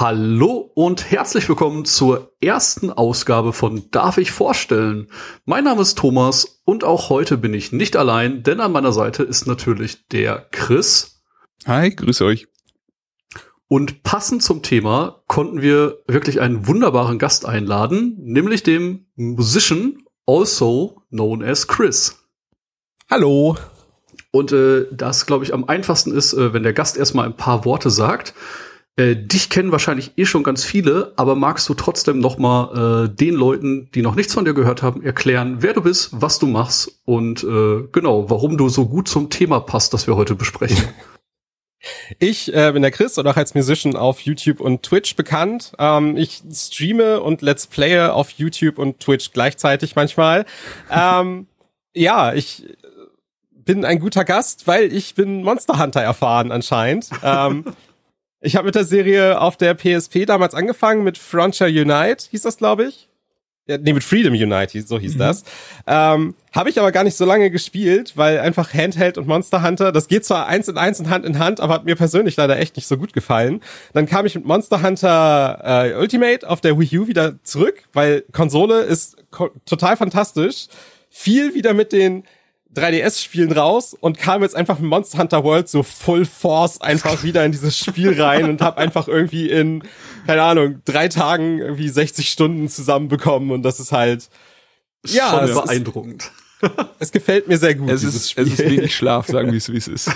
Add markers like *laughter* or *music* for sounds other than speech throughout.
Hallo und herzlich willkommen zur ersten Ausgabe von Darf ich vorstellen? Mein Name ist Thomas und auch heute bin ich nicht allein, denn an meiner Seite ist natürlich der Chris. Hi, grüß euch. Und passend zum Thema konnten wir wirklich einen wunderbaren Gast einladen, nämlich dem Musician, also known as Chris. Hallo. Und äh, das, glaube ich, am einfachsten ist, äh, wenn der Gast erstmal ein paar Worte sagt. Äh, dich kennen wahrscheinlich eh schon ganz viele, aber magst du trotzdem noch mal äh, den Leuten, die noch nichts von dir gehört haben, erklären, wer du bist, was du machst und äh, genau, warum du so gut zum Thema passt, das wir heute besprechen. *laughs* Ich äh, bin der Chris oder auch als Musician auf YouTube und Twitch bekannt. Ähm, ich streame und Let's Playe auf YouTube und Twitch gleichzeitig manchmal. ähm, *laughs* ja, ich bin ein guter Gast, weil ich bin Monster Hunter erfahren anscheinend. Ähm, ich habe mit der Serie auf der PSP damals angefangen mit Frontier Unite, hieß das, glaube ich. Ja, nee, mit Freedom Unite, so hieß mhm. das. Ähm, habe ich aber gar nicht so lange gespielt, weil einfach Handheld und Monster Hunter, das geht zwar eins in eins und Hand in Hand, aber hat mir persönlich leider echt nicht so gut gefallen. Dann kam ich mit Monster Hunter äh, Ultimate auf der Wii U wieder zurück, weil Konsole ist total fantastisch. Viel wieder mit den 3DS-Spielen raus und kam jetzt einfach mit Monster Hunter World so Full Force einfach *laughs* wieder in dieses Spiel rein und habe einfach irgendwie in, keine Ahnung, drei Tagen irgendwie 60 Stunden zusammenbekommen und das ist halt, ja, schon beeindruckend. Ist, *laughs* es gefällt mir sehr gut. Es ist, Spiel. es ist wenig Schlaf, sagen wir es, wie es ist.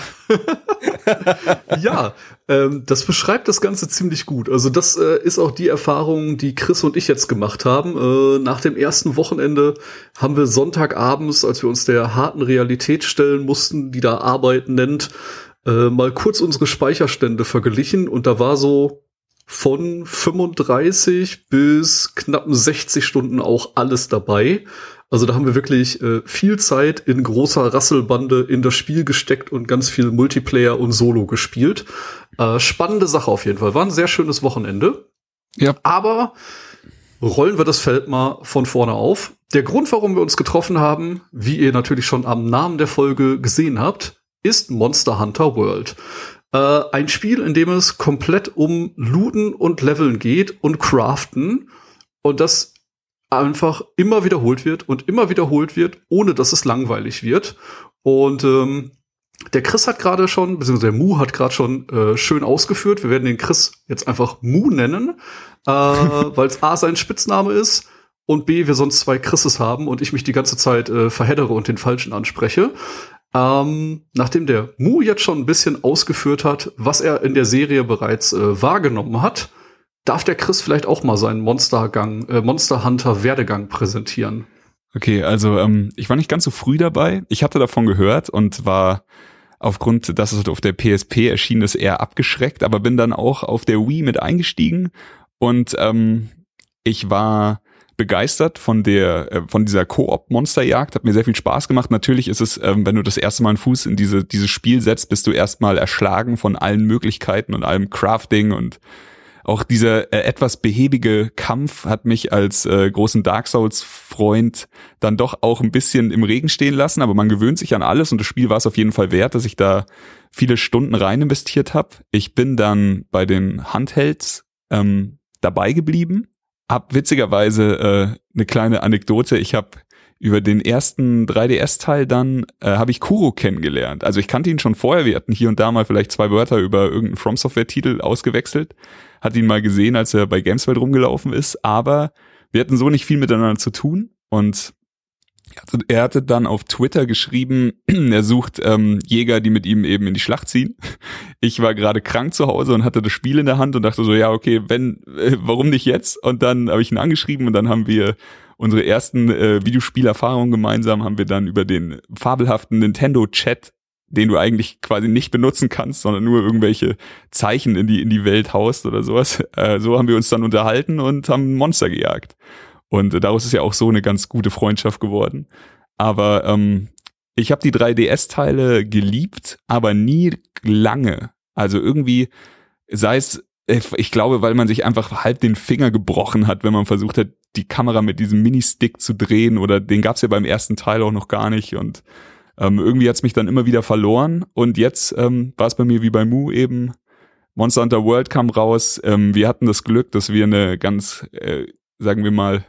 *laughs* ja, ähm, das beschreibt das Ganze ziemlich gut. Also das äh, ist auch die Erfahrung, die Chris und ich jetzt gemacht haben. Äh, nach dem ersten Wochenende haben wir Sonntagabends, als wir uns der harten Realität stellen mussten, die da Arbeiten nennt, äh, mal kurz unsere Speicherstände verglichen und da war so von 35 bis knapp 60 Stunden auch alles dabei. Also da haben wir wirklich äh, viel Zeit in großer Rasselbande in das Spiel gesteckt und ganz viel Multiplayer und Solo gespielt. Äh, spannende Sache auf jeden Fall. War ein sehr schönes Wochenende. Ja. Aber rollen wir das Feld mal von vorne auf. Der Grund, warum wir uns getroffen haben, wie ihr natürlich schon am Namen der Folge gesehen habt, ist Monster Hunter World. Äh, ein Spiel, in dem es komplett um Looten und Leveln geht und Craften. Und das einfach immer wiederholt wird und immer wiederholt wird, ohne dass es langweilig wird. Und ähm, der Chris hat gerade schon, beziehungsweise der Mu hat gerade schon äh, schön ausgeführt. Wir werden den Chris jetzt einfach Mu nennen, äh, *laughs* weil es A sein Spitzname ist und B, wir sonst zwei Chrises haben und ich mich die ganze Zeit äh, verheddere und den Falschen anspreche. Ähm, nachdem der Mu jetzt schon ein bisschen ausgeführt hat, was er in der Serie bereits äh, wahrgenommen hat, darf der Chris vielleicht auch mal seinen Monstergang, äh, Monster Hunter Werdegang präsentieren. Okay, also ähm, ich war nicht ganz so früh dabei. Ich hatte davon gehört und war aufgrund, dass es auf der PSP erschien ist, eher abgeschreckt, aber bin dann auch auf der Wii mit eingestiegen und ähm, ich war begeistert von der äh, von dieser Koop Monsterjagd hat mir sehr viel Spaß gemacht. Natürlich ist es ähm, wenn du das erste Mal einen Fuß in diese dieses Spiel setzt bist du erstmal erschlagen von allen Möglichkeiten und allem Crafting und auch dieser äh, etwas behäbige Kampf hat mich als äh, großen Dark Souls Freund dann doch auch ein bisschen im Regen stehen lassen, aber man gewöhnt sich an alles und das Spiel war es auf jeden Fall wert, dass ich da viele Stunden rein investiert habe. Ich bin dann bei den Handhelds ähm, dabei geblieben, hab witzigerweise äh, eine kleine Anekdote, ich habe über den ersten 3DS-Teil dann äh, habe ich Kuro kennengelernt. Also ich kannte ihn schon vorher, wir hatten hier und da mal vielleicht zwei Wörter über irgendeinen From Software-Titel ausgewechselt. Hat ihn mal gesehen, als er bei Gameswelt rumgelaufen ist, aber wir hatten so nicht viel miteinander zu tun. Und er hatte dann auf Twitter geschrieben, *clears throat* er sucht ähm, Jäger, die mit ihm eben in die Schlacht ziehen. *laughs* Ich war gerade krank zu Hause und hatte das Spiel in der Hand und dachte so, ja, okay, wenn, äh, warum nicht jetzt? Und dann habe ich ihn angeschrieben und dann haben wir unsere ersten äh, Videospielerfahrungen gemeinsam, haben wir dann über den fabelhaften Nintendo Chat den du eigentlich quasi nicht benutzen kannst, sondern nur irgendwelche Zeichen in die, in die Welt haust oder sowas. Äh, so haben wir uns dann unterhalten und haben Monster gejagt. Und daraus ist ja auch so eine ganz gute Freundschaft geworden. Aber ähm, ich habe die 3DS-Teile geliebt, aber nie lange. Also irgendwie, sei es, ich glaube, weil man sich einfach halb den Finger gebrochen hat, wenn man versucht hat, die Kamera mit diesem Mini-Stick zu drehen oder den gab's ja beim ersten Teil auch noch gar nicht und ähm, irgendwie hat's mich dann immer wieder verloren und jetzt ähm, war es bei mir wie bei Mu eben, Monster Hunter World kam raus, ähm, wir hatten das Glück, dass wir eine ganz, äh, sagen wir mal,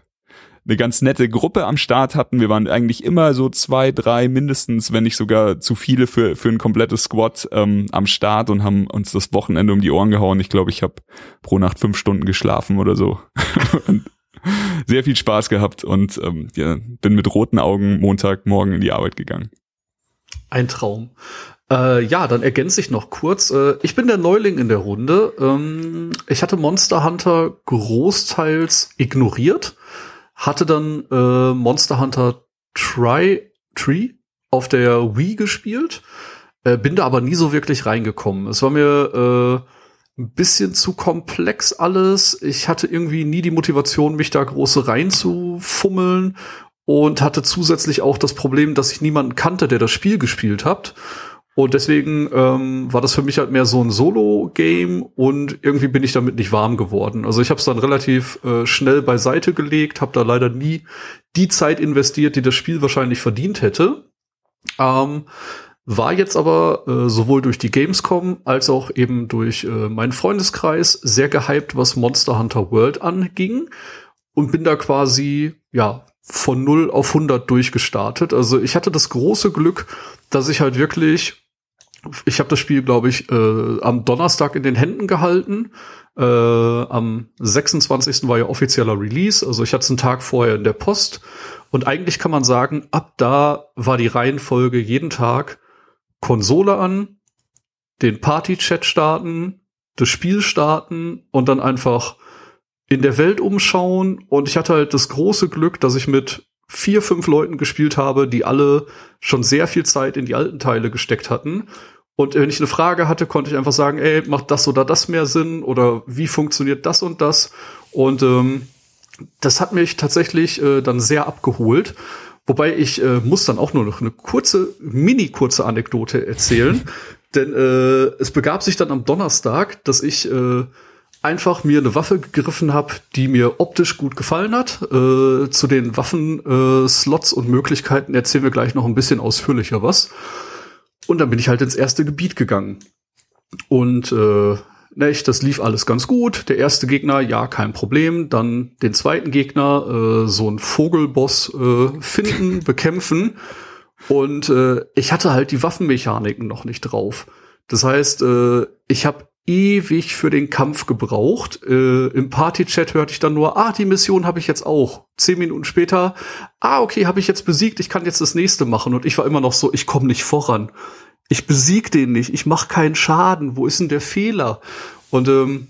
eine ganz nette Gruppe am Start hatten. Wir waren eigentlich immer so zwei, drei mindestens, wenn nicht sogar zu viele für, für ein komplettes Squad ähm, am Start und haben uns das Wochenende um die Ohren gehauen. Ich glaube, ich habe pro Nacht fünf Stunden geschlafen oder so. *laughs* sehr viel Spaß gehabt und ähm, ja, bin mit roten Augen Montagmorgen in die Arbeit gegangen. Ein Traum. Äh, ja, dann ergänze ich noch kurz. Äh, ich bin der Neuling in der Runde. Ähm, ich hatte Monster Hunter großteils ignoriert hatte dann äh, Monster Hunter Tri Tree auf der Wii gespielt, äh, bin da aber nie so wirklich reingekommen. Es war mir äh, ein bisschen zu komplex alles. Ich hatte irgendwie nie die Motivation, mich da große reinzufummeln und hatte zusätzlich auch das Problem, dass ich niemanden kannte, der das Spiel gespielt hat. Und deswegen ähm, war das für mich halt mehr so ein Solo-Game und irgendwie bin ich damit nicht warm geworden. Also ich habe es dann relativ äh, schnell beiseite gelegt, habe da leider nie die Zeit investiert, die das Spiel wahrscheinlich verdient hätte. Ähm, war jetzt aber äh, sowohl durch die Gamescom als auch eben durch äh, meinen Freundeskreis sehr gehypt, was Monster Hunter World anging und bin da quasi ja von 0 auf 100 durchgestartet. Also ich hatte das große Glück, dass ich halt wirklich ich habe das Spiel, glaube ich, äh, am Donnerstag in den Händen gehalten. Äh, am 26. war ja offizieller Release, also ich hatte es einen Tag vorher in der Post. Und eigentlich kann man sagen, ab da war die Reihenfolge jeden Tag Konsole an, den Party-Chat starten, das Spiel starten und dann einfach in der Welt umschauen. Und ich hatte halt das große Glück, dass ich mit vier, fünf Leuten gespielt habe, die alle schon sehr viel Zeit in die alten Teile gesteckt hatten und wenn ich eine Frage hatte, konnte ich einfach sagen, ey, macht das oder das mehr Sinn oder wie funktioniert das und das? Und ähm, das hat mich tatsächlich äh, dann sehr abgeholt. Wobei ich äh, muss dann auch nur noch eine kurze, mini kurze Anekdote erzählen. *laughs* Denn äh, es begab sich dann am Donnerstag, dass ich äh, einfach mir eine Waffe gegriffen habe, die mir optisch gut gefallen hat. Äh, zu den Waffen-Slots äh, und Möglichkeiten erzählen wir gleich noch ein bisschen ausführlicher was. Und dann bin ich halt ins erste Gebiet gegangen. Und äh, nicht, das lief alles ganz gut. Der erste Gegner, ja, kein Problem. Dann den zweiten Gegner, äh, so ein Vogelboss äh, finden, *laughs* bekämpfen. Und äh, ich hatte halt die Waffenmechaniken noch nicht drauf. Das heißt, äh, ich habe ewig für den Kampf gebraucht. Äh, Im Party-Chat hörte ich dann nur, ah, die Mission habe ich jetzt auch. Zehn Minuten später, ah, okay, habe ich jetzt besiegt, ich kann jetzt das nächste machen. Und ich war immer noch so, ich komme nicht voran. Ich besieg den nicht, ich mache keinen Schaden. Wo ist denn der Fehler? Und ähm,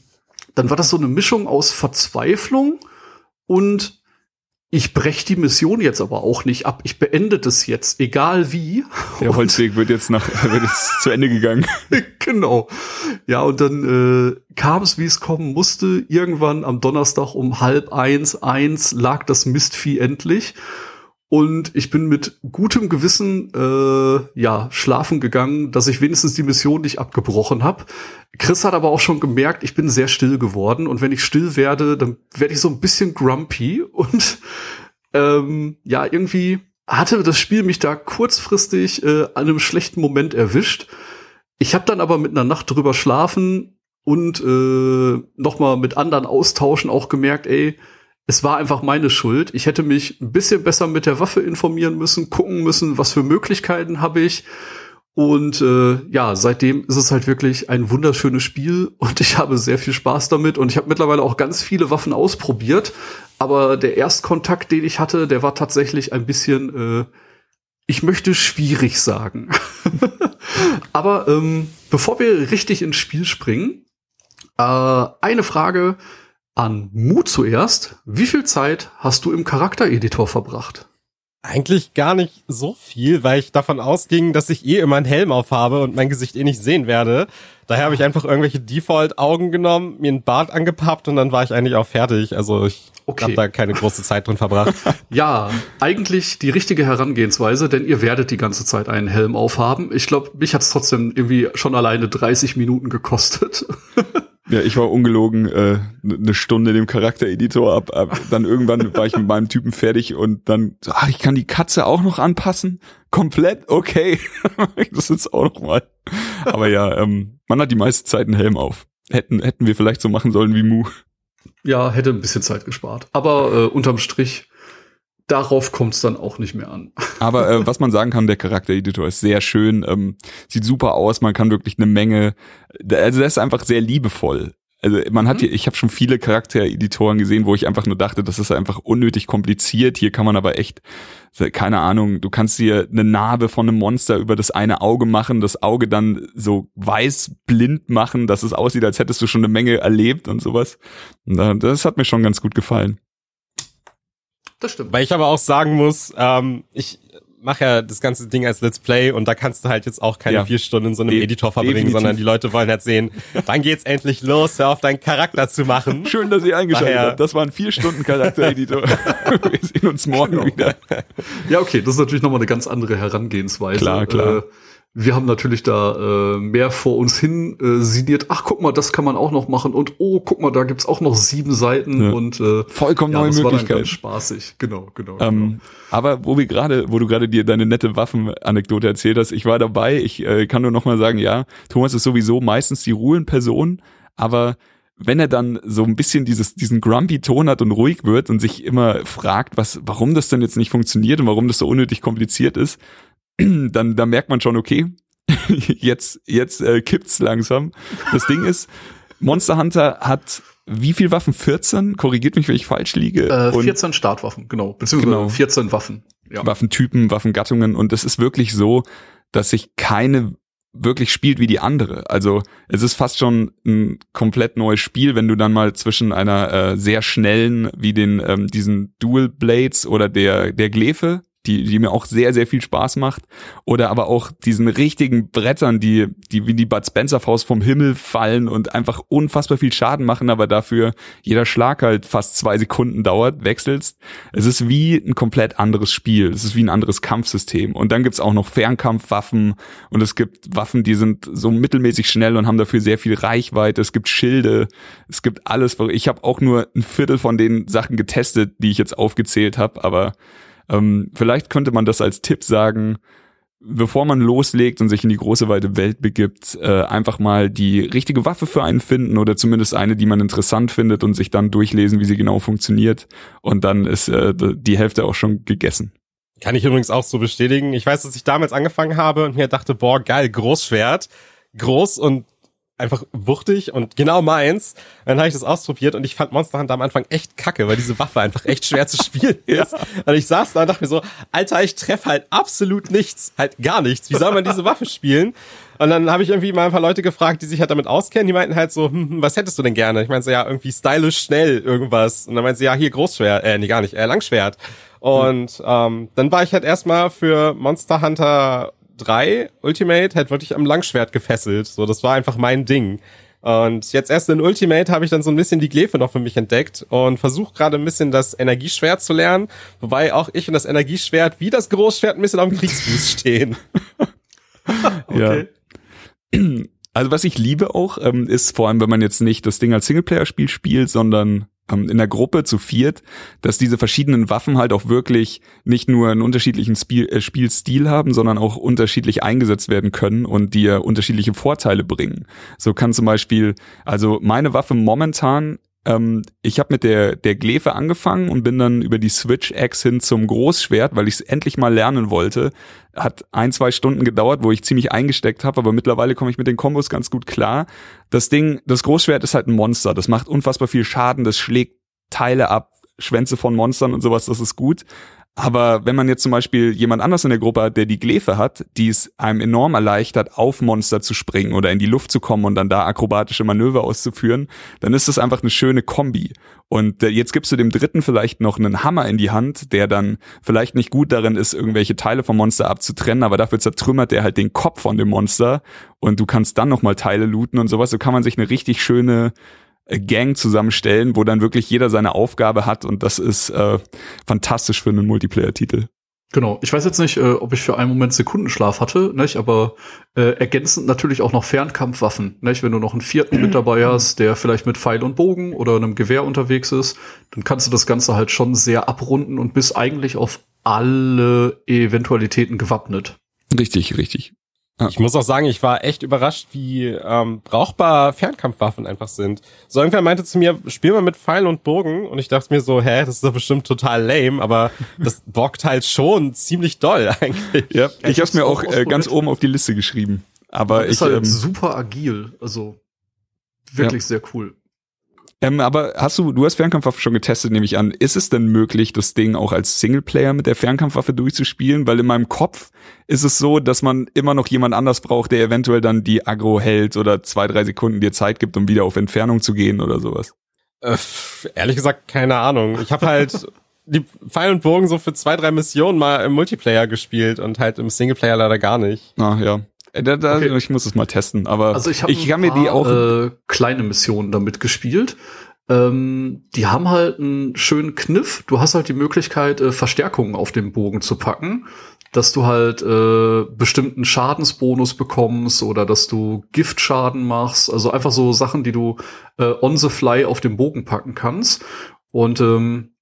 dann war das so eine Mischung aus Verzweiflung und ich brech die Mission jetzt aber auch nicht ab. Ich beende das jetzt, egal wie. Der Holzweg wird jetzt nach *laughs* wird jetzt zu Ende gegangen. *laughs* genau. Ja, und dann äh, kam es, wie es kommen musste. Irgendwann am Donnerstag um halb eins, eins lag das Mistvieh endlich. Und ich bin mit gutem Gewissen äh, ja schlafen gegangen, dass ich wenigstens die Mission nicht abgebrochen habe. Chris hat aber auch schon gemerkt, ich bin sehr still geworden und wenn ich still werde, dann werde ich so ein bisschen grumpy *laughs* und ähm, ja irgendwie hatte das Spiel mich da kurzfristig äh, an einem schlechten Moment erwischt. Ich habe dann aber mit einer Nacht drüber schlafen und äh, noch mal mit anderen austauschen auch gemerkt, ey, es war einfach meine Schuld. Ich hätte mich ein bisschen besser mit der Waffe informieren müssen, gucken müssen, was für Möglichkeiten habe ich. Und äh, ja, seitdem ist es halt wirklich ein wunderschönes Spiel und ich habe sehr viel Spaß damit und ich habe mittlerweile auch ganz viele Waffen ausprobiert. Aber der Erstkontakt, den ich hatte, der war tatsächlich ein bisschen, äh, ich möchte schwierig sagen. *laughs* Aber ähm, bevor wir richtig ins Spiel springen, äh, eine Frage, an Mu zuerst. Wie viel Zeit hast du im Charaktereditor verbracht? Eigentlich gar nicht so viel, weil ich davon ausging, dass ich eh immer einen Helm aufhabe und mein Gesicht eh nicht sehen werde. Daher habe ich einfach irgendwelche Default-Augen genommen, mir einen Bart angepappt und dann war ich eigentlich auch fertig. Also ich okay. habe da keine große Zeit drin verbracht. *laughs* ja, eigentlich die richtige Herangehensweise, denn ihr werdet die ganze Zeit einen Helm aufhaben. Ich glaube, mich hat's trotzdem irgendwie schon alleine 30 Minuten gekostet. *laughs* Ja, ich war ungelogen äh, eine Stunde dem Charaktereditor ab, ab. Dann irgendwann *laughs* war ich mit meinem Typen fertig und dann, ach, ich kann die Katze auch noch anpassen. Komplett, okay. *laughs* das ist auch noch mal. Aber ja, ähm, man hat die meiste Zeit einen Helm auf. Hätten, hätten wir vielleicht so machen sollen wie Mu. Ja, hätte ein bisschen Zeit gespart. Aber äh, unterm Strich darauf kommt es dann auch nicht mehr an. *laughs* Aber äh, was man sagen kann, der Charaktereditor ist sehr schön, ähm, sieht super aus, man kann wirklich eine Menge, also der ist einfach sehr liebevoll. Also man hat mhm. hier, ich habe schon viele Charaktereditoren gesehen, wo ich einfach nur dachte, das ist einfach unnötig kompliziert. Hier kann man aber echt, keine Ahnung, du kannst dir eine Narbe von einem Monster über das eine Auge machen, das Auge dann so weiß blind machen, dass es aussieht, als hättest du schon eine Menge erlebt und sowas. Das hat mir schon ganz gut gefallen. Das stimmt. Weil ich aber auch sagen muss, ähm, ich mache ja das ganze Ding als Let's Play und da kannst du halt jetzt auch keine ja. vier Stunden in so einem De Editor verbringen, Definitiv. sondern die Leute wollen halt sehen, dann geht's endlich los, hör auf deinen Charakter zu machen. *laughs* Schön, dass ihr eingeschaltet Daher. habt. Das war ein vier Stunden Charaktereditor. *laughs* *laughs* Wir sehen uns morgen genau. wieder. Ja, okay, das ist natürlich nochmal eine ganz andere Herangehensweise. Klar, klar. Äh, wir haben natürlich da äh, mehr vor uns hin äh, siniert. Ach, guck mal, das kann man auch noch machen. Und oh, guck mal, da gibt's auch noch sieben Seiten ja. und äh, vollkommen ja, neue Möglichkeiten. Spaßig, genau, genau. Ähm, genau. Aber wo wir gerade, wo du gerade dir deine nette Waffenanekdote erzählt hast, ich war dabei. Ich äh, kann nur noch mal sagen, ja, Thomas ist sowieso meistens die Ruhenperson, aber wenn er dann so ein bisschen dieses, diesen grumpy Ton hat und ruhig wird und sich immer fragt, was, warum das denn jetzt nicht funktioniert und warum das so unnötig kompliziert ist, *clears throat* dann, dann merkt man schon, okay, *laughs* jetzt, jetzt äh, kippt's langsam. Das Ding ist, Monster Hunter hat wie viel Waffen? 14? Korrigiert mich, wenn ich falsch liege. Äh, 14 und Startwaffen, genau. Beziehungsweise genau. 14 Waffen. Ja. Waffentypen, Waffengattungen. Und es ist wirklich so, dass sich keine wirklich spielt wie die andere. Also es ist fast schon ein komplett neues Spiel, wenn du dann mal zwischen einer äh, sehr schnellen, wie den ähm, diesen Dual Blades oder der der Glefe die, die mir auch sehr, sehr viel Spaß macht. Oder aber auch diesen richtigen Brettern, die, die wie die Bud Spencer Faust vom Himmel fallen und einfach unfassbar viel Schaden machen, aber dafür jeder Schlag halt fast zwei Sekunden dauert, wechselst. Es ist wie ein komplett anderes Spiel. Es ist wie ein anderes Kampfsystem. Und dann gibt's auch noch Fernkampfwaffen und es gibt Waffen, die sind so mittelmäßig schnell und haben dafür sehr viel Reichweite. Es gibt Schilde, es gibt alles. Ich habe auch nur ein Viertel von den Sachen getestet, die ich jetzt aufgezählt habe, aber ähm, vielleicht könnte man das als Tipp sagen, bevor man loslegt und sich in die große weite Welt begibt, äh, einfach mal die richtige Waffe für einen finden oder zumindest eine, die man interessant findet und sich dann durchlesen, wie sie genau funktioniert. Und dann ist äh, die Hälfte auch schon gegessen. Kann ich übrigens auch so bestätigen. Ich weiß, dass ich damals angefangen habe und mir dachte, boah, geil, Großschwert. Groß und einfach wuchtig und genau meins. Dann habe ich das ausprobiert und ich fand Monster Hunter am Anfang echt kacke, weil diese Waffe einfach echt schwer zu spielen *laughs* ist. Und ich saß da und dachte mir so, Alter, ich treffe halt absolut nichts, halt gar nichts. Wie soll man diese Waffe spielen? Und dann habe ich irgendwie mal ein paar Leute gefragt, die sich halt damit auskennen. Die meinten halt so, hm, hm was hättest du denn gerne? Ich meinte so, ja, irgendwie stylisch schnell irgendwas. Und dann meinte sie, ja, hier Großschwert, äh, nee, gar nicht, äh, Langschwert. Und ähm, dann war ich halt erstmal für Monster Hunter 3 Ultimate halt wirklich am Langschwert gefesselt. So, das war einfach mein Ding. Und jetzt erst in Ultimate habe ich dann so ein bisschen die Glefe noch für mich entdeckt und versuche gerade ein bisschen das Energieschwert zu lernen, wobei auch ich und das Energieschwert wie das Großschwert ein bisschen am Kriegsfuß stehen. *laughs* okay. Ja. Also was ich liebe auch, ähm, ist vor allem, wenn man jetzt nicht das Ding als Singleplayer-Spiel spielt, sondern in der Gruppe zu viert, dass diese verschiedenen Waffen halt auch wirklich nicht nur einen unterschiedlichen Spiel, äh, Spielstil haben, sondern auch unterschiedlich eingesetzt werden können und dir unterschiedliche Vorteile bringen. So kann zum Beispiel, also meine Waffe momentan ähm, ich habe mit der, der Glefe angefangen und bin dann über die Switch-X hin zum Großschwert, weil ich es endlich mal lernen wollte. Hat ein, zwei Stunden gedauert, wo ich ziemlich eingesteckt habe, aber mittlerweile komme ich mit den Kombos ganz gut klar. Das Ding, das Großschwert ist halt ein Monster. Das macht unfassbar viel Schaden, das schlägt Teile ab, Schwänze von Monstern und sowas, das ist gut. Aber wenn man jetzt zum Beispiel jemand anders in der Gruppe hat, der die Glefe hat, die es einem enorm erleichtert, auf Monster zu springen oder in die Luft zu kommen und dann da akrobatische Manöver auszuführen, dann ist das einfach eine schöne Kombi. Und äh, jetzt gibst du dem Dritten vielleicht noch einen Hammer in die Hand, der dann vielleicht nicht gut darin ist, irgendwelche Teile vom Monster abzutrennen, aber dafür zertrümmert der halt den Kopf von dem Monster und du kannst dann nochmal Teile looten und sowas. So kann man sich eine richtig schöne Gang zusammenstellen, wo dann wirklich jeder seine Aufgabe hat und das ist äh, fantastisch für einen Multiplayer-Titel. Genau. Ich weiß jetzt nicht, äh, ob ich für einen Moment Sekundenschlaf hatte, nicht? aber äh, ergänzend natürlich auch noch Fernkampfwaffen. Nicht? Wenn du noch einen vierten mit dabei *clears throat* hast, der vielleicht mit Pfeil und Bogen oder einem Gewehr unterwegs ist, dann kannst du das Ganze halt schon sehr abrunden und bist eigentlich auf alle Eventualitäten gewappnet. Richtig, richtig. Ja. Ich muss auch sagen, ich war echt überrascht, wie ähm, brauchbar Fernkampfwaffen einfach sind. So irgendwer meinte zu mir, spiel mal mit Pfeilen und Bogen und ich dachte mir so, hä, das ist doch bestimmt total lame, aber das *laughs* bockt halt schon ziemlich doll *laughs* eigentlich. Ja, ich habe mir auch äh, ganz oben auf die Liste geschrieben. Aber ist ich, halt ähm, super agil, also wirklich ja. sehr cool. Ähm, aber hast du, du hast Fernkampfwaffe schon getestet, nehme ich an. Ist es denn möglich, das Ding auch als Singleplayer mit der Fernkampfwaffe durchzuspielen? Weil in meinem Kopf ist es so, dass man immer noch jemand anders braucht, der eventuell dann die Agro hält oder zwei, drei Sekunden dir Zeit gibt, um wieder auf Entfernung zu gehen oder sowas. Äh, ehrlich gesagt, keine Ahnung. Ich habe halt *laughs* die Pfeil und Bogen so für zwei, drei Missionen mal im Multiplayer gespielt und halt im Singleplayer leider gar nicht. Ah, ja. Äh, da, da, okay. Ich muss es mal testen, aber also ich, ich kann mir die auch äh, kleine Missionen damit gespielt. Ähm, die haben halt einen schönen Kniff. Du hast halt die Möglichkeit, äh, Verstärkungen auf dem Bogen zu packen, dass du halt äh, bestimmten Schadensbonus bekommst oder dass du Giftschaden machst. Also einfach so Sachen, die du äh, on the fly auf dem Bogen packen kannst. Und ähm,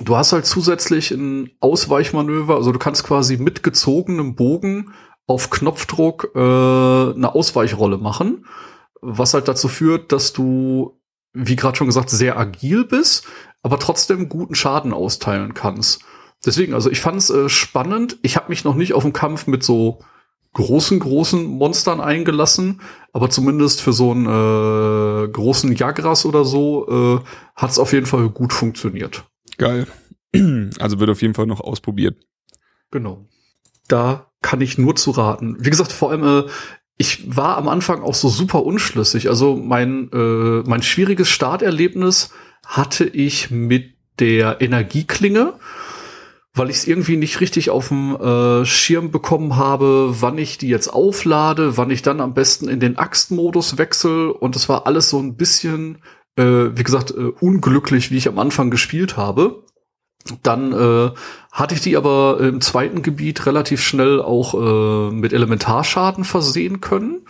du hast halt zusätzlich ein Ausweichmanöver. Also du kannst quasi mit gezogenem Bogen auf Knopfdruck äh, eine Ausweichrolle machen, was halt dazu führt, dass du, wie gerade schon gesagt, sehr agil bist, aber trotzdem guten Schaden austeilen kannst. Deswegen, also ich fand es äh, spannend. Ich habe mich noch nicht auf einen Kampf mit so großen, großen Monstern eingelassen, aber zumindest für so einen äh, großen Jagras oder so äh, hat es auf jeden Fall gut funktioniert. Geil. *clears throat* Also wird auf jeden Fall noch ausprobiert. Genau. Da kann ich nur zu raten. Wie gesagt, vor allem, äh, ich war am Anfang auch so super unschlüssig. Also mein, äh, mein schwieriges Starterlebnis hatte ich mit der Energieklinge, weil ich es irgendwie nicht richtig auf dem äh, Schirm bekommen habe, wann ich die jetzt auflade, wann ich dann am besten in den Axtmodus wechsel. Und es war alles so ein bisschen, äh, wie gesagt, äh, unglücklich, wie ich am Anfang gespielt habe. Dann äh, hatte ich die aber im zweiten Gebiet relativ schnell auch äh, mit Elementarschaden versehen können.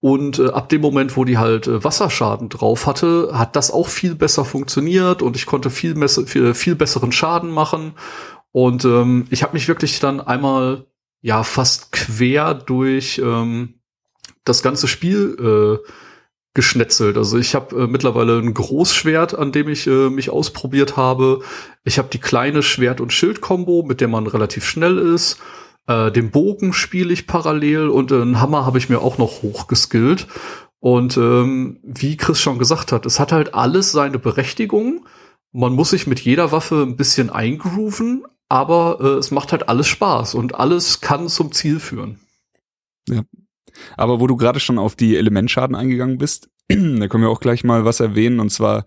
Und äh, ab dem Moment, wo die halt äh, Wasserschaden drauf hatte, hat das auch viel besser funktioniert und ich konnte viel, viel, viel besseren Schaden machen. Und ähm, ich habe mich wirklich dann einmal ja fast quer durch ähm, das ganze Spiel äh, geschnetzelt. Also ich habe äh, mittlerweile ein Großschwert, an dem ich äh, mich ausprobiert habe. Ich habe die kleine Schwert- und Schild-Kombo, mit der man relativ schnell ist. Äh, den Bogen spiele ich parallel und äh, einen Hammer habe ich mir auch noch hochgeskillt. Und ähm, wie Chris schon gesagt hat, es hat halt alles seine Berechtigung. Man muss sich mit jeder Waffe ein bisschen eingrooven, aber äh, es macht halt alles Spaß und alles kann zum Ziel führen. Ja, aber wo du gerade schon auf die Elementschaden eingegangen bist, *clears throat* da können wir auch gleich mal was erwähnen. Und zwar,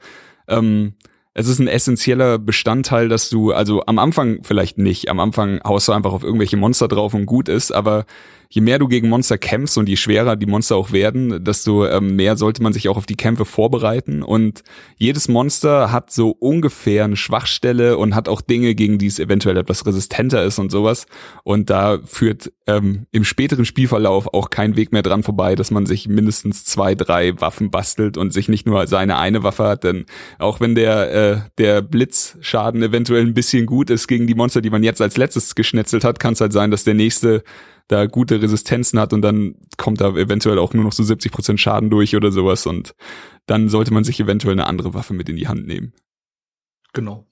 ähm, es ist ein essentieller Bestandteil, dass du, also am Anfang vielleicht nicht, am Anfang haust du einfach auf irgendwelche Monster drauf und gut ist, aber je mehr du gegen Monster kämpfst und je schwerer die Monster auch werden, desto ähm, mehr sollte man sich auch auf die Kämpfe vorbereiten. Und jedes Monster hat so ungefähr eine Schwachstelle und hat auch Dinge, gegen die es eventuell etwas resistenter ist und sowas. Und da führt ähm, im späteren Spielverlauf auch kein Weg mehr dran vorbei, dass man sich mindestens zwei, drei Waffen bastelt und sich nicht nur seine eine Waffe hat. Denn auch wenn der, äh, der Blitzschaden eventuell ein bisschen gut ist gegen die Monster, die man jetzt als letztes geschnetzelt hat, kann es halt sein, dass der nächste da gute Resistenzen hat und dann kommt da eventuell auch nur noch so 70 Prozent Schaden durch oder sowas und dann sollte man sich eventuell eine andere Waffe mit in die Hand nehmen. Genau.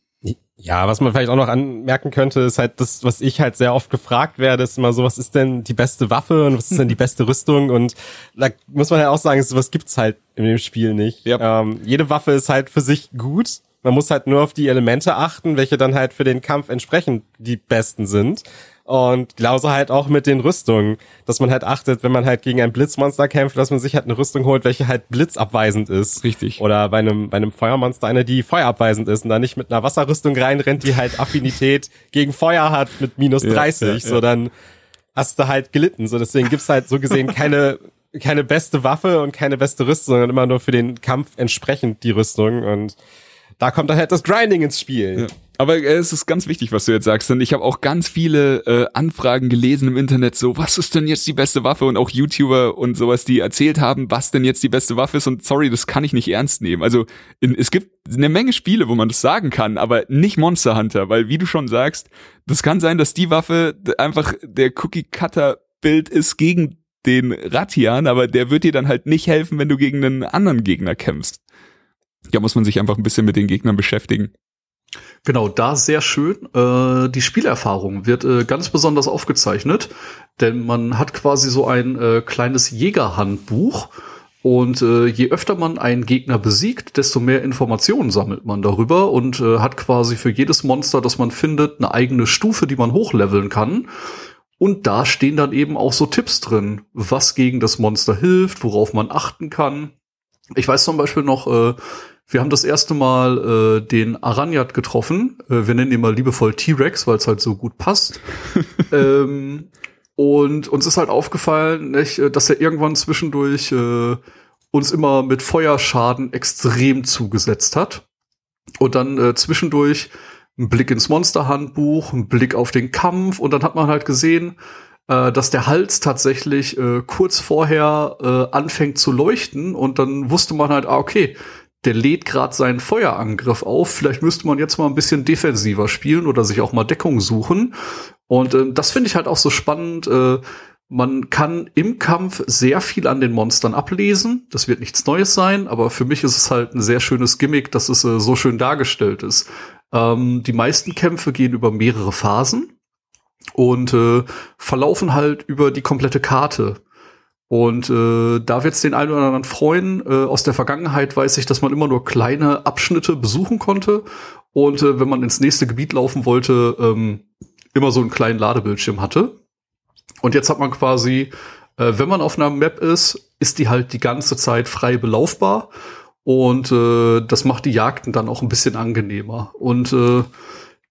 Ja, was man vielleicht auch noch anmerken könnte, ist halt das, was ich halt sehr oft gefragt werde, ist immer so, was ist denn die beste Waffe und was ist denn die beste Rüstung? Und da muss man ja auch sagen, sowas gibt's halt in dem Spiel nicht. Ja. Ähm, jede Waffe ist halt für sich gut Man muss halt nur auf die Elemente achten, welche dann halt für den Kampf entsprechend die besten sind. Und genauso halt auch mit den Rüstungen, dass man halt achtet, wenn man halt gegen ein Blitzmonster kämpft, dass man sich halt eine Rüstung holt, welche halt blitzabweisend ist. Richtig. Oder bei einem, bei einem Feuermonster eine, die feuerabweisend ist und dann nicht mit einer Wasserrüstung reinrennt, die halt Affinität *laughs* gegen Feuer hat mit minus 30. Ja, ja, so dann hast du halt gelitten. So deswegen gibt's halt so gesehen keine, keine beste Waffe und keine beste Rüstung, sondern immer nur für den Kampf entsprechend die Rüstung und da kommt dann halt das Grinding ins Spiel. Ja. Aber äh, es ist ganz wichtig, was du jetzt sagst. Denn ich habe auch ganz viele äh, Anfragen gelesen im Internet, so, was ist denn jetzt die beste Waffe? Und auch YouTuber und sowas, die erzählt haben, was denn jetzt die beste Waffe ist. Und sorry, das kann ich nicht ernst nehmen. Also in, es gibt eine Menge Spiele, wo man das sagen kann, aber nicht Monster Hunter, weil wie du schon sagst, das kann sein, dass die Waffe einfach der Cookie-Cutter-Bild ist gegen den Ratian, aber der wird dir dann halt nicht helfen, wenn du gegen einen anderen Gegner kämpfst. Da muss man sich einfach ein bisschen mit den Gegnern beschäftigen. Genau, da sehr schön. Äh, die Spielerfahrung wird äh, ganz besonders aufgezeichnet, denn man hat quasi so ein äh, kleines Jägerhandbuch. Und äh, je öfter man einen Gegner besiegt, desto mehr Informationen sammelt man darüber und äh, hat quasi für jedes Monster, das man findet, eine eigene Stufe, die man hochleveln kann. Und da stehen dann eben auch so Tipps drin, was gegen das Monster hilft, worauf man achten kann. Ich weiß zum Beispiel noch, äh, wir haben das erste Mal äh, den Aranyat getroffen. Äh, wir nennen ihn mal liebevoll T-Rex, weil es halt so gut passt. *laughs* ähm, und uns ist halt aufgefallen, nicht, äh, dass er irgendwann zwischendurch äh, uns immer mit Feuerschaden extrem zugesetzt hat. Und dann äh, zwischendurch ein Blick ins Monsterhandbuch, ein Blick auf den Kampf und dann hat man halt gesehen, äh, dass der Hals tatsächlich äh, kurz vorher äh, anfängt zu leuchten und dann wusste man halt, ah, okay, der lädt gerade seinen Feuerangriff auf. Vielleicht müsste man jetzt mal ein bisschen defensiver spielen oder sich auch mal Deckung suchen. Und äh, das finde ich halt auch so spannend. Äh, man kann im Kampf sehr viel an den Monstern ablesen. Das wird nichts Neues sein, aber für mich ist es halt ein sehr schönes Gimmick, dass es äh, so schön dargestellt ist. Ähm, die meisten Kämpfe gehen über mehrere Phasen und äh, verlaufen halt über die komplette Karte. Und äh, da wird es den einen oder anderen freuen. Äh, aus der Vergangenheit weiß ich, dass man immer nur kleine Abschnitte besuchen konnte. Und äh, wenn man ins nächste Gebiet laufen wollte, ähm, immer so einen kleinen Ladebildschirm hatte. Und jetzt hat man quasi, äh, wenn man auf einer Map ist, ist die halt die ganze Zeit frei belaufbar. Und äh, das macht die Jagden dann auch ein bisschen angenehmer. Und äh,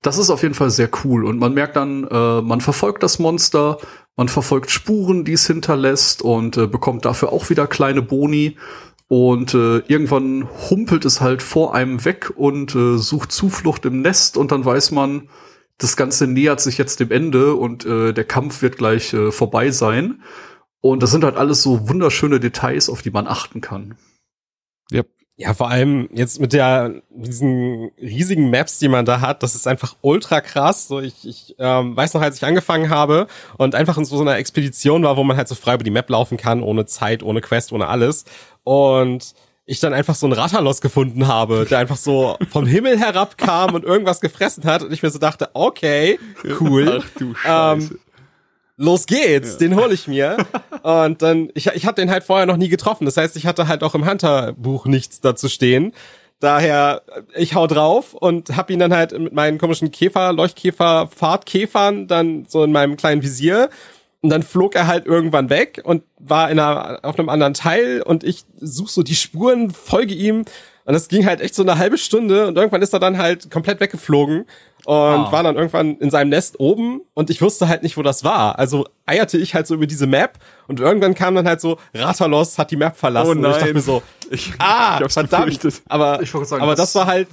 das ist auf jeden Fall sehr cool. Und man merkt dann, äh, man verfolgt das Monster, man verfolgt Spuren, die es hinterlässt und äh, bekommt dafür auch wieder kleine Boni. Und äh, irgendwann humpelt es halt vor einem weg und äh, sucht Zuflucht im Nest und dann weiß man, das Ganze nähert sich jetzt dem Ende und äh, der Kampf wird gleich äh, vorbei sein. Und das sind halt alles so wunderschöne Details, auf die man achten kann. Ja, vor allem jetzt mit der diesen riesigen Maps, die man da hat, das ist einfach ultra krass. So ich, ich ähm, weiß noch, als ich angefangen habe und einfach in so einer Expedition war, wo man halt so frei über die Map laufen kann, ohne Zeit, ohne Quest, ohne alles. Und ich dann einfach so einen Ratalos gefunden habe, der einfach so vom Himmel herabkam und irgendwas gefressen hat und ich mir so dachte, okay, *laughs* cool. Ach du Scheiße. Ähm, los geht's, ja. den hole ich mir. und dann, ich, ich habe den halt vorher noch nie getroffen. Das heißt, ich hatte halt auch im Hunter-Buch nichts dazu stehen. Daher, ich hau drauf und hab ihn dann halt mit meinen komischen Käfer, Leuchtkäfer, Fahrtkäfern dann so in meinem kleinen Visier. Und dann flog er halt irgendwann weg und war in einer, auf einem anderen Teil und ich such so die Spuren, folge ihm und das ging halt echt so eine halbe Stunde und irgendwann ist er dann halt komplett weggeflogen und ah. war dann irgendwann in seinem Nest oben und ich wusste halt nicht, wo das war. Also eierte ich halt so über diese Map und irgendwann kam dann halt so, Ratalos hat die Map verlassen. Oh nein. Und ich dachte mir so, ich, ah, ich verdammt. Befürchtet. Aber, sagen, aber das, das war halt,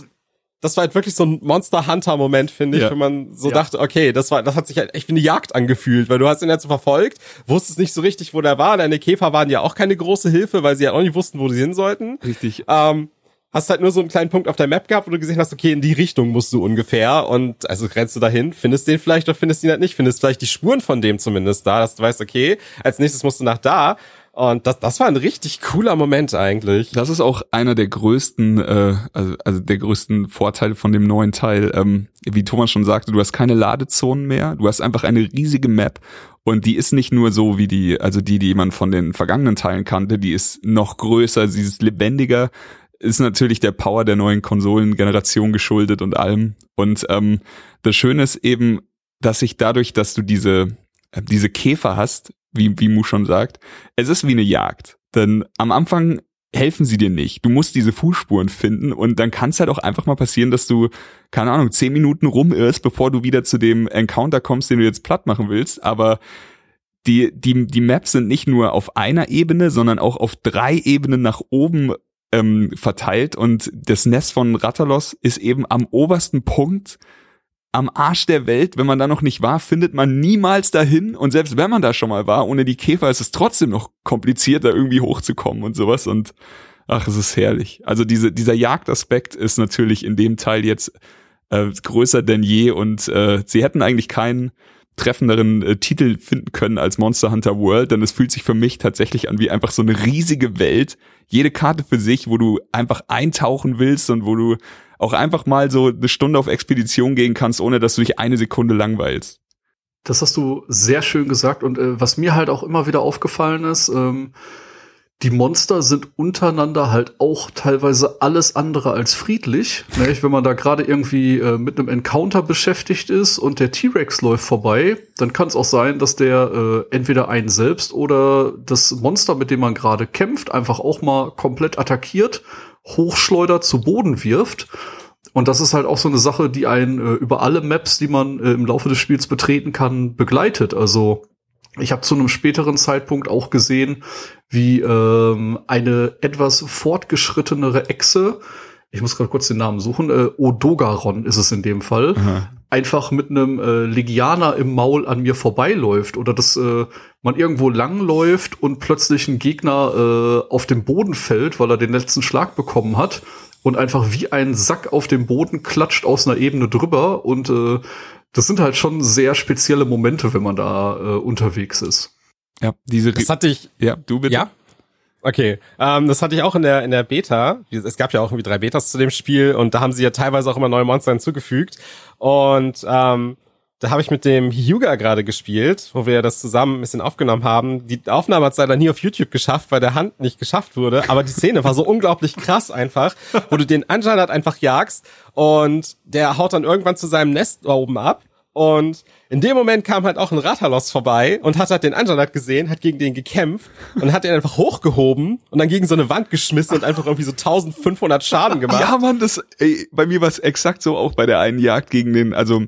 das war halt wirklich so ein Monster Hunter Moment, finde ich, ja. wenn man so ja. dachte, okay, das war, das hat sich halt echt wie eine Jagd angefühlt, weil du hast ihn jetzt so verfolgt, wusstest nicht so richtig, wo der war. Deine Käfer waren ja auch keine große Hilfe, weil sie ja auch nicht wussten, wo sie hin sollten. Richtig. Ähm, hast halt nur so einen kleinen Punkt auf der Map gehabt, wo du gesehen hast, okay, in die Richtung musst du ungefähr und also rennst du dahin, findest den vielleicht oder findest ihn halt nicht, findest vielleicht die Spuren von dem zumindest da, dass du weißt, okay, als nächstes musst du nach da und das, das war ein richtig cooler Moment eigentlich. Das ist auch einer der größten, äh, also, also der größten Vorteile von dem neuen Teil. Ähm, wie Thomas schon sagte, du hast keine Ladezonen mehr, du hast einfach eine riesige Map und die ist nicht nur so wie die, also die, die man von den vergangenen Teilen kannte, die ist noch größer, sie ist lebendiger ist natürlich der Power der neuen Konsolengeneration geschuldet und allem. Und ähm, das Schöne ist eben, dass sich dadurch, dass du diese, äh, diese Käfer hast, wie, wie Mu schon sagt, es ist wie eine Jagd. Denn am Anfang helfen sie dir nicht. Du musst diese Fußspuren finden und dann kann es halt auch einfach mal passieren, dass du, keine Ahnung, zehn Minuten rumirrst, bevor du wieder zu dem Encounter kommst, den du jetzt platt machen willst. Aber die, die, die Maps sind nicht nur auf einer Ebene, sondern auch auf drei Ebenen nach oben ähm, verteilt und das Nest von Rattalos ist eben am obersten Punkt am Arsch der Welt, wenn man da noch nicht war, findet man niemals dahin. Und selbst wenn man da schon mal war, ohne die Käfer ist es trotzdem noch komplizierter, irgendwie hochzukommen und sowas. Und ach, es ist herrlich. Also diese, dieser Jagdaspekt ist natürlich in dem Teil jetzt äh, größer denn je. Und äh, sie hätten eigentlich keinen treffenderen äh, Titel finden können als Monster Hunter World, denn es fühlt sich für mich tatsächlich an wie einfach so eine riesige Welt. Jede Karte für sich, wo du einfach eintauchen willst und wo du auch einfach mal so eine Stunde auf Expedition gehen kannst, ohne dass du dich eine Sekunde langweilst. Das hast du sehr schön gesagt und äh, was mir halt auch immer wieder aufgefallen ist, ähm, die Monster sind untereinander halt auch teilweise alles andere als friedlich. Ne? Wenn man da gerade irgendwie äh, mit einem Encounter beschäftigt ist und der T-Rex läuft vorbei, dann kann es auch sein, dass der äh, entweder einen selbst oder das Monster, mit dem man gerade kämpft, einfach auch mal komplett attackiert hochschleudert, zu Boden wirft. Und das ist halt auch so eine Sache, die einen äh, über alle Maps, die man äh, im Laufe des Spiels betreten kann, begleitet. Also ich habe zu einem späteren Zeitpunkt auch gesehen, wie ähm, eine etwas fortgeschrittenere Echse, ich muss gerade kurz den Namen suchen, äh, Odogaron ist es in dem Fall, Aha. einfach mit einem äh, Legianer im Maul an mir vorbeiläuft oder dass äh, man irgendwo langläuft und plötzlich ein Gegner äh, auf den Boden fällt, weil er den letzten Schlag bekommen hat und einfach wie ein Sack auf dem Boden klatscht aus einer Ebene drüber und äh, das sind halt schon sehr spezielle Momente, wenn man da äh, unterwegs ist. Ja, diese. Das hatte ich. Ja, du bitte. Ja. Okay, ähm, das hatte ich auch in der in der Beta. Es gab ja auch irgendwie drei Betas zu dem Spiel und da haben sie ja teilweise auch immer neue Monster hinzugefügt. Und ähm, da habe ich mit dem Hyuga gerade gespielt, wo wir das zusammen ein bisschen aufgenommen haben. Die Aufnahme hat es leider nie auf YouTube geschafft, weil der Hand nicht geschafft wurde. Aber die Szene war so unglaublich krass einfach, wo du den Anjanat einfach jagst und der haut dann irgendwann zu seinem Nest oben ab. Und in dem Moment kam halt auch ein Ratalos vorbei und hat halt den Anjanat gesehen, hat gegen den gekämpft und hat den einfach hochgehoben und dann gegen so eine Wand geschmissen und einfach irgendwie so 1500 Schaden *laughs* gemacht. Ja, Mann, das, ey, bei mir war es exakt so auch bei der einen Jagd gegen den, also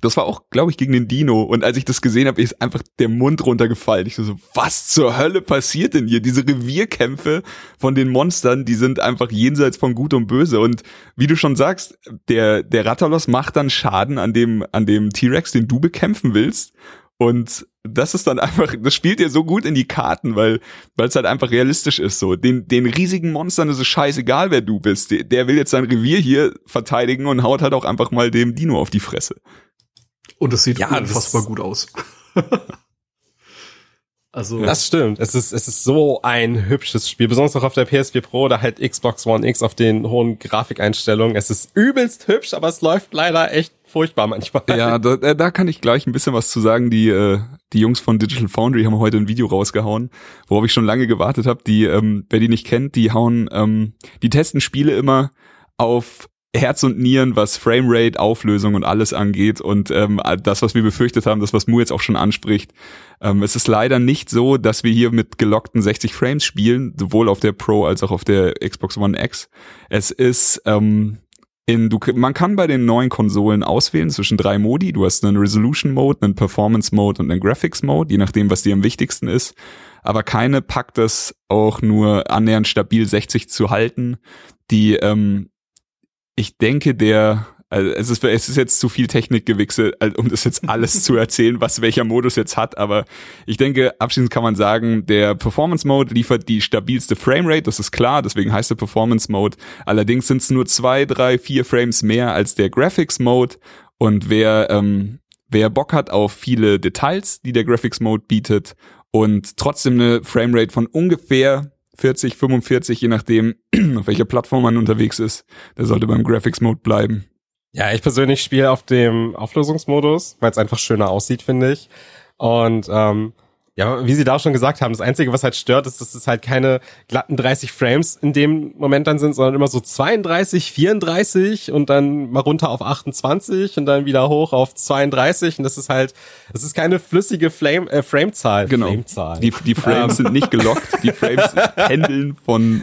das war auch, glaube ich, gegen den Dino. Und als ich das gesehen habe, ist einfach der Mund runtergefallen. Ich so, was zur Hölle passiert denn hier? Diese Revierkämpfe von den Monstern, die sind einfach jenseits von Gut und Böse. Und wie du schon sagst, der, der Rattalos macht dann Schaden an dem, an dem T-Rex, den du bekämpfen willst. Und das ist dann *laughs* einfach, das spielt dir so gut in die Karten, weil weil es halt einfach realistisch ist so. Den den riesigen Monstern ist es scheißegal, wer du bist. Der, der will jetzt sein Revier hier verteidigen und haut halt auch einfach mal dem Dino auf die Fresse. Und es sieht ja, unfassbar gut aus. *laughs* also. Das stimmt. Es ist, es ist so ein hübsches Spiel. Besonders auch auf der PS4 Pro oder halt Xbox One X auf den hohen Grafikeinstellungen. Es ist übelst hübsch, aber es läuft leider echt furchtbar manchmal. Ja, *laughs* da, äh, da kann ich gleich ein bisschen was zu sagen. Die, äh, die Jungs von Digital Foundry haben heute ein Video rausgehauen, worauf ich schon lange gewartet habe. Die, ähm, wer die nicht kennt, die hauen, ähm, die testen Spiele immer auf Herz und Nieren, was Framerate, Auflösung und alles angeht. Und ähm, das, was wir befürchtet haben, das, was Mu jetzt auch schon anspricht. Ähm, es ist leider nicht so, dass wir hier mit gelockten 60 Frames spielen, sowohl auf der Pro als auch auf der Xbox One X. Es ist ähm, in, du, man kann bei den neuen Konsolen auswählen zwischen drei Modi. Du hast einen Resolution Mode, einen Performance Mode und einen Graphics Mode, je nachdem, was dir am wichtigsten ist. Aber keine packt es auch nur annähernd stabil 60 zu halten. Die ähm, ich denke, der, also es ist, es ist jetzt zu viel Technikgewichse, um das jetzt alles *laughs* zu erzählen, was welcher Modus jetzt hat, aber ich denke, abschließend kann man sagen, der Performance Mode liefert die stabilste Framerate, das ist klar, deswegen heißt der Performance Mode. Allerdings sind es nur zwei, drei, vier Frames mehr als der Graphics Mode und wer, ähm, wer Bock hat auf viele Details, die der Graphics Mode bietet und trotzdem eine Framerate von ungefähr 40, 45, je nachdem, *clears throat* auf welcher Plattform man unterwegs ist. Der sollte beim Graphics Mode bleiben. Ja, ich persönlich spiele auf dem Auflösungsmodus, weil es einfach schöner aussieht, finde ich. Und ähm, Ja, wie Sie da schon gesagt haben, das Einzige, was halt stört, ist, dass es halt keine glatten 30 Frames in dem Moment dann sind, sondern immer so 32, 34 und dann mal runter auf 28 und dann wieder hoch auf 32 und das ist halt, das ist keine flüssige Flame, äh, Framezahl. Genau. Framezahl. Die, die Frames sind nicht gelockt, die Frames *laughs* pendeln von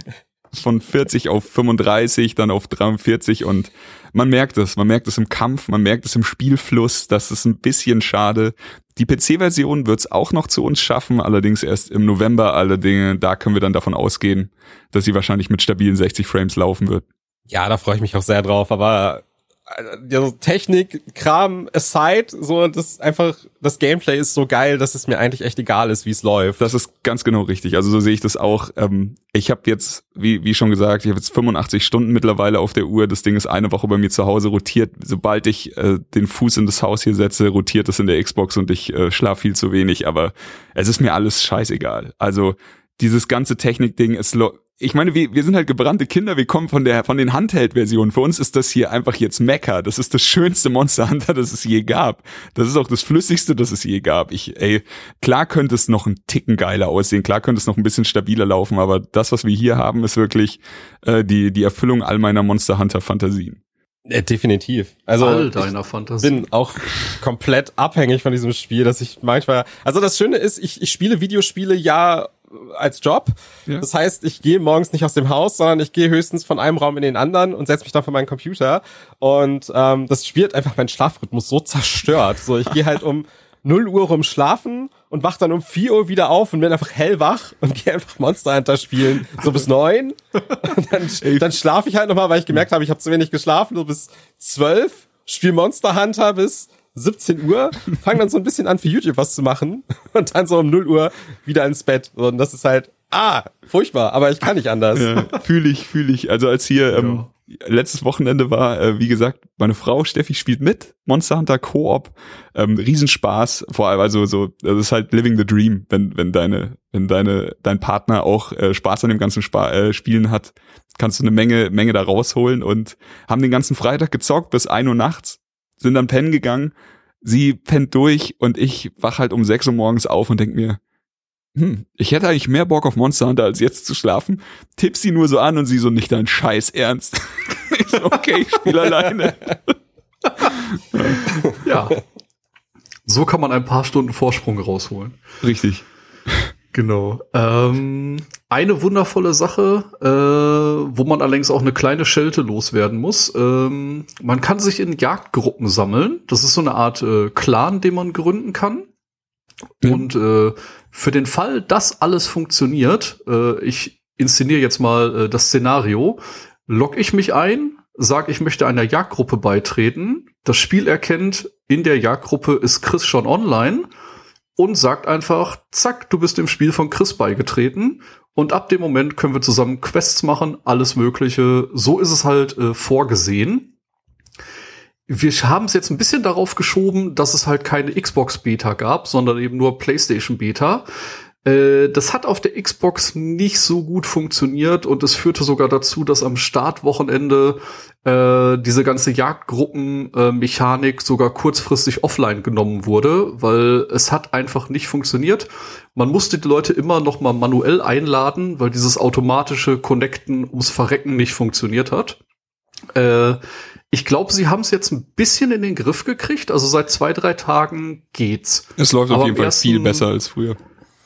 von 40 auf 35, dann auf 43 und man merkt es, man merkt es im Kampf, man merkt es im Spielfluss, das ist ein bisschen schade. Die PC-Version wird es auch noch zu uns schaffen, allerdings erst im November. Alle Dinge, da können wir dann davon ausgehen, dass sie wahrscheinlich mit stabilen 60 Frames laufen wird. Ja, da freue ich mich auch sehr drauf, aber also Technik, Kram aside, so das einfach, das Gameplay ist so geil, dass es mir eigentlich echt egal ist, wie es läuft. Das ist ganz genau richtig. Also so sehe ich das auch. Ähm, ich habe jetzt, wie, wie schon gesagt, ich habe jetzt 85 Stunden mittlerweile auf der Uhr. Das Ding ist eine Woche bei mir zu Hause rotiert. Sobald ich äh, den Fuß in das Haus hier setze, rotiert es in der Xbox und ich äh, schlaf viel zu wenig. Aber es ist mir alles scheißegal. Also dieses ganze Technik-Ding, es ich meine, wir, wir sind halt gebrannte Kinder, wir kommen von der von den Handheld-Versionen. Für uns ist das hier einfach jetzt Mecker. Das ist das schönste Monster Hunter, das es je gab. Das ist auch das flüssigste, das es je gab. Ich, ey, klar könnte es noch ein Ticken geiler aussehen, klar könnte es noch ein bisschen stabiler laufen, aber das, was wir hier haben, ist wirklich äh, die die Erfüllung all meiner Monster Hunter Fantasien. Ja, definitiv. Also All deiner ich Fantasie. bin auch komplett abhängig von diesem Spiel, dass ich manchmal. Also das Schöne ist, ich, ich spiele Videospiele ja als Job. Ja. Das heißt, ich gehe morgens nicht aus dem Haus, sondern ich gehe höchstens von einem Raum in den anderen und setze mich dann vor meinen Computer. Und ähm, das spielt einfach meinen Schlafrhythmus so zerstört. So, ich gehe halt um *laughs* 0 Uhr rum schlafen und wach dann um 4 Uhr wieder auf und bin einfach hellwach und *laughs* gehe einfach Monster Hunter spielen, so bis 9. Und dann, *laughs* dann schlafe ich halt nochmal, weil ich gemerkt habe, ich habe zu wenig geschlafen, so bis 12, spiele Monster Hunter bis 17 Uhr, fange dann so ein bisschen an für YouTube was zu machen *laughs* und dann so um 0 Uhr wieder ins Bett. Und das ist halt, ah, furchtbar, aber ich kann nicht anders. Ja, fühle ich, fühle ich. Also als hier ähm, letztes Wochenende war, äh, wie gesagt, meine Frau Steffi spielt mit, Monster Hunter Co-op, ähm, Riesenspaß, vor allem also so, das ist halt living the dream, wenn wenn deine wenn deine dein Partner auch äh, Spaß an dem ganzen Spa äh, Spielen hat, kannst du eine Menge Menge da rausholen und haben den ganzen Freitag gezockt bis ein Uhr nachts sind dann pennen gegangen. Sie pennt durch und ich wach halt um sechs Uhr morgens auf und denk mir, hm, ich hätte eigentlich mehr Bock auf Monster Hunter als jetzt zu schlafen. Tipp sie nur so an und sie so nicht dein Scheiß Ernst. *laughs* ich so, okay, ich spiele alleine. *laughs* ja. So kann man ein paar Stunden Vorsprung rausholen. Richtig. Genau. Ähm, eine wundervolle Sache, äh, wo man allerdings auch eine kleine Schelte loswerden muss. Ähm, man kann sich in Jagdgruppen sammeln. Das ist so eine Art äh, Clan, den man gründen kann. Ja. Und äh, für den Fall, dass alles funktioniert, äh, ich inszeniere jetzt mal äh, das Szenario, log ich mich ein, sage, ich möchte einer Jagdgruppe beitreten. Das Spiel erkennt, in der Jagdgruppe ist Chris schon online und sagt einfach, zack, du bist dem Spiel von Chris beigetreten und ab dem Moment können wir zusammen Quests machen, alles Mögliche. So ist es halt äh, vorgesehen. Wir haben es jetzt ein bisschen darauf geschoben, dass es halt keine Xbox Beta gab, sondern eben nur PlayStation Beta. Äh, das hat auf der Xbox nicht so gut funktioniert und es führte sogar dazu, dass am Startwochenende äh, diese ganze Jagdgruppenmechanik sogar kurzfristig offline genommen wurde, weil es hat einfach nicht funktioniert. Man musste die Leute immer noch mal manuell einladen, weil dieses automatische Connecten ums Verrecken nicht funktioniert hat. Äh, ich glaube, sie haben es jetzt ein bisschen in den Griff gekriegt. Also seit zwei, drei Tagen geht's. Es läuft Aber auf jeden Fall viel besser als früher.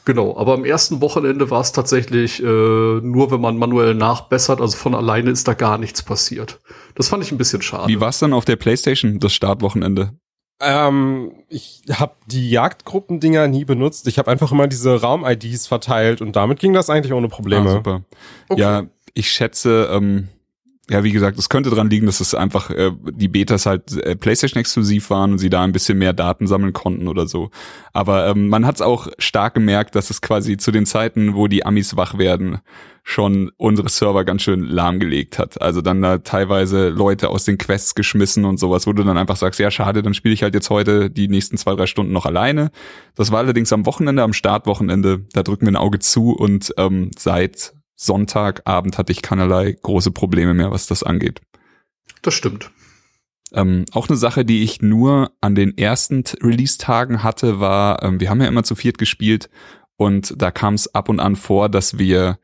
Genau, aber am ersten Wochenende war es tatsächlich äh, nur, wenn man manuell nachbessert, also von alleine ist da gar nichts passiert. Das fand ich ein bisschen schade. Wie war es dann auf der PlayStation, das Startwochenende? Ähm, ich habe die Jagdgruppendinger nie benutzt. Ich habe einfach immer diese Raum-IDs verteilt und damit ging das eigentlich ohne Probleme. Ah, super. Okay. Ja, ich schätze, ähm, ja, wie gesagt, es könnte dran liegen, dass es einfach äh, die Betas halt äh, PlayStation exklusiv waren und sie da ein bisschen mehr Daten sammeln konnten oder so. Aber ähm, man hat es auch stark gemerkt, dass es quasi zu den Zeiten, wo die Amis wach werden, schon unsere Server ganz schön lahmgelegt hat. Also dann da teilweise Leute aus den Quests geschmissen und sowas, wo du dann einfach sagst, ja schade, dann spiele ich halt jetzt heute die nächsten zwei, drei Stunden noch alleine. Das war allerdings am Wochenende, am Startwochenende, da drücken wir ein Auge zu und ähm, seit Sonntagabend hatte ich keinerlei große Probleme mehr, was das angeht. Das stimmt. Ähm, auch eine Sache, die ich nur an den ersten Release-Tagen hatte, war, ähm, wir haben ja immer zu viert gespielt Und da kam es ab und an vor, dass wir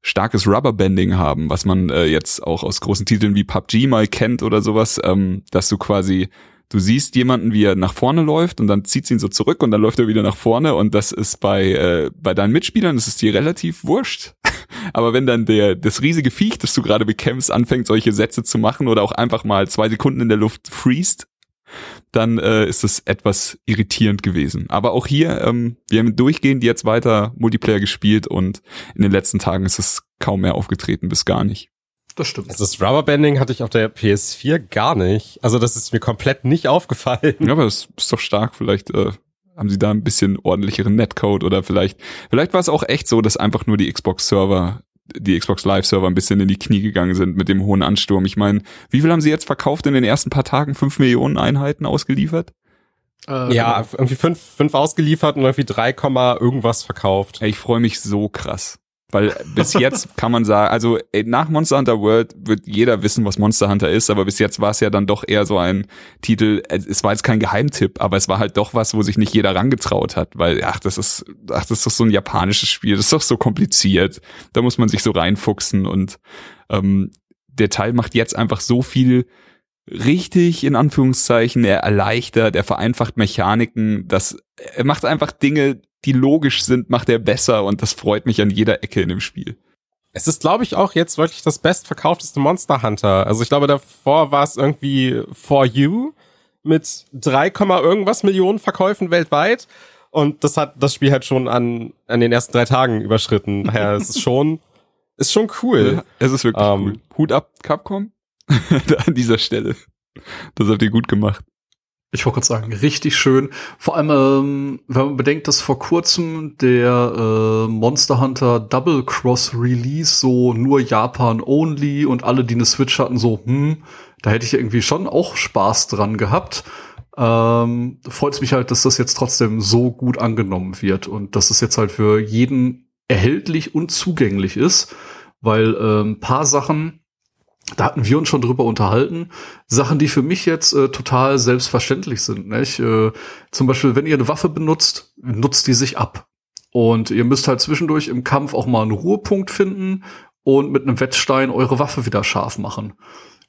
starkes Rubberbanding haben, was man äh, jetzt auch aus großen Titeln wie PUBG mal kennt oder sowas, ähm, dass du quasi du siehst jemanden, wie er nach vorne läuft und dann zieht sie ihn so zurück und dann läuft er wieder nach vorne und das ist bei äh, bei deinen Mitspielern das ist dir relativ wurscht. *laughs* Aber wenn dann der das riesige Viech, das du gerade bekämpfst, anfängt solche Sätze zu machen oder auch einfach mal zwei Sekunden in der Luft freest, dann äh, ist es etwas irritierend gewesen. Aber auch hier, ähm, wir haben durchgehend jetzt weiter Multiplayer gespielt und in den letzten Tagen ist es kaum mehr aufgetreten, bis gar nicht. Das stimmt. Also das Rubberbanding hatte ich auf der PS4 gar nicht. Also das ist mir komplett nicht aufgefallen. Ja, aber das ist doch stark. Vielleicht äh, haben sie da ein bisschen ordentlicheren Netcode oder vielleicht, vielleicht war es auch echt so, dass einfach nur die Xbox-Server die Xbox Live Server ein bisschen in die Knie gegangen sind mit dem hohen Ansturm. Ich meine, wie viel haben sie jetzt verkauft in den ersten paar Tagen? Fünf Millionen Einheiten ausgeliefert? Äh, ja, genau. irgendwie fünf, fünf ausgeliefert und irgendwie drei Komma irgendwas verkauft. Ich freue mich so krass. Weil bis jetzt *laughs* kann man sagen, also nach Monster Hunter World wird jeder wissen, was Monster Hunter ist, aber bis jetzt war es ja dann doch eher so ein Titel, es war jetzt kein Geheimtipp, aber es war halt doch was, wo sich nicht jeder rangetraut hat, weil, ach, das ist, ach, das ist doch so ein japanisches Spiel, das ist doch so kompliziert, da muss man sich so reinfuchsen und ähm, der Teil macht jetzt einfach so viel richtig, in Anführungszeichen, er erleichtert, er vereinfacht Mechaniken, das, er macht einfach Dinge, die logisch sind, macht er besser und das freut mich an jeder Ecke in dem Spiel. Es ist, glaube ich, auch jetzt wirklich das bestverkaufteste Monster Hunter. Also ich glaube, davor war es irgendwie For You mit 3, irgendwas Millionen Verkäufen weltweit. Und das hat das Spiel halt schon an, an den ersten drei Tagen überschritten. *laughs* Daher es ist schon, ist schon cool. Ja, es ist wirklich um, ähm, cool. Hut ab, Capcom. *laughs* an dieser Stelle. Das habt ihr gut gemacht. Ich wollte gerade sagen, richtig schön. Vor allem, ähm, wenn man bedenkt, dass vor kurzem der äh, Monster Hunter Double Cross Release so nur Japan only und alle, die eine Switch hatten, so, hm, da hätte ich irgendwie schon auch Spaß dran gehabt. Ähm, freut es mich halt, dass das jetzt trotzdem so gut angenommen wird und dass es jetzt halt für jeden erhältlich und zugänglich ist, weil ähm, paar Sachen da hatten wir uns schon drüber unterhalten. Sachen, die für mich jetzt äh, total selbstverständlich sind. Nicht? Äh, zum Beispiel, wenn ihr eine Waffe benutzt, nutzt die sich ab. Und ihr müsst halt zwischendurch im Kampf auch mal einen Ruhepunkt finden und mit einem Wettstein eure Waffe wieder scharf machen.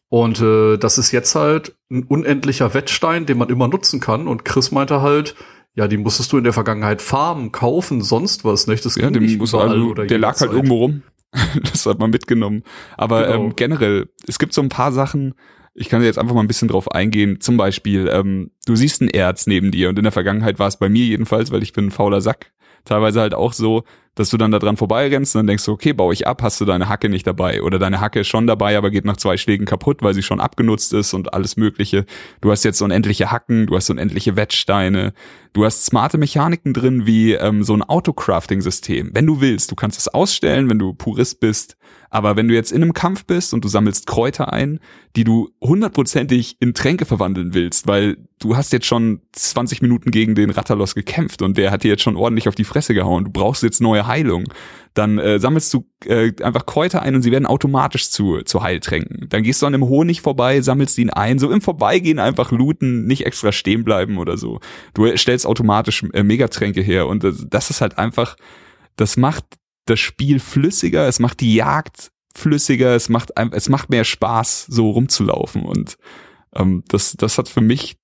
Und äh, das ist jetzt halt ein unendlicher Wettstein, den man immer nutzen kann. Und Chris meinte halt, ja, die musstest du in der Vergangenheit farmen, kaufen, sonst was, nicht? Das ja, dem nicht muss also, der lag halt irgendwo rum. *laughs* das hat man mitgenommen. Aber genau. ähm, generell, es gibt so ein paar Sachen, ich kann jetzt einfach mal ein bisschen drauf eingehen. Zum Beispiel, ähm, du siehst ein Erz neben dir und in der Vergangenheit war es bei mir jedenfalls, weil ich bin ein fauler Sack, teilweise halt auch so, dass du dann da dran vorbeirennst und dann denkst du, okay, baue ich ab, hast du deine Hacke nicht dabei. Oder deine Hacke ist schon dabei, aber geht nach zwei Schlägen kaputt, weil sie schon abgenutzt ist und alles mögliche. Du hast jetzt unendliche Hacken, du hast unendliche Wettsteine, du hast smarte Mechaniken drin, wie ähm, so ein Autocrafting-System. Wenn du willst, du kannst es ausstellen, wenn du Purist bist, aber wenn du jetzt in einem Kampf bist und du sammelst Kräuter ein, die du hundertprozentig in Tränke verwandeln willst, weil du hast jetzt schon 20 Minuten gegen den Rattalos gekämpft und der hat dir jetzt schon ordentlich auf die Fresse gehauen. Du brauchst jetzt neue Heilung. Dann äh, sammelst du äh, einfach Kräuter ein und sie werden automatisch zu, zu Heiltränken. Dann gehst du an einem Honig vorbei, sammelst ihn ein, so im Vorbeigehen einfach looten, nicht extra stehen bleiben oder so. Du stellst automatisch äh, Megatränke her und das, das ist halt einfach, das macht das Spiel flüssiger, es macht die Jagd flüssiger, es macht es macht mehr Spaß, so rumzulaufen und ähm, das das hat für mich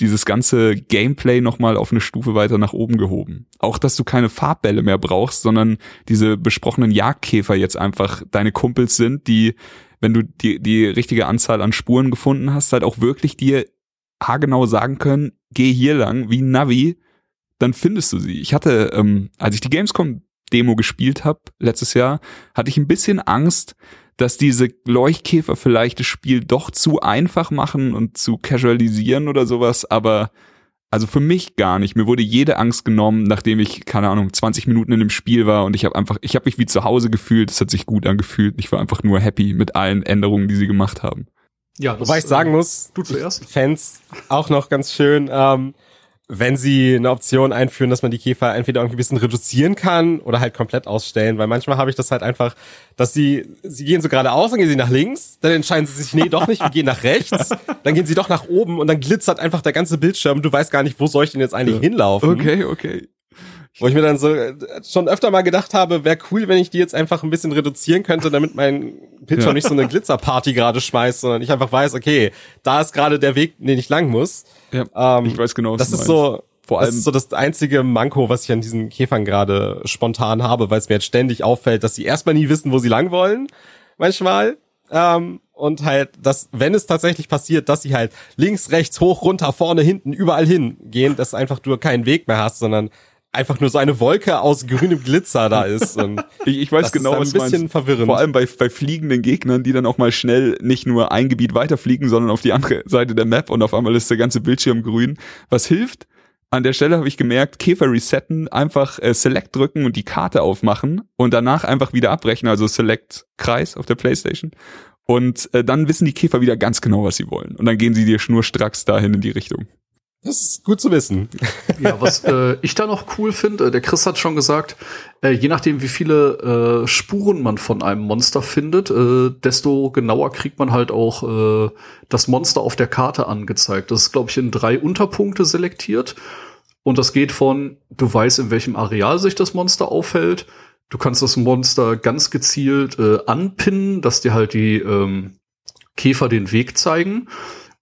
dieses ganze Gameplay nochmal auf eine Stufe weiter nach oben gehoben. Auch, dass du keine Farbbälle mehr brauchst, sondern diese besprochenen Jagdkäfer jetzt einfach deine Kumpels sind, die, wenn du die, die richtige Anzahl an Spuren gefunden hast, halt auch wirklich dir haargenau sagen können, geh hier lang, wie Navi, dann findest du sie. Ich hatte, ähm, als ich die Gamescom Demo gespielt habe letztes Jahr, hatte ich ein bisschen Angst, dass diese Leuchtkäfer vielleicht das Spiel doch zu einfach machen und zu casualisieren oder sowas, aber also für mich gar nicht. Mir wurde jede Angst genommen, nachdem ich keine Ahnung 20 Minuten in dem Spiel war und ich habe einfach, ich habe mich wie zu Hause gefühlt. Es hat sich gut angefühlt. Ich war einfach nur happy mit allen Änderungen, die sie gemacht haben. Ja, das, wobei ich sagen äh, muss, du zuerst. Fans auch noch ganz schön. Ähm, wenn sie eine Option einführen, dass man die Käfer entweder irgendwie ein bisschen reduzieren kann oder halt komplett ausstellen, weil manchmal habe ich das halt einfach, dass sie, sie gehen so geradeaus, dann gehen sie nach links, dann entscheiden sie sich, nee, doch nicht, wir gehen nach rechts, *laughs* dann gehen sie doch nach oben und dann glitzert einfach der ganze Bildschirm, du weißt gar nicht, wo soll ich denn jetzt eigentlich hinlaufen. Okay, okay. Wo ich mir dann so äh, schon öfter mal gedacht habe, wäre cool, wenn ich die jetzt einfach ein bisschen reduzieren könnte, damit mein Bildschirm ja. nicht so eine *laughs* Glitzerparty gerade schmeißt, sondern ich einfach weiß, okay, da ist gerade der Weg, den ich lang muss. Ja, ähm, ich weiß genau, was Das ist so, vor allem das ist so das einzige Manko, was ich an diesen Käfern gerade spontan habe, weil es mir jetzt ständig auffällt, dass sie erstmal nie wissen, wo sie lang wollen. Manchmal. Ähm, und halt, dass, wenn es tatsächlich passiert, dass sie halt links, rechts, hoch, runter, vorne, hinten, überall hin gehen, dass einfach du keinen Weg mehr hast, sondern einfach nur so eine Wolke aus grünem Glitzer da ist. Und *laughs* ich, ich weiß genau, was ein bisschen meinst. verwirrend. Vor allem bei, bei fliegenden Gegnern, die dann auch mal schnell nicht nur ein Gebiet weiterfliegen, sondern auf die andere Seite der Map und auf einmal ist der ganze Bildschirm grün. Was hilft? An der Stelle habe ich gemerkt, Käfer resetten, einfach äh, Select drücken und die Karte aufmachen und danach einfach wieder abbrechen, also Select Kreis auf der Playstation. Und äh, dann wissen die Käfer wieder ganz genau, was sie wollen. Und dann gehen sie dir schnurstracks dahin in die Richtung. Das ist gut zu wissen. *laughs* Ja, was äh, ich da noch cool finde, äh, der Chris hat schon gesagt, äh, je nachdem, wie viele äh, Spuren man von einem Monster findet, äh, desto genauer kriegt man halt auch äh, das Monster auf der Karte angezeigt. Das ist, glaube ich, in drei Unterpunkte selektiert. Und das geht von, du weißt, in welchem Areal sich das Monster aufhält. Du kannst das Monster ganz gezielt äh, anpinnen, dass dir halt die ähm, Käfer den Weg zeigen.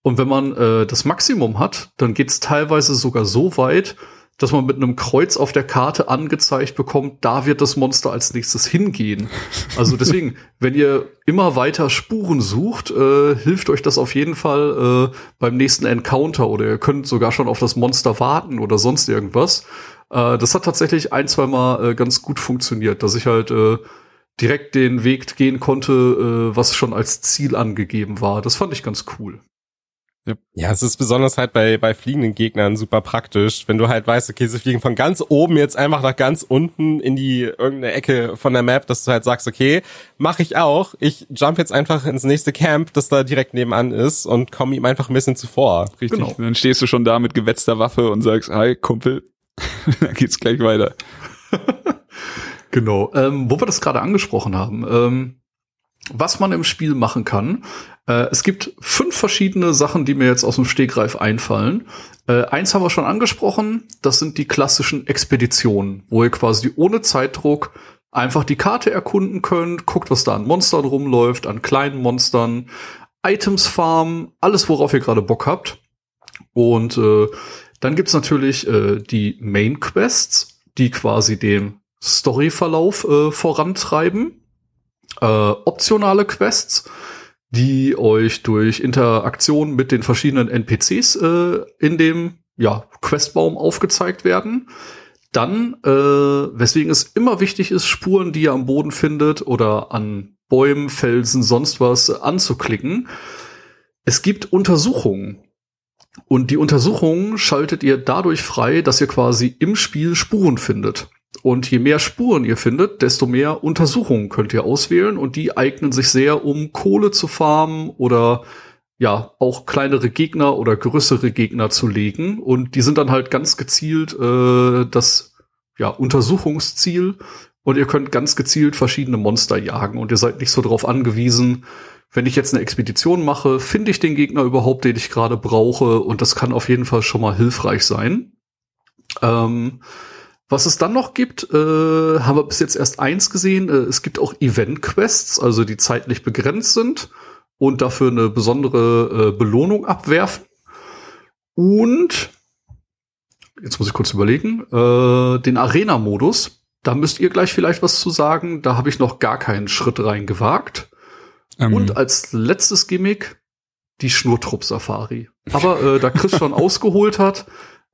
Und wenn man äh, das Maximum hat, dann geht's teilweise sogar so weit, dass man mit einem Kreuz auf der Karte angezeigt bekommt, da wird das Monster als nächstes hingehen. Also *laughs* deswegen, wenn ihr immer weiter Spuren sucht, äh, hilft euch das auf jeden Fall äh, beim nächsten Encounter oder ihr könnt sogar schon auf das Monster warten oder sonst irgendwas. Äh, das hat tatsächlich ein, zwei Mal äh, ganz gut funktioniert, dass ich halt äh, direkt den Weg gehen konnte, äh, was schon als Ziel angegeben war. Das fand ich ganz cool. Ja. es ist besonders halt bei, bei fliegenden Gegnern super praktisch, wenn du halt weißt, okay, sie fliegen von ganz oben jetzt einfach nach ganz unten in die irgendeine Ecke von der Map, dass du halt sagst, okay, mache ich auch. Ich jump jetzt einfach ins nächste Camp, das da direkt nebenan ist und komme ihm einfach ein bisschen zuvor. Richtig. Genau. Dann stehst du schon da mit gewetzter Waffe und sagst, hi, Kumpel, *laughs* dann geht's gleich weiter. *laughs* genau. Ähm, wo wir das gerade angesprochen haben, ähm, was man im Spiel machen kann. Äh, es gibt fünf verschiedene Sachen, die mir jetzt aus dem Stegreif einfallen. Äh, eins haben wir schon angesprochen, das sind die klassischen Expeditionen, wo ihr quasi ohne Zeitdruck einfach die Karte erkunden könnt, guckt, was da an Monstern rumläuft, an kleinen Monstern, Items farmen, alles, worauf ihr gerade Bock habt. Und äh, dann gibt's natürlich äh, die Main Quests, die quasi den Storyverlauf äh, vorantreiben äh, optionale Quests, die euch durch Interaktion mit den verschiedenen NPCs äh, in dem ja, Questbaum aufgezeigt werden. Dann, äh, weswegen es immer wichtig ist, Spuren, die ihr am Boden findet oder an Bäumen, Felsen, sonst was anzuklicken. Es gibt Untersuchungen. Und die Untersuchungen schaltet ihr dadurch frei, dass ihr quasi im Spiel Spuren findet. Und je mehr Spuren ihr findet, desto mehr Untersuchungen könnt ihr auswählen und die eignen sich sehr, um Kohle zu farmen oder ja, auch kleinere Gegner oder größere Gegner zu legen. Und die sind dann halt ganz gezielt äh, das ja, Untersuchungsziel. Und ihr könnt ganz gezielt verschiedene Monster jagen. Und ihr seid nicht so darauf angewiesen, wenn ich jetzt eine Expedition mache, finde ich den Gegner überhaupt, den ich gerade brauche. Und das kann auf jeden Fall schon mal hilfreich sein. Ähm, was es dann noch gibt, äh, haben wir bis jetzt erst eins gesehen. Äh, es gibt auch Event-Quests, also die zeitlich begrenzt sind und dafür eine besondere äh, Belohnung abwerfen. Und jetzt muss ich kurz überlegen, äh, den Arena-Modus. Da müsst ihr gleich vielleicht was zu sagen. Da habe ich noch gar keinen Schritt rein gewagt. Ähm. Und als letztes Gimmick die Schnurtrupp-Safari. Aber äh, da Chris schon *laughs* ausgeholt hat,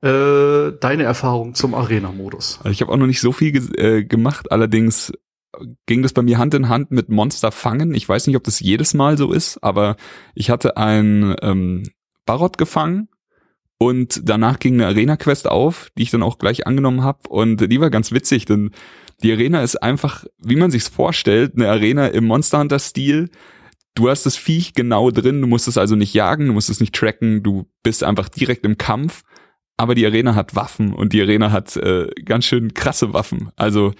äh, deine Erfahrung zum Arena-Modus? Also ich habe auch noch nicht so viel äh, gemacht, allerdings ging das bei mir Hand in Hand mit Monster fangen. Ich weiß nicht, ob das jedes Mal so ist, aber ich hatte ein ähm, Barot gefangen und danach ging eine Arena-Quest auf, die ich dann auch gleich angenommen habe und die war ganz witzig, denn die Arena ist einfach, wie man sich's vorstellt, eine Arena im Monster Hunter-Stil. Du hast das Viech genau drin, du musst es also nicht jagen, du musst es nicht tracken, du bist einfach direkt im Kampf aber die Arena hat Waffen und die Arena hat äh, ganz schön krasse Waffen. Also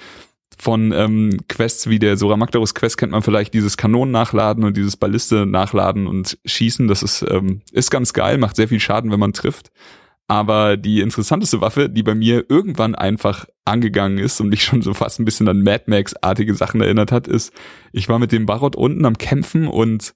von ähm, Quests wie der Sora Magdarus Quest kennt man vielleicht dieses Kanonen nachladen und dieses Balliste nachladen und schießen. Das ist, ähm, ist ganz geil, macht sehr viel Schaden, wenn man trifft. Aber die interessanteste Waffe, die bei mir irgendwann einfach angegangen ist und mich *laughs* schon so fast ein bisschen an Mad Max-artige Sachen erinnert hat, ist, ich war mit dem Barot unten am Kämpfen und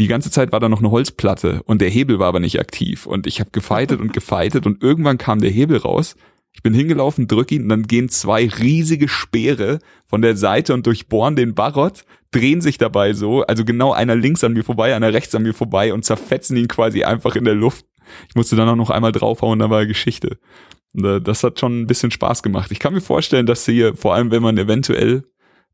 die ganze Zeit war da noch eine Holzplatte und der Hebel war aber nicht aktiv. Und ich habe gefeitet und gefeitet und irgendwann kam der Hebel raus. Ich bin hingelaufen, drück ihn und dann gehen zwei riesige Speere von der Seite und durchbohren den Barot, drehen sich dabei so, also genau einer links an mir vorbei, einer rechts an mir vorbei und zerfetzen ihn quasi einfach in der Luft. Ich musste dann auch noch einmal draufhauen, da war Geschichte. Äh, das hat schon ein bisschen Spaß gemacht. Ich kann mir vorstellen, dass hier, vor allem wenn man eventuell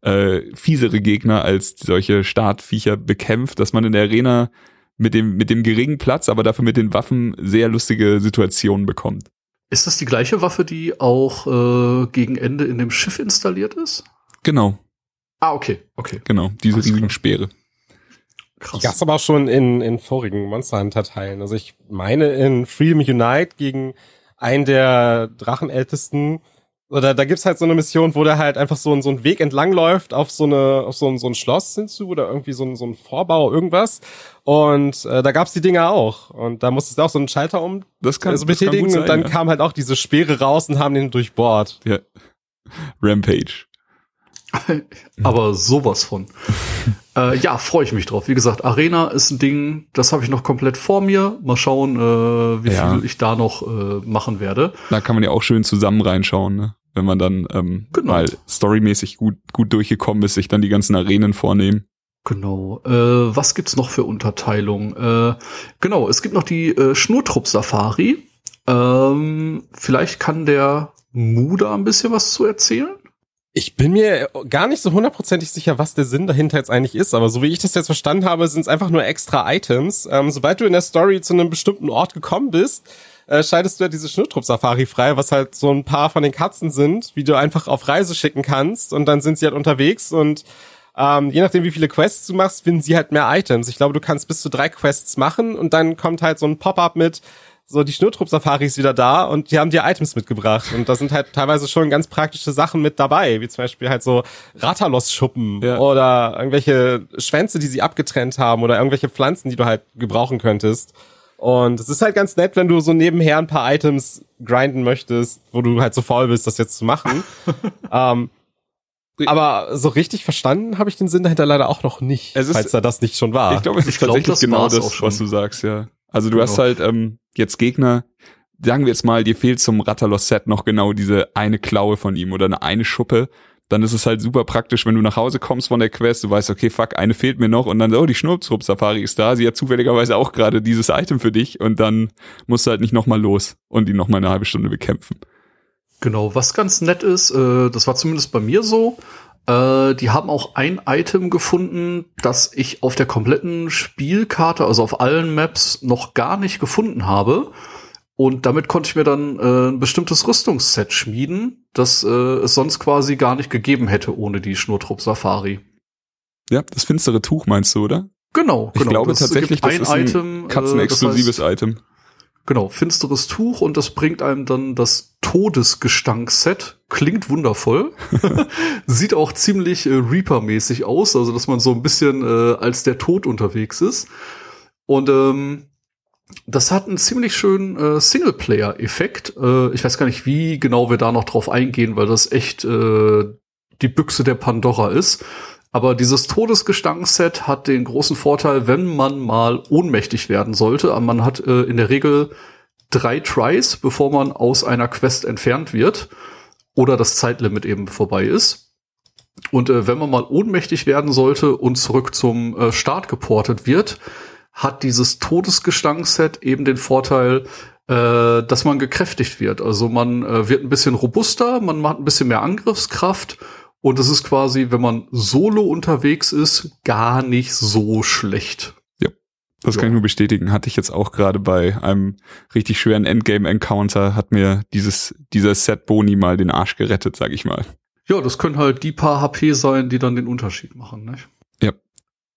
äh, fiesere Gegner als solche Startviecher bekämpft, dass man in der Arena mit dem, mit dem geringen Platz, aber dafür mit den Waffen sehr lustige Situationen bekommt. Ist das die gleiche Waffe, die auch äh, gegen Ende in dem Schiff installiert ist? Genau. Ah, okay, okay. Genau, diese Alles riesigen klar. Speere. Krass. Die gab's aber auch schon in, in vorigen Monster Hunter Teilen. Also ich meine in Freedom Unite gegen einen der Drachenältesten oder da gibt's halt so eine Mission, wo der halt einfach so, so einen Weg entlang läuft auf so eine auf so ein, so ein Schloss hinzu oder irgendwie so ein, so ein Vorbau irgendwas und äh, da gab's die Dinger auch und da musstest du auch so einen Schalter um Das kann, also das kann betätigen gut sein, und dann ja. kam halt auch diese Speere raus und haben den durchbohrt. ja. Rampage. *laughs* Aber sowas von. *laughs* äh, ja, freue ich mich drauf. Wie gesagt, Arena ist ein Ding, das habe ich noch komplett vor mir. Mal schauen, äh, wie Ja. viel ich da noch äh, machen werde. Da kann man ja auch schön zusammen reinschauen, ne? wenn man dann ähm, Genau. mal storymäßig gut, gut durchgekommen ist, sich dann die ganzen Arenen vornehmen. Genau. Äh, was gibt's noch für Unterteilung? Äh, genau, es gibt noch die äh, Schnurtrupp-Safari. Ähm, vielleicht kann der Muda ein bisschen was zu erzählen. Ich bin mir gar nicht so hundertprozentig sicher, was der Sinn dahinter jetzt eigentlich ist, aber so wie ich das jetzt verstanden habe, sind es einfach nur extra Items. Ähm, sobald du in der Story zu einem bestimmten Ort gekommen bist, äh, schaltest du ja diese Schnurtrupp-Safari frei, was halt so ein paar von den Katzen sind, wie du einfach auf Reise schicken kannst und dann sind sie halt unterwegs und ähm, je nachdem, wie viele Quests du machst, finden sie halt mehr Items. Ich glaube, du kannst bis zu drei Quests machen und dann kommt halt so ein Pop-up mit, so die Schnurtrupp-Safari ist wieder da und die haben dir Items mitgebracht. Und da sind halt teilweise schon ganz praktische Sachen mit dabei, wie zum Beispiel halt so Ratalos-Schuppen Ja. oder irgendwelche Schwänze, die sie abgetrennt haben oder irgendwelche Pflanzen, die du halt gebrauchen könntest. Und es ist halt ganz nett, wenn du so nebenher ein paar Items grinden möchtest, wo du halt so faul bist, das jetzt zu machen. *laughs* ähm, aber so richtig verstanden habe ich den Sinn dahinter leider auch noch nicht, Es ist- falls da das nicht schon war. Ich glaube, es Ich ist glaub, tatsächlich das genau das, was du sagst, ja. Also du Genau. hast halt ähm, jetzt Gegner, sagen wir jetzt mal, dir fehlt zum Rattalos-Set noch genau diese eine Klaue von ihm oder eine, eine Schuppe. Dann ist es halt super praktisch, wenn du nach Hause kommst von der Quest, du weißt, okay, fuck, eine fehlt mir noch und dann, so, oh, die Schnurpsrup-Safari ist da, sie hat zufälligerweise auch gerade dieses Item für dich und dann musst du halt nicht nochmal los und ihn nochmal eine halbe Stunde bekämpfen. Genau, was ganz nett ist, äh, das war zumindest bei mir so, äh, die haben auch ein Item gefunden, das ich auf der kompletten Spielkarte, also auf allen Maps, noch gar nicht gefunden habe. Und damit konnte ich mir dann äh, ein bestimmtes Rüstungsset schmieden, das äh, es sonst quasi gar nicht gegeben hätte ohne die Schnurtrupp-Safari. Ja, das finstere Tuch meinst du, oder? Genau, Ich genau. glaube Das tatsächlich, das ist ein Item, äh, Katzenexklusives das heißt- Item. Genau, finsteres Tuch und das bringt einem dann das Todesgestank-Set. Klingt wundervoll. *laughs* Sieht auch ziemlich äh, Reaper-mäßig aus, also dass man so ein bisschen äh, als der Tod unterwegs ist. Und ähm, das hat einen ziemlich schönen äh, Singleplayer-Effekt. Äh, ich weiß gar nicht, wie genau wir da noch drauf eingehen, weil das echt äh, die Büchse der Pandora ist. Aber dieses Todesgestank-Set hat den großen Vorteil, wenn man mal ohnmächtig werden sollte. Man hat äh, in der Regel drei Tries, bevor man aus einer Quest entfernt wird oder das Zeitlimit eben vorbei ist. Und äh, wenn man mal ohnmächtig werden sollte und zurück zum äh, Start geportet wird, hat dieses Todesgestank-Set eben den Vorteil, äh, dass man gekräftigt wird. Also man äh, wird ein bisschen robuster, man hat ein bisschen mehr Angriffskraft und es ist quasi, wenn man solo unterwegs ist, gar nicht so schlecht. Das Ja. kann ich nur bestätigen. Hatte ich jetzt auch gerade bei einem richtig schweren Endgame-Encounter, hat mir dieses, dieser Set-Boni mal den Arsch gerettet, sag ich mal. Ja, das können halt die paar HP sein, die dann den Unterschied machen. Nicht?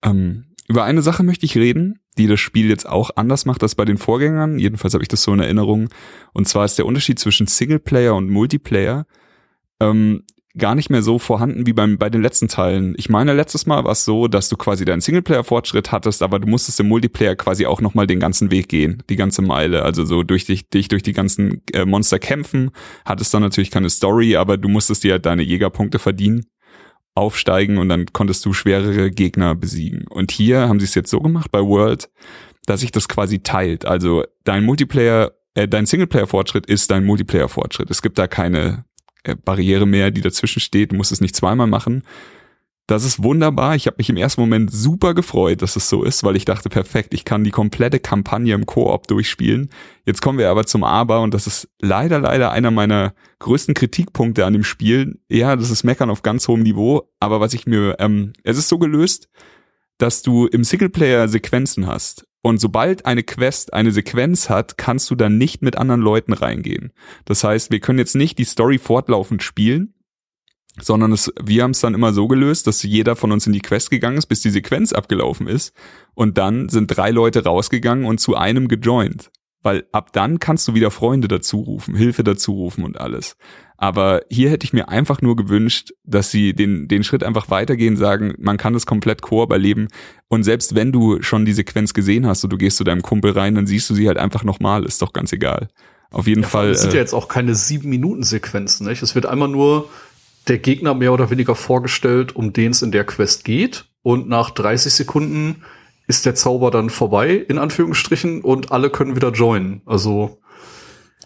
Ähm, über eine Sache möchte ich reden, die das Spiel jetzt auch anders macht als bei den Vorgängern. Jedenfalls habe ich das so in Erinnerung. Und zwar ist der Unterschied zwischen Singleplayer und Multiplayer. Ähm, gar nicht mehr so vorhanden wie beim, bei den letzten Teilen. Ich meine, letztes Mal war es so, dass du quasi deinen Singleplayer-Fortschritt hattest, aber du musstest im Multiplayer quasi auch nochmal den ganzen Weg gehen, die ganze Meile. Also so durch dich, dich durch die ganzen äh, Monster kämpfen, hattest dann natürlich keine Story, aber du musstest dir halt deine Jägerpunkte verdienen aufsteigen und dann konntest du schwerere Gegner besiegen. Und hier haben sie es jetzt so gemacht bei World, dass sich das quasi teilt. Also dein Multiplayer, äh, dein Singleplayer-Fortschritt ist dein Multiplayer-Fortschritt. Es gibt da keine Barriere mehr, die dazwischen steht. Du musst es nicht zweimal machen. Das ist wunderbar. Ich habe mich im ersten Moment super gefreut, dass es so ist, weil ich dachte, perfekt, ich kann die komplette Kampagne im Koop durchspielen. Jetzt kommen wir aber zum Aber und das ist leider, leider einer meiner größten Kritikpunkte an dem Spiel. Ja, das ist Meckern auf ganz hohem Niveau, aber was ich mir, ähm, es ist so gelöst, dass du im Singleplayer Sequenzen hast. Und sobald eine Quest eine Sequenz hat, kannst du dann nicht mit anderen Leuten reingehen. Das heißt, wir können jetzt nicht die Story fortlaufend spielen, sondern es, wir haben es dann immer so gelöst, dass jeder von uns in die Quest gegangen ist, bis die Sequenz abgelaufen ist. Und dann sind drei Leute rausgegangen und zu einem gejoint. Weil ab dann kannst du wieder Freunde dazu rufen, Hilfe dazu rufen und alles. Aber hier hätte ich mir einfach nur gewünscht, dass sie den, den Schritt einfach weitergehen, sagen, man kann das komplett Koop erleben. Und selbst wenn du schon die Sequenz gesehen hast und du gehst zu deinem Kumpel rein, dann siehst du sie halt einfach nochmal, ist doch ganz egal. Auf jeden Ja, Fall. Es sind äh, ja jetzt auch keine sieben Minuten Sequenzen, nicht? Es wird einmal nur der Gegner mehr oder weniger vorgestellt, um den es in der Quest geht. Und nach 30 Sekunden ist der Zauber dann vorbei, in Anführungsstrichen, und alle können wieder joinen. Also,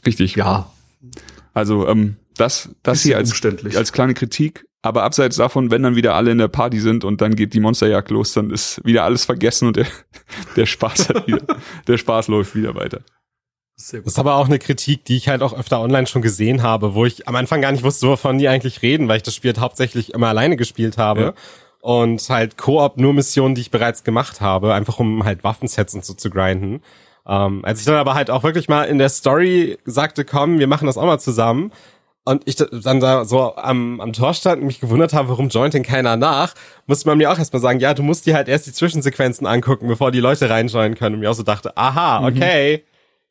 richtig. ja, Also ähm, das, das hier als, als kleine Kritik. Aber abseits davon, wenn dann wieder alle in der Party sind und dann geht die Monsterjagd los, dann ist wieder alles vergessen und der, *laughs* der Spaß hat wieder, *laughs* der Spaß läuft wieder weiter. Das ist aber auch eine Kritik, die ich halt auch öfter online schon gesehen habe, wo ich am Anfang gar nicht wusste, wovon die eigentlich reden, weil ich das Spiel halt hauptsächlich immer alleine gespielt habe. Ja. Und halt Koop nur Missionen, die ich bereits gemacht habe, einfach um halt Waffensets und so zu grinden. Ähm, als ich dann aber halt auch wirklich mal in der Story sagte, komm, wir machen das auch mal zusammen. Und ich dann da so am, am Tor stand und mich gewundert habe, warum joint denn keiner nach, musste man mir auch erstmal sagen, ja, du musst dir halt erst die Zwischensequenzen angucken, bevor die Leute reinjoinen können. Und mir auch so dachte, aha, okay,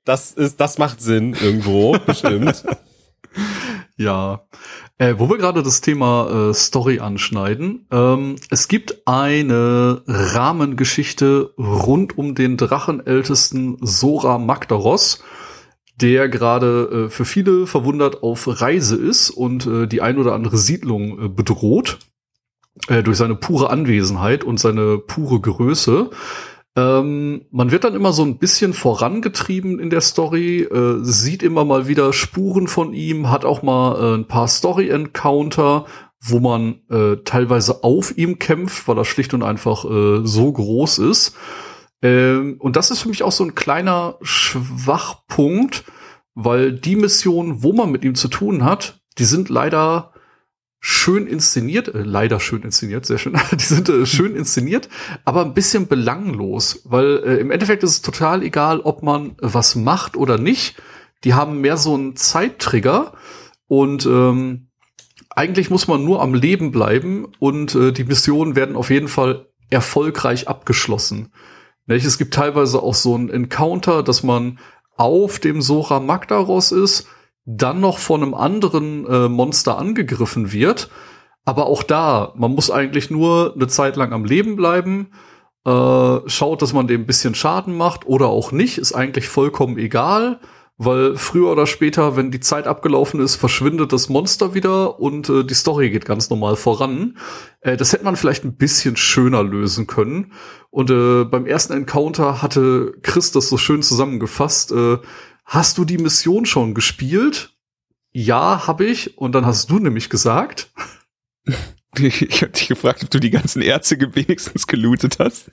das ist, das macht Sinn irgendwo, *laughs* bestimmt. Ja, äh, wo wir gerade das Thema äh, Story anschneiden. Ähm, es gibt eine Rahmengeschichte rund um den Drachenältesten Sora Magdaros, der gerade äh, für viele verwundert auf Reise ist und äh, die ein oder andere Siedlung äh, bedroht äh, durch seine pure Anwesenheit und seine pure Größe. Ähm, man wird dann immer so ein bisschen vorangetrieben in der Story, äh, sieht immer mal wieder Spuren von ihm, hat auch mal äh, ein paar Story-Encounter, wo man äh, teilweise auf ihm kämpft, weil er schlicht und einfach äh, so groß ist. Ähm, und das ist für mich auch so ein kleiner Schwachpunkt, weil die Missionen, wo man mit ihm zu tun hat, die sind leider schön inszeniert, äh, leider schön inszeniert, sehr schön, *laughs* die sind äh, schön inszeniert, aber ein bisschen belanglos, weil äh, im Endeffekt ist es total egal, ob man was macht oder nicht. Die haben mehr so einen Zeittrigger und ähm, eigentlich muss man nur am Leben bleiben und äh, die Missionen werden auf jeden Fall erfolgreich abgeschlossen. Nicht? Es gibt teilweise auch so ein Encounter, dass man auf dem Sora Magdaros ist, dann noch von einem anderen äh, Monster angegriffen wird. Aber auch da, man muss eigentlich nur eine Zeit lang am Leben bleiben, äh, schaut, dass man dem ein bisschen Schaden macht oder auch nicht, ist eigentlich vollkommen egal, weil früher oder später, wenn die Zeit abgelaufen ist, verschwindet das Monster wieder und äh, die Story geht ganz normal voran. Äh, das hätte man vielleicht ein bisschen schöner lösen können. Und äh, beim ersten Encounter hatte Chris das so schön zusammengefasst. Äh, hast du die Mission schon gespielt? Ja, habe ich. Und dann hast du nämlich gesagt, *laughs* Ich hab dich gefragt, ob du die ganzen Ärzte wenigstens gelootet hast.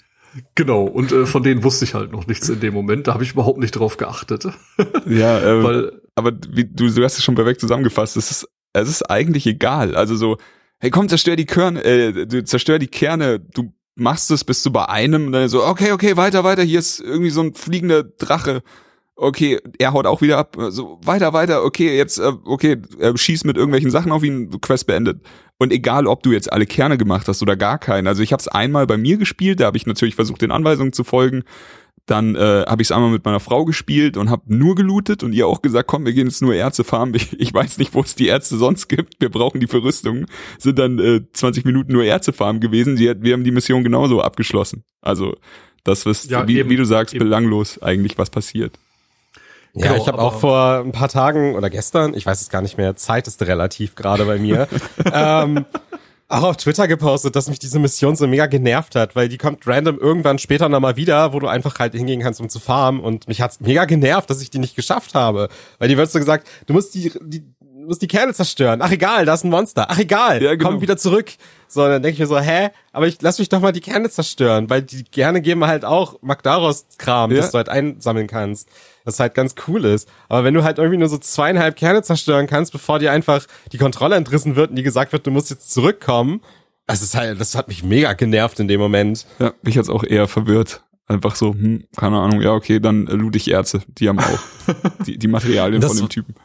Genau. Und äh, von denen wusste ich halt noch nichts in dem Moment. Da habe ich überhaupt nicht drauf geachtet. *laughs* Ja, äh, Weil aber wie, du, du hast es schon perfekt zusammengefasst. Es ist, es ist eigentlich egal. Also so, hey komm, zerstör die Körner, äh, du zerstör die Kerne, du machst es, bist du bei einem und dann so, okay, okay, weiter, weiter, hier ist irgendwie so ein fliegender Drache. Okay, er haut auch wieder ab. So, weiter, weiter, okay, jetzt, äh, okay, äh, schieß mit irgendwelchen Sachen auf ihn, Quest beendet. Und egal, ob du jetzt alle Kerne gemacht hast oder gar keinen. Also ich habe es einmal bei mir gespielt, da habe ich natürlich versucht, den Anweisungen zu folgen. dann äh, habe ich es einmal mit meiner Frau gespielt und habe nur gelootet und ihr auch gesagt, komm, wir gehen jetzt nur Ärzte farmen. *laughs* Ich, ich weiß nicht, wo es die Ärzte sonst gibt. Wir brauchen die Verrüstung. Sind dann äh, 20 Minuten nur Ärzte farmen gewesen. Sie hat, wir haben die Mission genauso abgeschlossen. Also das ist, ja, wie, wie, du sagst, eben. belanglos eigentlich, was passiert. Ja, genau, ich habe auch vor ein paar Tagen oder gestern, ich weiß es gar nicht mehr, Zeit ist relativ gerade bei mir, *laughs* ähm, auch auf Twitter gepostet, dass mich diese Mission so mega genervt hat, weil die kommt random irgendwann später nochmal wieder, wo du einfach halt hingehen kannst, um zu farmen. Und mich hat's mega genervt, dass ich die nicht geschafft habe. Weil die wird so gesagt, du musst die, die, du musst die Kerne zerstören. Ach egal, da ist ein Monster. Ach egal, ja, genau. komm wieder zurück. So, dann denke ich mir so, hä? Aber ich lass mich doch mal die Kerne zerstören, weil die Kerne geben halt auch Magdaros-Kram, ja. das du halt einsammeln kannst was halt ganz cool ist. Aber wenn du halt irgendwie nur so zweieinhalb Kerne zerstören kannst, bevor dir einfach die Kontrolle entrissen wird und dir gesagt wird, du musst jetzt zurückkommen, das ist halt, das hat mich mega genervt in dem Moment. Ja, mich hat's auch eher verwirrt. Einfach so, hm, keine Ahnung, ja, okay, dann äh, lud ich Ärzte. Die haben auch *laughs* die, die Materialien das, von dem Typen.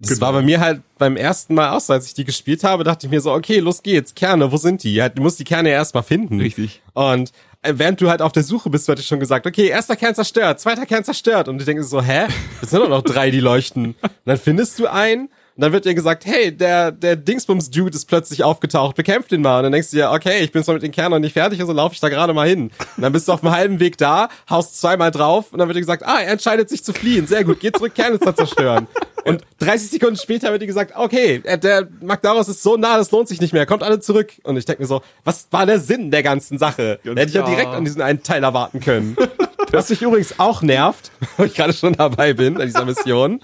Das genau. war bei mir halt beim ersten Mal auch so, als ich die gespielt habe, dachte ich mir so, okay, los geht's, Kerne, wo sind die? Ja, du musst die Kerne erstmal finden. Richtig. Und äh, während du halt auf der Suche bist, wird ich schon gesagt, okay, erster Kern zerstört, zweiter Kern zerstört. Und ich denke so, hä? Es sind doch noch drei, die leuchten. Und dann findest du einen und dann wird dir gesagt, hey, der, der Dingsbums-Dude ist plötzlich aufgetaucht, bekämpft ihn mal. Und dann denkst du dir, okay, ich bin zwar mit den Kernen noch nicht fertig, also laufe ich da gerade mal hin. Und dann bist du auf dem halben Weg da, haust zweimal drauf und dann wird dir gesagt, ah, er entscheidet sich zu fliehen. Sehr gut, geh zurück, Kerne zu zerstören. Und 30 Sekunden später wird dir gesagt, okay, äh, der Magdaros ist so nah, das lohnt sich nicht mehr, kommt alle zurück. Und ich denke mir so, was war der Sinn der ganzen Sache? Hätte ich ja direkt an diesen einen Teil erwarten können. *laughs* Was mich übrigens auch nervt, *laughs* wo ich gerade schon dabei bin, an dieser Mission,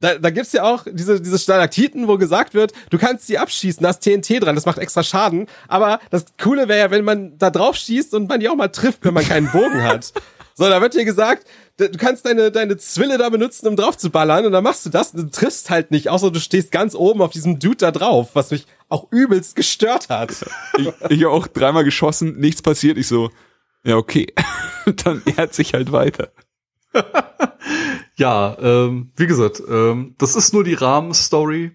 da, da gibt's ja auch diese, diese Stalaktiten, wo gesagt wird, du kannst die abschießen, da ist TNT dran, das macht extra Schaden. Aber das Coole wäre ja, wenn man da drauf schießt und man die auch mal trifft, wenn man keinen Bogen hat. *laughs* So, da wird dir gesagt, du kannst deine, deine Zwille da benutzen, um drauf zu ballern, und dann machst du das und du triffst halt nicht, außer du stehst ganz oben auf diesem Dude da drauf, was mich auch übelst gestört hat. Ich, ich auch dreimal geschossen, nichts passiert, ich so, ja, okay. *laughs* dann ehrt sich halt weiter. *laughs* ja, ähm, wie gesagt, ähm, das ist nur die Rahmenstory.